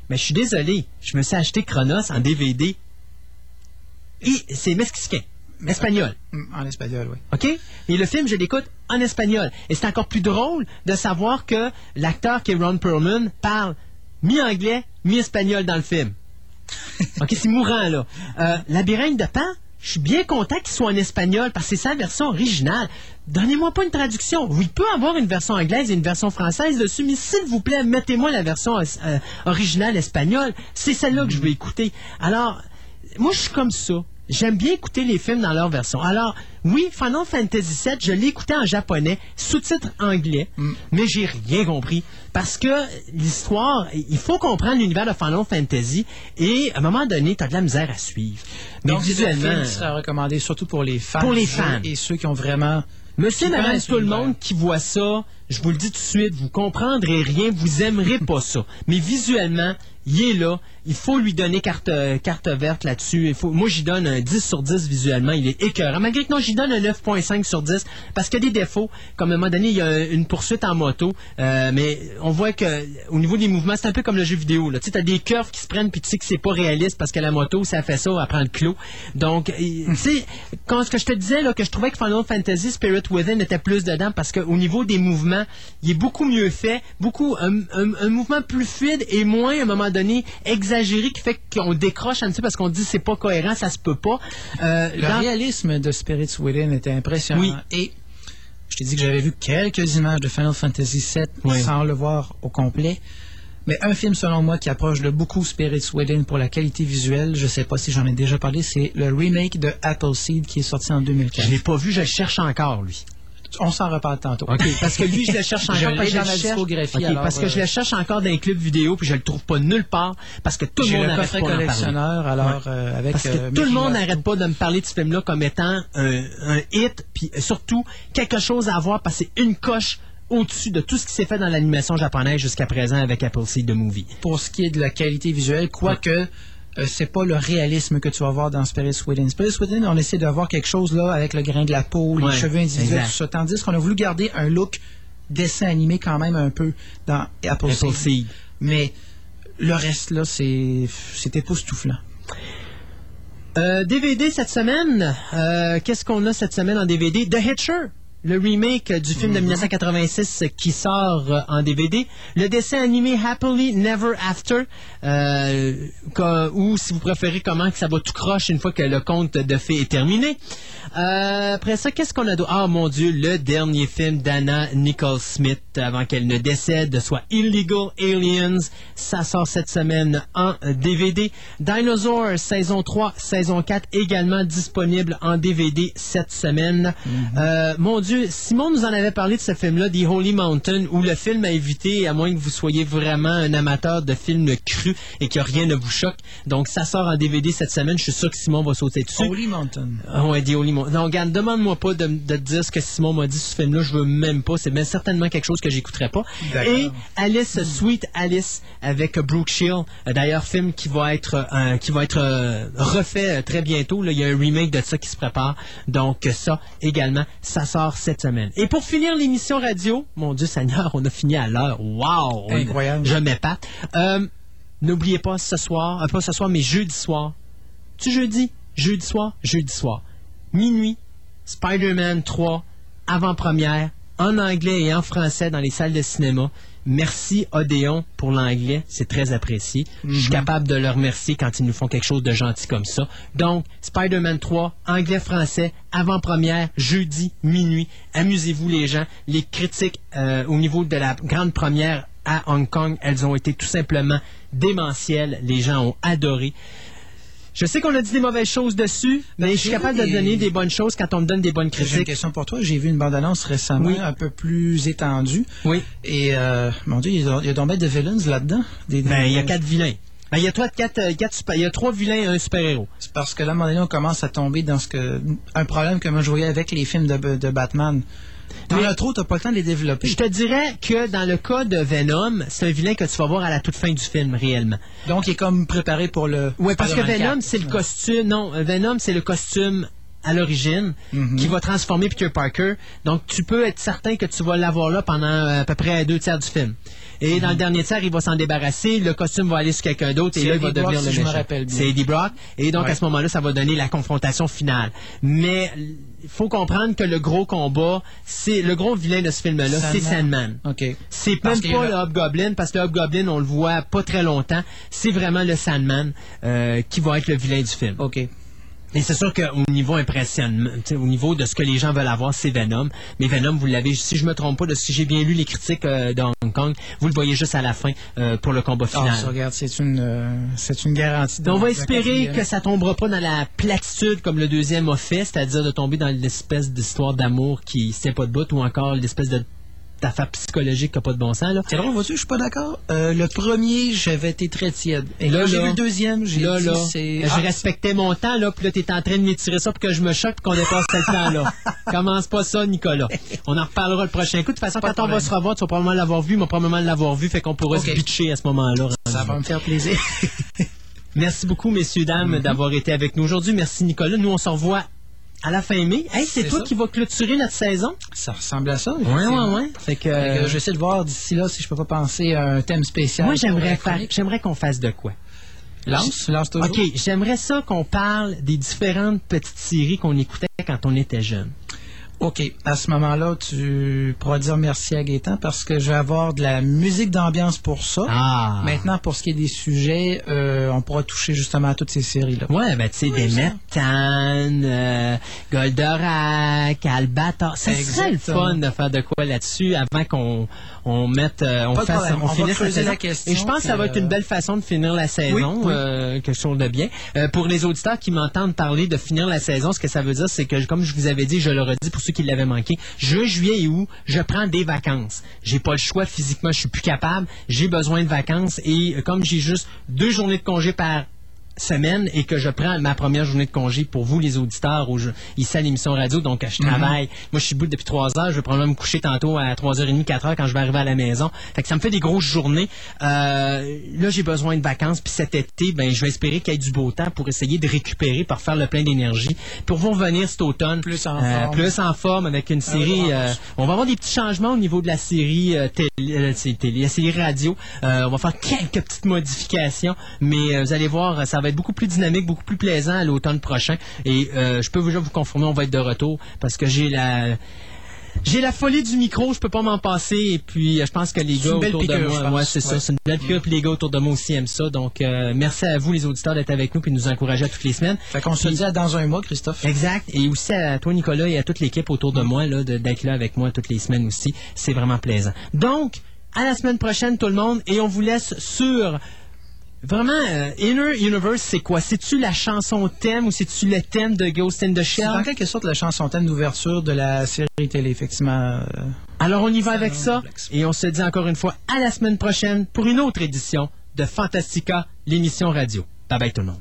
Mais je suis désolé, je me suis acheté Chronos en DVD. Et c'est mexicain, espagnol. Mm, En espagnol, oui. OK? Et le film, je l'écoute en espagnol. Et c'est encore plus drôle de savoir que l'acteur qui est Ron Perlman parle mi-anglais, mi-espagnol dans le film. OK, c'est mourant, là. Euh, Labyrinthe de Pan, je suis bien content qu'il soit en espagnol parce que c'est sa version originale. Donnez-moi pas une traduction. Oui, il peut avoir une version anglaise et une version française dessus, mais s'il vous plaît, mettez-moi la version euh, originale espagnole. C'est celle-là que je veux écouter. Alors, moi, je suis comme ça. J'aime bien écouter les films dans leur version. Alors, oui, Final Fantasy VII, je l'ai écouté en japonais, sous-titres anglais, mais j'ai rien compris. Parce que l'histoire, il faut comprendre l'univers de Final Fantasy et à un moment donné, tu as de la misère à suivre. Mais Donc, visuellement... film qui sera recommandé surtout pour les fans. Pour les fans. Et ceux qui ont vraiment. Monsieur, madame, tout le monde qui voit ça, je vous le dis tout de suite, vous comprendrez rien, vous aimerez pas ça. Mais visuellement, il est là. Il faut lui donner carte, euh, carte verte là-dessus. Il faut, moi, j'y donne un 10 sur 10 visuellement. Il est écœurant. Malgré que non, j'y donne un 9.5 sur 10 parce qu'il y a des défauts. Comme à un moment donné, il y a une poursuite en moto. euh, mais on voit que au niveau des mouvements, c'est un peu comme le jeu vidéo. là. Tu sais, as des curves qui se prennent puis tu sais que c'est pas réaliste parce que la moto, ça fait ça, elle prend le clos. Donc, et, tu sais, quand ce que je te disais, là, que je trouvais que Final Fantasy Spirit Within était plus dedans parce qu'au niveau des mouvements, il est beaucoup mieux fait, beaucoup un, un- un mouvement plus fluide et moins à un moment donné exagéré qui fait qu'on décroche un petit peu parce qu'on dit c'est pas cohérent, ça se peut pas. Euh, Le dans- réalisme de Spirits Within était impressionnant. Oui. Et je t'ai dit que j'avais vu quelques images de Final Fantasy VII Oui. sans le voir au complet. Mais un film, selon moi, qui approche de beaucoup Spirits Within pour la qualité visuelle, je sais pas si j'en ai déjà parlé, c'est le remake de Appleseed qui est sorti en 2004. je l'ai pas vu, je le cherche encore lui. On s'en reparle tantôt. Parce que lui, je le cherche encore. Je parce dans cherche- alors, parce que je euh, le cherche encore dans les clubs vidéo, puis je le trouve pas nulle part, parce que tout le monde n'arrête pas d'en parler. collectionneur, alors, euh, avec, Parce que euh, tout le monde n'arrête pas de me parler de ce film-là comme étant un, un hit, puis surtout quelque chose à voir, parce que c'est une coche au-dessus de tout ce qui s'est fait dans l'animation japonaise jusqu'à présent avec Appleseed The Movie. pour ce qui est de la qualité visuelle, quoique euh, c'est pas le réalisme que tu vas voir dans Spirits Within. Spirits Within, on essaie d'avoir quelque chose là avec le grain de la peau, les Ouais, cheveux individuels, tout ça, tandis qu'on a voulu garder un look dessin animé quand même un peu dans Appleseed. Appleseed. Mais le reste là, c'est c'est époustouflant. Euh, DVD cette semaine, euh, qu'est-ce qu'on a cette semaine en DVD? The Hitcher, le remake du film de 1986 qui sort euh, en DVD. Le dessin animé Happily Never After, euh, ou si vous préférez comment que ça va tout croche une fois que le conte de fées est terminé. Euh, après ça, qu'est-ce qu'on a d'autre? Ah mon Dieu, le dernier film d'Anna Nicole Smith avant qu'elle ne décède, soit Illegal Aliens. Ça sort cette semaine en DVD. Dinosaur saison 3, saison 4 également disponible en DVD cette semaine. Euh, mon Dieu, Simon nous en avait parlé de ce film-là, The Holy Mountain, où le film a évité, à moins que vous soyez vraiment un amateur de films crus et que rien ne vous choque. Donc ça sort en DVD cette semaine. Je suis sûr que Simon va sauter dessus. Holy Mountain. Ah ouais, The Holy Mountain. Non, regarde, demande-moi pas de, dire ce que Simon m'a dit sur ce film-là. Je veux même pas. C'est bien certainement quelque chose que j'écouterai pas. Et Alice, Sweet Alice, avec Brooke Shield. Euh, D'ailleurs, film qui va être, euh, qui va être euh, refait euh, très bientôt. Là, il y a un remake de ça qui se prépare. Donc, euh, ça également, ça sort cette semaine. Et pour finir l'émission radio, mon Dieu Seigneur, on a fini à l'heure. Wow! Incroyable. Je m'épate. Euh, N'oubliez pas ce soir, euh, pas ce soir, mais jeudi soir. Tu jeudi? Jeudi soir? Jeudi soir. Minuit, Spider-Man 3, avant-première, en anglais et en français dans les salles de cinéma. Merci Odéon pour l'anglais, c'est très apprécié. Je suis capable de leur remercier quand ils nous font quelque chose de gentil comme ça. Donc, Spider-Man 3, anglais-français, avant-première, jeudi, minuit. Amusez-vous les gens. Les critiques euh, au niveau de la grande première à Hong Kong, elles ont été tout simplement démentielles. Les gens ont adoré. Je sais qu'on a dit des mauvaises choses dessus, mais je suis capable de donner des bonnes choses quand on me donne des bonnes J'ai une critiques. question pour toi. J'ai vu une bande-annonce récemment, Oui. un peu plus étendue. Oui. Et, euh, mon Dieu, il y a, donc de villains là-dedans. Des- Ben, il y a quatre vilains. Ben, il y a trois, quatre, euh, quatre super- il y a trois vilains et un super-héros. C'est parce que là, à un moment donné, on commence à tomber dans ce que un problème que moi je voyais avec les films de, de Batman. T'en Mais- as trop, t'as pas le temps de les développer. Je te dirais que dans le cas de Venom, c'est un vilain que tu vas voir à la toute fin du film, réellement. Donc, il est comme préparé pour le. Oui, parce que Venom, 4. c'est le costume. Non, euh, Venom, c'est le costume à l'origine Mhm. qui va transformer Peter Parker. Donc, tu peux être certain que tu vas l'avoir là pendant euh, à peu près deux tiers du film. Et dans le dernier tiers, il va s'en débarrasser. Le costume va aller sur quelqu'un d'autre et là, il va devenir le méchant. C'est Eddie Brock. Et donc, à ce moment-là, ça va donner la confrontation finale. Mais il faut comprendre que le gros combat, c'est le gros vilain de ce film-là, c'est Sandman. Sandman. OK. C'est même pas le Hobgoblin, parce que le Hobgoblin, on le voit pas très longtemps. C'est vraiment le Sandman euh, qui va être le vilain du film. OK. Et c'est sûr qu'au niveau impressionnement, au niveau de ce que les gens veulent avoir, c'est Venom. Mais Venom, vous l'avez, si je me trompe pas, de si j'ai bien lu les critiques euh, de Hong Kong, vous le voyez juste à la fin euh, pour le combat Ah, final. ça, regarde, c'est une, euh, c'est une garantie. Donc, on va espérer que ça tombera pas dans la platitude comme le deuxième a fait, c'est-à-dire de tomber dans l'espèce d'histoire d'amour qui tient pas de bout ou encore l'espèce de d'affaire psychologique qui a pas de bon sens. Là. C'est drôle, vois-tu, je suis pas d'accord. Euh, le premier, j'avais été très tiède. Et là, j'ai vu le deuxième, j'ai là, dit, là, c'est... je Ah, respectais mon temps, là, puis là, t'es en train de m'étirer ça pour que je me choque qu'on dépasse ce temps-là. Commence pas ça, Nicolas. On en reparlera le prochain coup. De toute façon, Pas quand on va se revoir, tu vas probablement l'avoir vu, moi probablement l'avoir vu, fait qu'on pourra se bitcher à ce moment-là. Ça va me faire plaisir. Merci beaucoup, messieurs, dames, d'avoir été avec nous aujourd'hui. Merci, Nicolas. Nous, on se revoit à la fin mai. Hey, c'est toi ça. qui vas clôturer notre saison? Ça ressemble à ça. Effectivement. ouais, ouais. Fait que, que j'essaie de voir d'ici là si je peux pas penser à un thème spécial. moi, j'aimerais faire, j'aimerais qu'on fasse de quoi? Lance, lance toujours. OK, j'aimerais ça qu'on parle des différentes petites séries qu'on écoutait quand on était jeune. OK. À ce moment-là, tu pourras dire merci à Gaétan parce que je vais avoir de la musique d'ambiance pour ça. Ah! Maintenant, pour ce qui est des sujets, euh, on pourra toucher justement à toutes ces séries-là. Ouais, ben tu sais, des méthanes, euh, Goldorak, Albator. Ça serait le fun de faire de quoi là-dessus avant qu'on on mette, euh, on fasse, on, On finisse creuser saison. la question, Et je pense que ça va être une euh, belle façon de finir la saison, Oui, oui. euh, quelque chose de bien. Euh, pour les auditeurs qui m'entendent parler de finir la saison, ce que ça veut dire, c'est que comme je vous avais dit, je le redis pour ceux qui l'avaient manqué, juin, juillet et août, je prends des vacances. J'ai pas le choix physiquement, je suis plus capable. J'ai besoin de vacances et comme j'ai juste deux journées de congé par semaine et que je prends ma première journée de congé pour vous les auditeurs où je, ici à l'émission radio. Donc je Mhm. travaille. Moi je suis debout depuis trois heures. Je vais probablement me coucher tantôt à 3h30 4h quand je vais arriver à la maison. Fait que ça me fait des grosses journées. Euh, là j'ai besoin de vacances. Puis cet été ben je vais espérer qu'il y ait du beau temps pour essayer de récupérer pour faire le plein d'énergie pour vous revenir cet automne Plus en euh, forme. plus en forme avec une série euh, on va avoir des petits changements au niveau de la série euh, télé, euh, télé, la série radio. Euh, on va faire quelques petites modifications mais euh, vous allez voir ça va être beaucoup plus dynamique beaucoup plus plaisant à l'automne prochain et euh, je peux déjà vous confirmer on va être de retour parce que j'ai la j'ai la folie du micro, je peux pas m'en passer. Et puis, euh, je pense que les gars autour de moi, c'est ça, c'est une belle piqûre. Puis les gars autour de moi aussi aiment ça. Donc, euh, merci à vous, les auditeurs, d'être avec nous puis de nous encourager à toutes les semaines. Fait qu'on se dit à dans un mois, Christophe. Exact. Et aussi à toi, Nicolas, et à toute l'équipe autour de moi, là, d'être là avec moi toutes les semaines aussi. C'est vraiment plaisant. Donc, à la semaine prochaine, tout le monde. Et on vous laisse sur. Vraiment, euh, Inner Universe, c'est quoi? C'est-tu la chanson thème ou c'est-tu le thème de Ghost in the C'est Shell? en quelque sorte la chanson thème d'ouverture de la série télé, effectivement. euh, Alors, on y va avec ça. Et on se dit encore une fois à la semaine prochaine pour une autre édition de Fantastica, l'émission radio. Bye bye tout le monde.